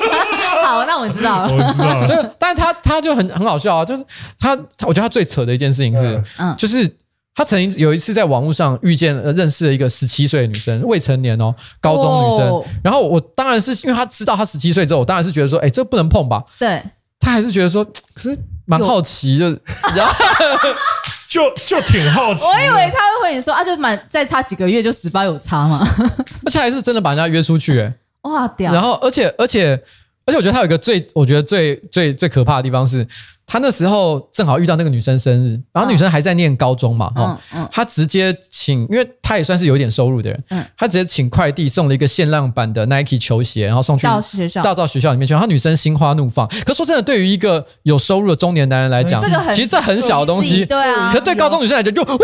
好，那我们知道了。我知道了。就，但是他他就很很好笑啊，就是他，我觉得他最扯的一件事情是，嗯，就是他曾经有一次在网络上遇见认识了一个十七岁的女生，未成年哦，高中女生。然后我当然是因为他知道他十七岁之后，我当然是觉得说，哎，这不能碰吧？对。他还是觉得说，可是蛮好奇，就 然后就就挺好奇。我以为他会回你说啊，就满再差几个月就十八有差嘛。而且还是真的把人家约出去，哎，哇屌！然后而且而且。而且我觉得他有一个最，我觉得最最最可怕的地方是，他那时候正好遇到那个女生生日，然后女生还在念高中嘛，哈，他直接请，因为他也算是有点收入的人，嗯，他直接请快递送了一个限量版的 Nike 球鞋，然后送去到学校，到到学校里面去，然后女生心花怒放。可说真的，对于一个有收入的中年男人来讲，这个其实这很小的东西，对啊，可是对高中女生来讲就哇，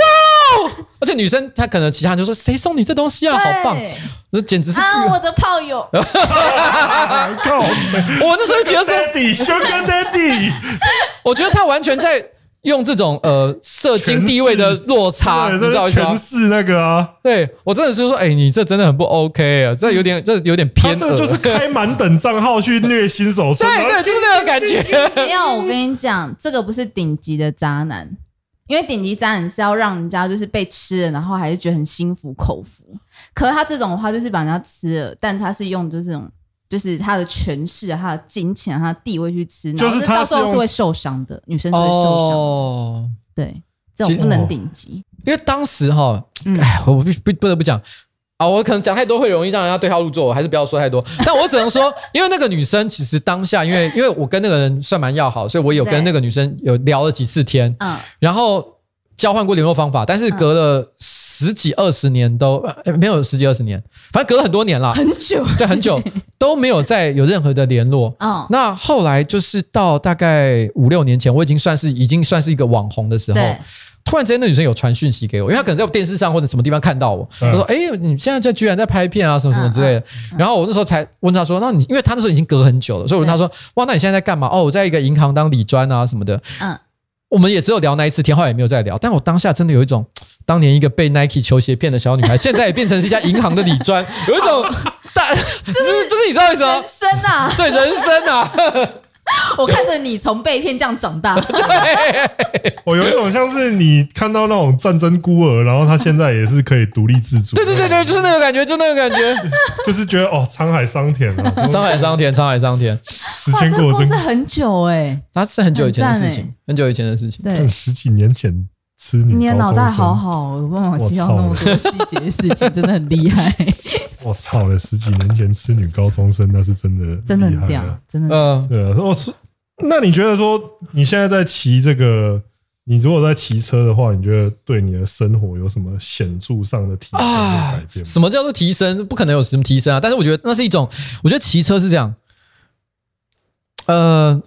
而且女生她可能其他人就说谁送你这东西啊，好棒。那简直是啊！我的炮友，我那时候觉得说，Sugar Daddy，我觉得他完全在用这种呃社经地位的落差，你知道吗？诠释那个啊，对我真的是说，哎，你这真的很不 OK 啊，这有点这有点偏，这就是开满等账号去虐新手村，对对，就是那个感觉。没有，我跟你讲，这个不是顶级的渣男。因为顶级渣男是要让人家就是被吃了，然后还是觉得很心服口服。可是他这种的话，就是把人家吃了，但他是用就是这种，就是他的权势、他的金钱、他的地位去吃，然后到时候是会受伤的，女生是会受伤。哦，对，这种不能顶级。因为当时哈，哎，我不不不得不讲。啊，我可能讲太多会容易让人家对号入座，我还是不要说太多。但我只能说，因为那个女生其实当下，因为因为我跟那个人算蛮要好，所以我有跟那个女生有聊了几次天，嗯，然后交换过联络方法，但是隔了十几二十年都没有十几二十年，反正隔了很多年了，很久，对，很久 都没有再有任何的联络。嗯，那后来就是到大概五六年前，我已经算是已经算是一个网红的时候。突然之间，那女生有传讯息给我，因为她可能在我电视上或者什么地方看到我，她说：“哎，你现在在居然在拍片啊，什么什么之类的。”然后我那时候才问她说：“那你因为她那时候已经隔很久了，所以我问她说：‘哇，那你现在在干嘛？’哦，我在一个银行当理专啊什么的。”嗯，我们也只有聊那一次天，后来也没有再聊。但我当下真的有一种 当年一个被 Nike 球鞋骗的小女孩，现在也变成是一家银行的理专，有一种大，就是就是你知道为什么？人生啊，对，人生啊。我看着你从被骗这样长大，我有一种像是你看到那种战争孤儿，然后他现在也是可以独立自主。对对对对，就是那个感觉，就那个感觉，就是觉得哦，沧海桑田啊，沧海桑田，沧海桑田。时间过得是很久哎，那是很久以前的事情，很久以前的事情，对，十几年前吃你。你的脑袋好好，我帮我记到那么多细节的事情，真的很厉害。我操了！十几年前吃女高中生，那是真的，真的很屌，真的。嗯，对啊。我是，那你觉得说，你现在在骑这个，你如果在骑车的话，你觉得对你的生活有什么显著上的提升和改变？什么叫做提升？不可能有什么提升啊！但是我觉得那是一种，我觉得骑车是这样，呃。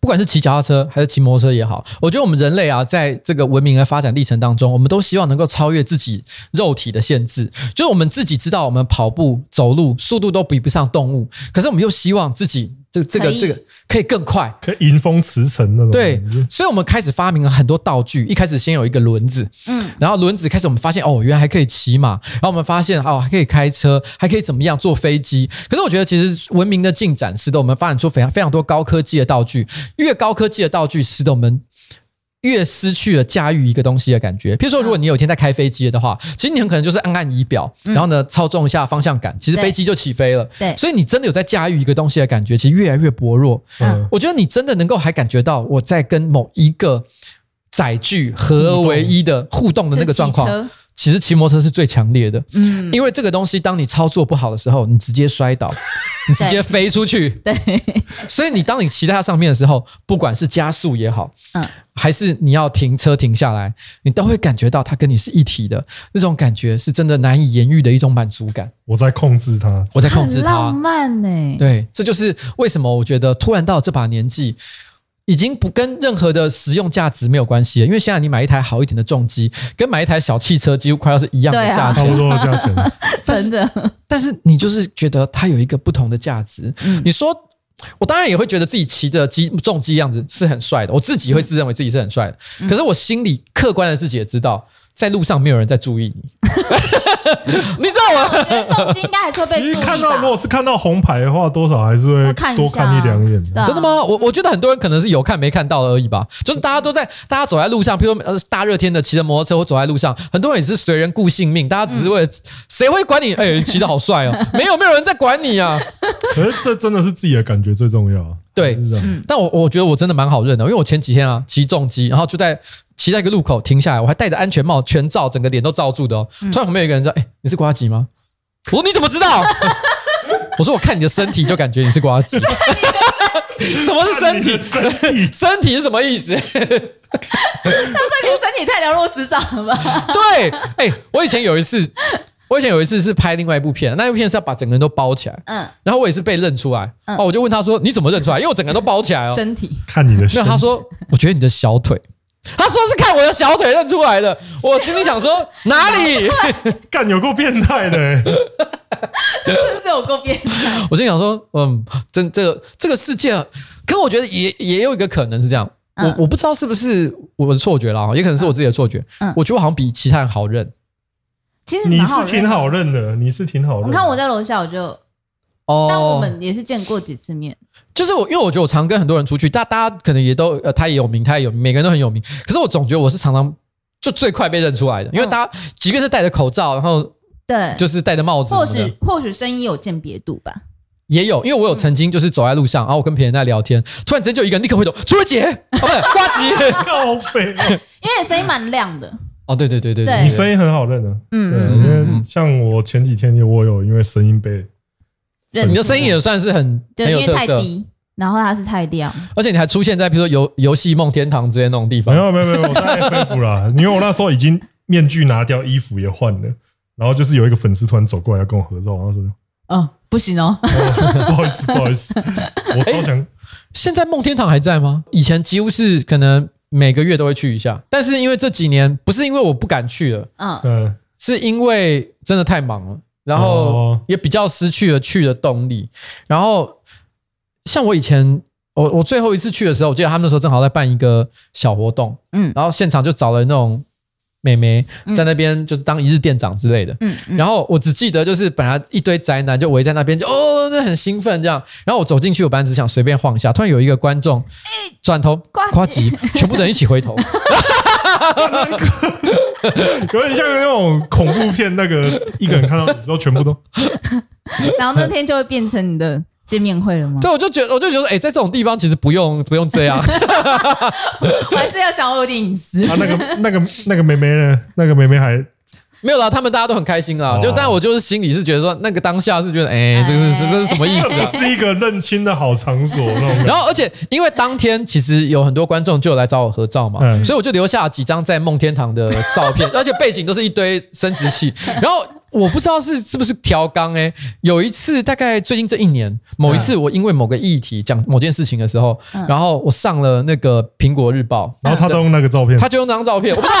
不管是骑脚踏车还是骑摩托车也好，我觉得我们人类啊，在这个文明的发展历程当中，我们都希望能够超越自己肉体的限制。就是我们自己知道，我们跑步、走路速度都比不上动物，可是我们又希望自己。这这个这个可以更快，可以迎风驰骋那种。对，所以我们开始发明了很多道具。一开始先有一个轮子，嗯，然后轮子开始我们发现哦，原来还可以骑马，然后我们发现哦，还可以开车，还可以怎么样坐飞机。可是我觉得其实文明的进展使得我们发展出非常非常多高科技的道具，越高科技的道具使得我们。越失去了驾驭一个东西的感觉。譬如说，如果你有一天在开飞机的话，其实你很可能就是按按仪表，然后呢操纵一下方向感，其实飞机就起飞了。对，所以你真的有在驾驭一个东西的感觉，其实越来越薄弱。嗯，我觉得你真的能够还感觉到我在跟某一个载具合而为一的互动的那个状况。其实骑摩托车是最强烈的，嗯，因为这个东西，当你操作不好的时候，你直接摔倒，你直接飞出去，对。所以你当你骑在它上面的时候，不管是加速也好，嗯，还是你要停车停下来，你都会感觉到它跟你是一体的那种感觉，是真的难以言喻的一种满足感。我在控制它，我在控制它，浪漫呢？对，这就是为什么我觉得突然到这把年纪。已经不跟任何的实用价值没有关系了，因为现在你买一台好一点的重机，跟买一台小汽车几乎快要是一样的价钱，差不多的价钱。真的，但是你就是觉得它有一个不同的价值。嗯，你说，我当然也会觉得自己骑着机重机样子是很帅的，我自己会自认为自己是很帅的。可是我心里客观的自己也知道，在路上没有人在注意你，你知道吗？我觉得重机应该还是会被注意吧。看到如果是看到红牌的话，多少还是会多看一两眼。真的吗？我我觉得很多人可能是有看没看到而已吧。就是大家都在，大家走在路上，譬如说大热天的骑着摩托车或走在路上，很多人也是随人顾性命。大家只是为了谁会管你？哎，骑的好帅哦！没有，没有人在管你啊。可是这真的是自己的感觉最重要。对，但我我觉得我真的蛮好认的，因为我前几天啊骑重机，然后就在。骑在一个路口停下来，我还戴着安全帽，全罩，整个脸都罩住的哦。突然旁边有一个人说：“哎，你是瓜吉吗？”我说：“你怎么知道？” 我说：“我看你的身体就感觉你是瓜吉。”什么是身体？身体身体是什么意思？他对你的身体太了若指掌了吧？对，哎，我以前有一次，我以前有一次是拍另外一部片，那部片是要把整个人都包起来。嗯，然后我也是被认出来。哦，我就问他说：“你怎么认出来？”因为我整个人都包起来哦。身体看你的身体。没有，他说：“我觉得你的小腿。”他说是看我的小腿认出来的，我心里想说 哪里 干有够变态的，真的是有够变态。我心里想说，嗯，真这个这个世界，可我觉得也也有一个可能是这样，我我不知道是不是我的错觉啦，也可能是我自己的错觉。我觉得我好像比其他人好认。其实你是挺好认的，你是挺好认。你看我在楼下，我就哦，但我们也是见过几次面。就是我，因为我觉得我常跟很多人出去，大大家可能也都呃，他也有名，他也有名，每个人都很有名。可是我总觉得我是常常就最快被认出来的，因为大家即便是戴着口罩，然后对，就是戴着帽子，或许或许声音有鉴别度吧。也有，因为我有曾经就是走在路上，然后我跟别人在聊天，突然之间就一个人立刻回头，楚慧姐，哦不是，瓜吉，高飞，因为声音蛮亮的。哦，对对对对，你声音很好认的，嗯，因为像我前几天我有因为声音被。你的声音也算是很对，因为太低，然后它是太亮，而且你还出现在比如说游游戏梦天堂之类那种地方。没有没有没有，我在 FF 啦，因为我那时候已经面具拿掉，衣服也换了，然后就是有一个粉丝突然走过来要跟我合照，然后说：“嗯，不行 哦，不好意思不好意思。”我超想，现在梦天堂还在吗？以前几乎是可能每个月都会去一下，但是因为这几年不是因为我不敢去了，嗯，是因为真的太忙了。然后也比较失去了去的动力。然后像我以前，我我最后一次去的时候，我记得他们那时候正好在办一个小活动，嗯，然后现场就找了那种美眉在那边，就是当一日店长之类的，嗯，然后我只记得就是本来一堆宅男就围在那边，就哦，那很兴奋这样。然后我走进去，我本来只想随便晃一下，突然有一个观众转头呱唧，全部的人一起回头。有点像那种恐怖片，那个一个人看到你之后，全部都，然后那天就会变成你的见面会了吗？对，我就觉得，我就觉得，哎，在这种地方其实不用不用这样，我还是要想我有点隐私。啊，那个那个那个妹妹呢？那个妹妹还。没有啦，他们大家都很开心啦。就但我就是心里是觉得说，那个当下是觉得，哎，这个是这是什么意思啊？是一个认亲的好场所那种。然后，而且因为当天其实有很多观众就有来找我合照嘛，所以我就留下了几张在梦天堂的照片，而且背景都是一堆生殖器。然后我不知道是是不是调缸哎，有一次大概最近这一年某一次，我因为某个议题讲某件事情的时候，然后我上了那个苹果日报，然后他都用那个照片，他就用那张照片，我不知道。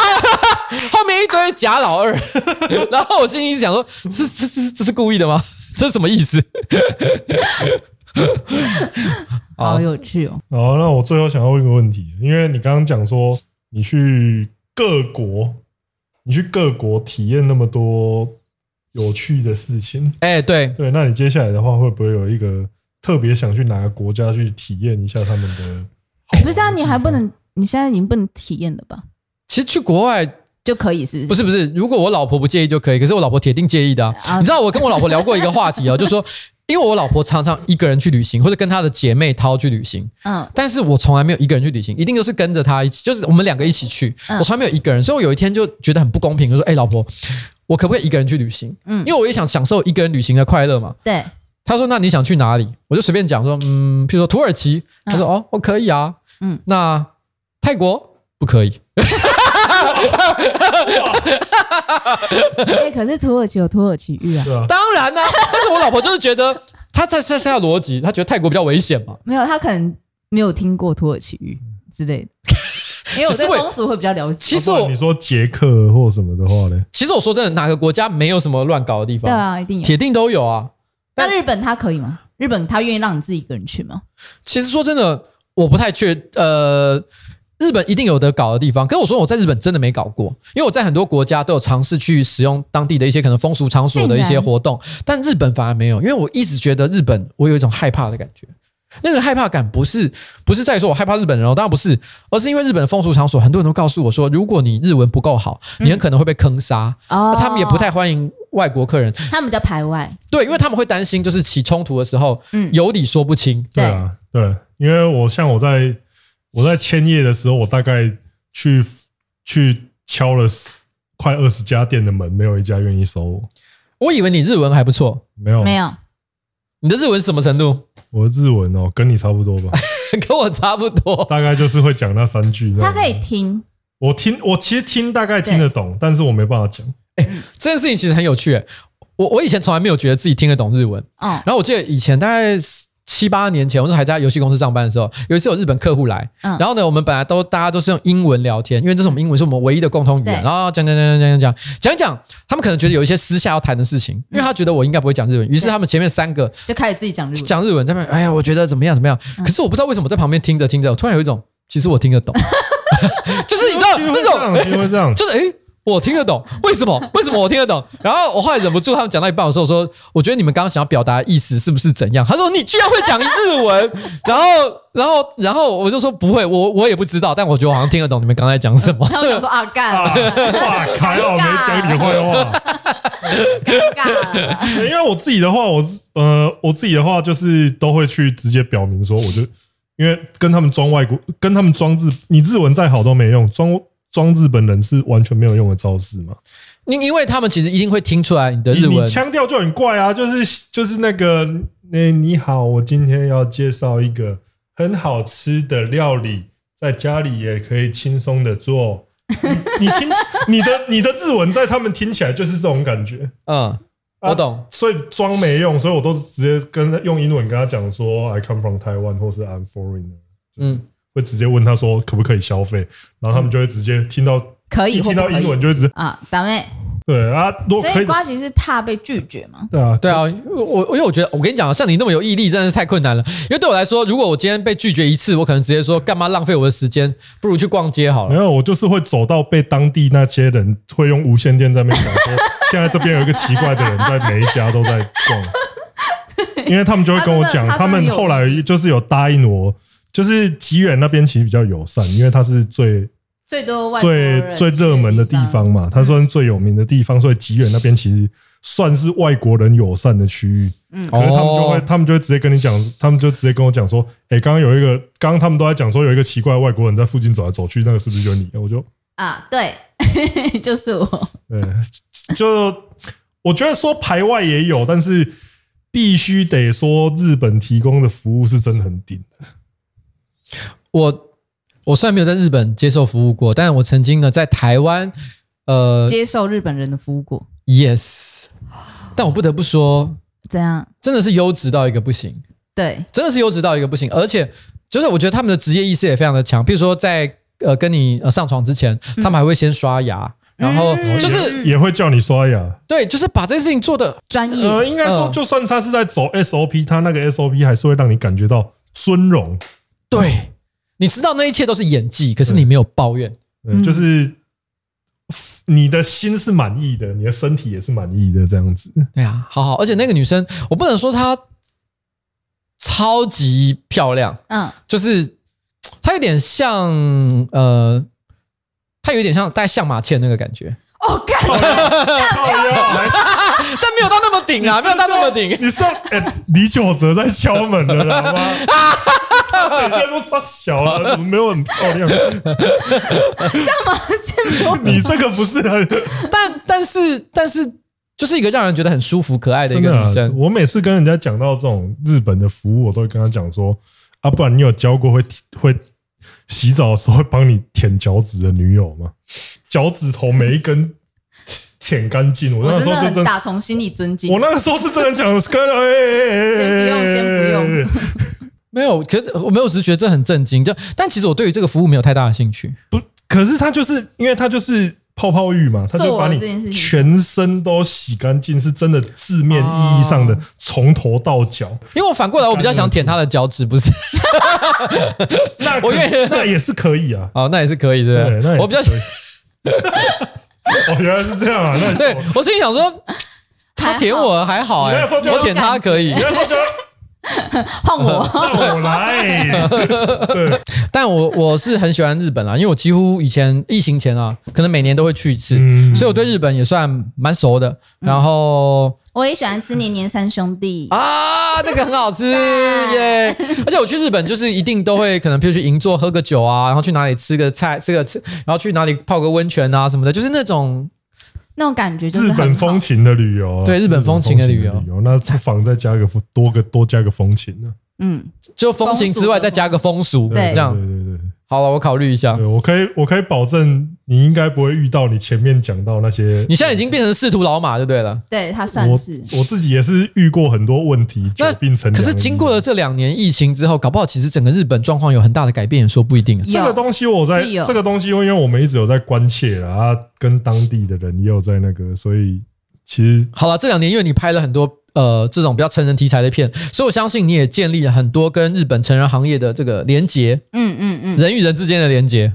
后面一堆假老二，然后我心里想说：这这这这是故意的吗？这是什么意思？好有趣哦！好，那我最后想要问一个问题，因为你刚刚讲说你去各国，你去各国体验那么多有趣的事情，哎，对对，那你接下来的话会不会有一个特别想去哪个国家去体验一下他们的？不是啊，你还不能，你现在已经不能体验了吧？其实去国外。就可以是不是？不是不是，如果我老婆不介意就可以。可是我老婆铁定介意的啊！啊你知道我跟我老婆聊过一个话题哦，就是说，因为我老婆常常一个人去旅行，或者跟她的姐妹淘去旅行。嗯。但是我从来没有一个人去旅行，一定都是跟着她一起，就是我们两个一起去。嗯。我从来没有一个人，所以我有一天就觉得很不公平，就说：“哎，老婆，我可不可以一个人去旅行？”嗯。因为我也想享受一个人旅行的快乐嘛。对。他说：“那你想去哪里？”我就随便讲说：“嗯，譬如说土耳其。”他说：“哦，我可以啊。”嗯。那泰国不可以。哎，可是土耳其有土耳其浴啊！当然呢，但是我老婆就是觉得 她在在下逻辑，她觉得泰国比较危险嘛。没有，她可能没有听过土耳其浴之类的，因为我对风俗会比较了解。其实我你说捷克或什么的话呢？其实我说真的，哪个国家没有什么乱搞的地方？对啊，一定有，铁定都有啊。那日本他可以吗？日本他愿意让你自己一个人去吗？其实说真的，我不太确呃。日本一定有得搞的地方。跟我说我在日本真的没搞过，因为我在很多国家都有尝试去使用当地的一些可能风俗场所的一些活动，但日本反而没有，因为我一直觉得日本我有一种害怕的感觉。那个害怕感不是不是在于说我害怕日本人哦，当然不是，而是因为日本的风俗场所，很多人都告诉我说，如果你日文不够好，你很可能会被坑杀。哦，他们也不太欢迎外国客人，他们叫排外。对，因为他们会担心，就是起冲突的时候，嗯，有理说不清。对啊，对，因为我像我在我在千叶的时候，我大概去去敲了快二十家店的门，没有一家愿意收我。我以为你日文还不错，没有没有，你的日文是什么程度？我的日文哦，跟你差不多吧，跟我差不多，大概就是会讲那三句。他可以听，我听，我其实听大概听得懂，但是我没办法讲。哎，这件事情其实很有趣。我我以前从来没有觉得自己听得懂日文。嗯，然后我记得以前大概。七八年前，我是还在游戏公司上班的时候，有一次有日本客户来，嗯、然后呢，我们本来都大家都是用英文聊天，因为这是我们英文是我们唯一的共同语言。然后讲讲讲讲讲讲讲讲，他们可能觉得有一些私下要谈的事情，因为他觉得我应该不会讲日文，于是他们前面三个就开始自己讲日文，讲日文。他们哎呀，我觉得怎么样怎么样？可是我不知道为什么在旁边听着听着，我突然有一种，其实我听得懂，就是你知道那种，就是哎。我听得懂，为什么？为什么我听得懂？然后我后来忍不住，他们讲到一半的时候，我说：“我觉得你们刚刚想要表达的意思是不是怎样？”他说：“你居然会讲日文。”然后，然后，然后我就说：“不会，我我也不知道，但我觉得我好像听得懂你们刚才讲什么。”然后我说：“啊，干，哇，开哦，没讲你坏话，尴尬。”因为我自己的话，我呃，我自己的话就是都会去直接表明说，我就因为跟他们装外国，跟他们装日，你日文再好都没用，装。装日本人是完全没有用的招式吗？因因为他们其实一定会听出来你的日文，腔调就很怪啊，就是就是那个那你好，我今天要介绍一个很好吃的料理，在家里也可以轻松的做。你，你听 你的你的日文在他们听起来就是这种感觉，嗯，我懂，啊，所以装没用，所以我都直接跟用英文跟他讲说 I come from Taiwan 或是 I'm foreigner，嗯。会直接问他说可不可以消费，然后他们就会直接听到可以，听到英文就会直接啊，打妹对啊，所以瓜吉是怕被拒绝吗？对啊，对啊，我因为我觉得我跟你讲，像你那么有毅力，真的是太困难了。因为对我来说，如果我今天被拒绝一次，我可能直接说干嘛浪费我的时间，不如去逛街好了。没有，我就是会走到被当地那些人会用无线电在那边讲说，现在这边有一个奇怪的人在每一家都在逛，因为他们就会跟我讲，他们后来就是有答应我。就是吉远那边其实比较友善，因为它是最最多外最最热门的地方嘛，它算是最有名的地方，所以吉远那边其实算是外国人友善的区域。嗯，可是他们就会他们就会直接跟你讲，他们就直接跟我讲说，哎，刚刚有一个，刚刚他们都在讲说有一个奇怪的外国人在附近走来走去，那个是不是就是你？我就啊，对，就是我。对，就我觉得说排外也有，但是必须得说日本提供的服务是真的很顶的。我我虽然没有在日本接受服务过，但是我曾经呢在台湾，呃，接受日本人的服务过。Yes，但我不得不说，怎样？真的是优质到一个不行。对，真的是优质到一个不行，而且就是我觉得他们的职业意识也非常的强。比如说在呃跟你呃上床之前，他们还会先刷牙，嗯、然后就是也会叫你刷牙。对，就是把这件事情做的专业。呃，应该说，就算他是在走 SOP，他那个 SOP 还是会让你感觉到尊荣。对，你知道那一切都是演技，可是你没有抱怨，就是你的心是满意的，你的身体也是满意的，这样子。对啊，好好，而且那个女生，我不能说她超级漂亮，嗯，就是她有点像，呃，她有点像带相马倩那个感觉。哦，干，但没有到那么顶啊，没有到那么顶。你说，哎，李玖哲在敲门了，知道吗？等一下说他小了，怎么没有很漂亮？像吗？你这个不是很，但但是但是，就是一个让人觉得很舒服、可爱的一个女生。我每次跟人家讲到这种日本的服务，我都会跟他讲说：啊，不然你有交过会会洗澡的时候会帮你舔脚趾的女友吗？脚趾头每一根舔干净。我那时候就真打从心里尊敬。我那个时候是真的讲，跟哎先不用，先不用。没有，可是我没有，只是觉得这很震惊。就但其实我对于这个服务没有太大的兴趣。不，可是他就是因为他就是泡泡浴嘛，他就把你全身都洗干净，是真的字面意义上的从头到脚。因为我反过来，我比较想舔他的脚趾，不是？那我那也是可以啊，哦，那也是可以，对，那我比较喜 哦，原来是这样啊，那对我心里想说，他舔我还好哎，我舔他可以。换我，换我来。对，但我我是很喜欢日本啊，因为我几乎以前疫情前啊，可能每年都会去一次，嗯、所以我对日本也算蛮熟的。然后、嗯、我也喜欢吃年年三兄弟啊，那个很好吃 耶！而且我去日本就是一定都会可能，譬如去银座喝个酒啊，然后去哪里吃个菜，吃个吃，然后去哪里泡个温泉啊什么的，就是那种。那种感觉就是日本风情的旅游，对日本风情的旅游，那不妨再加个多个多加个风情呢？嗯，就风情之外再加个风俗，这样。对对对。好了，我考虑一下。我可以，我可以保证你应该不会遇到你前面讲到那些。你现在已经变成仕途老马，就对了。对他算是我，我自己也是遇过很多问题，久病成。可是经过了这两年疫情之后，搞不好其实整个日本状况有很大的改变，也说不一定。这个东西我在这个东西，因为我们一直有在关切啊，跟当地的人也有在那个，所以其实好了，这两年因为你拍了很多。呃，这种比较成人题材的片，所以我相信你也建立了很多跟日本成人行业的这个连结，嗯嗯嗯，人与人之间的连结，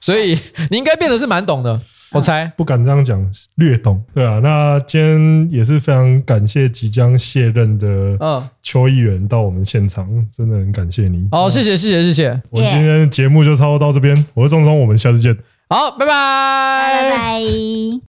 所以你应该变得是蛮懂的，我猜。不敢这样讲，略懂。对啊，那今天也是非常感谢即将卸任的嗯邱议员到我们现场，真的很感谢你。好，谢谢谢谢谢谢。我今天节目就差不多到这边，我是钟聪，我们下次见。好，拜拜，拜拜。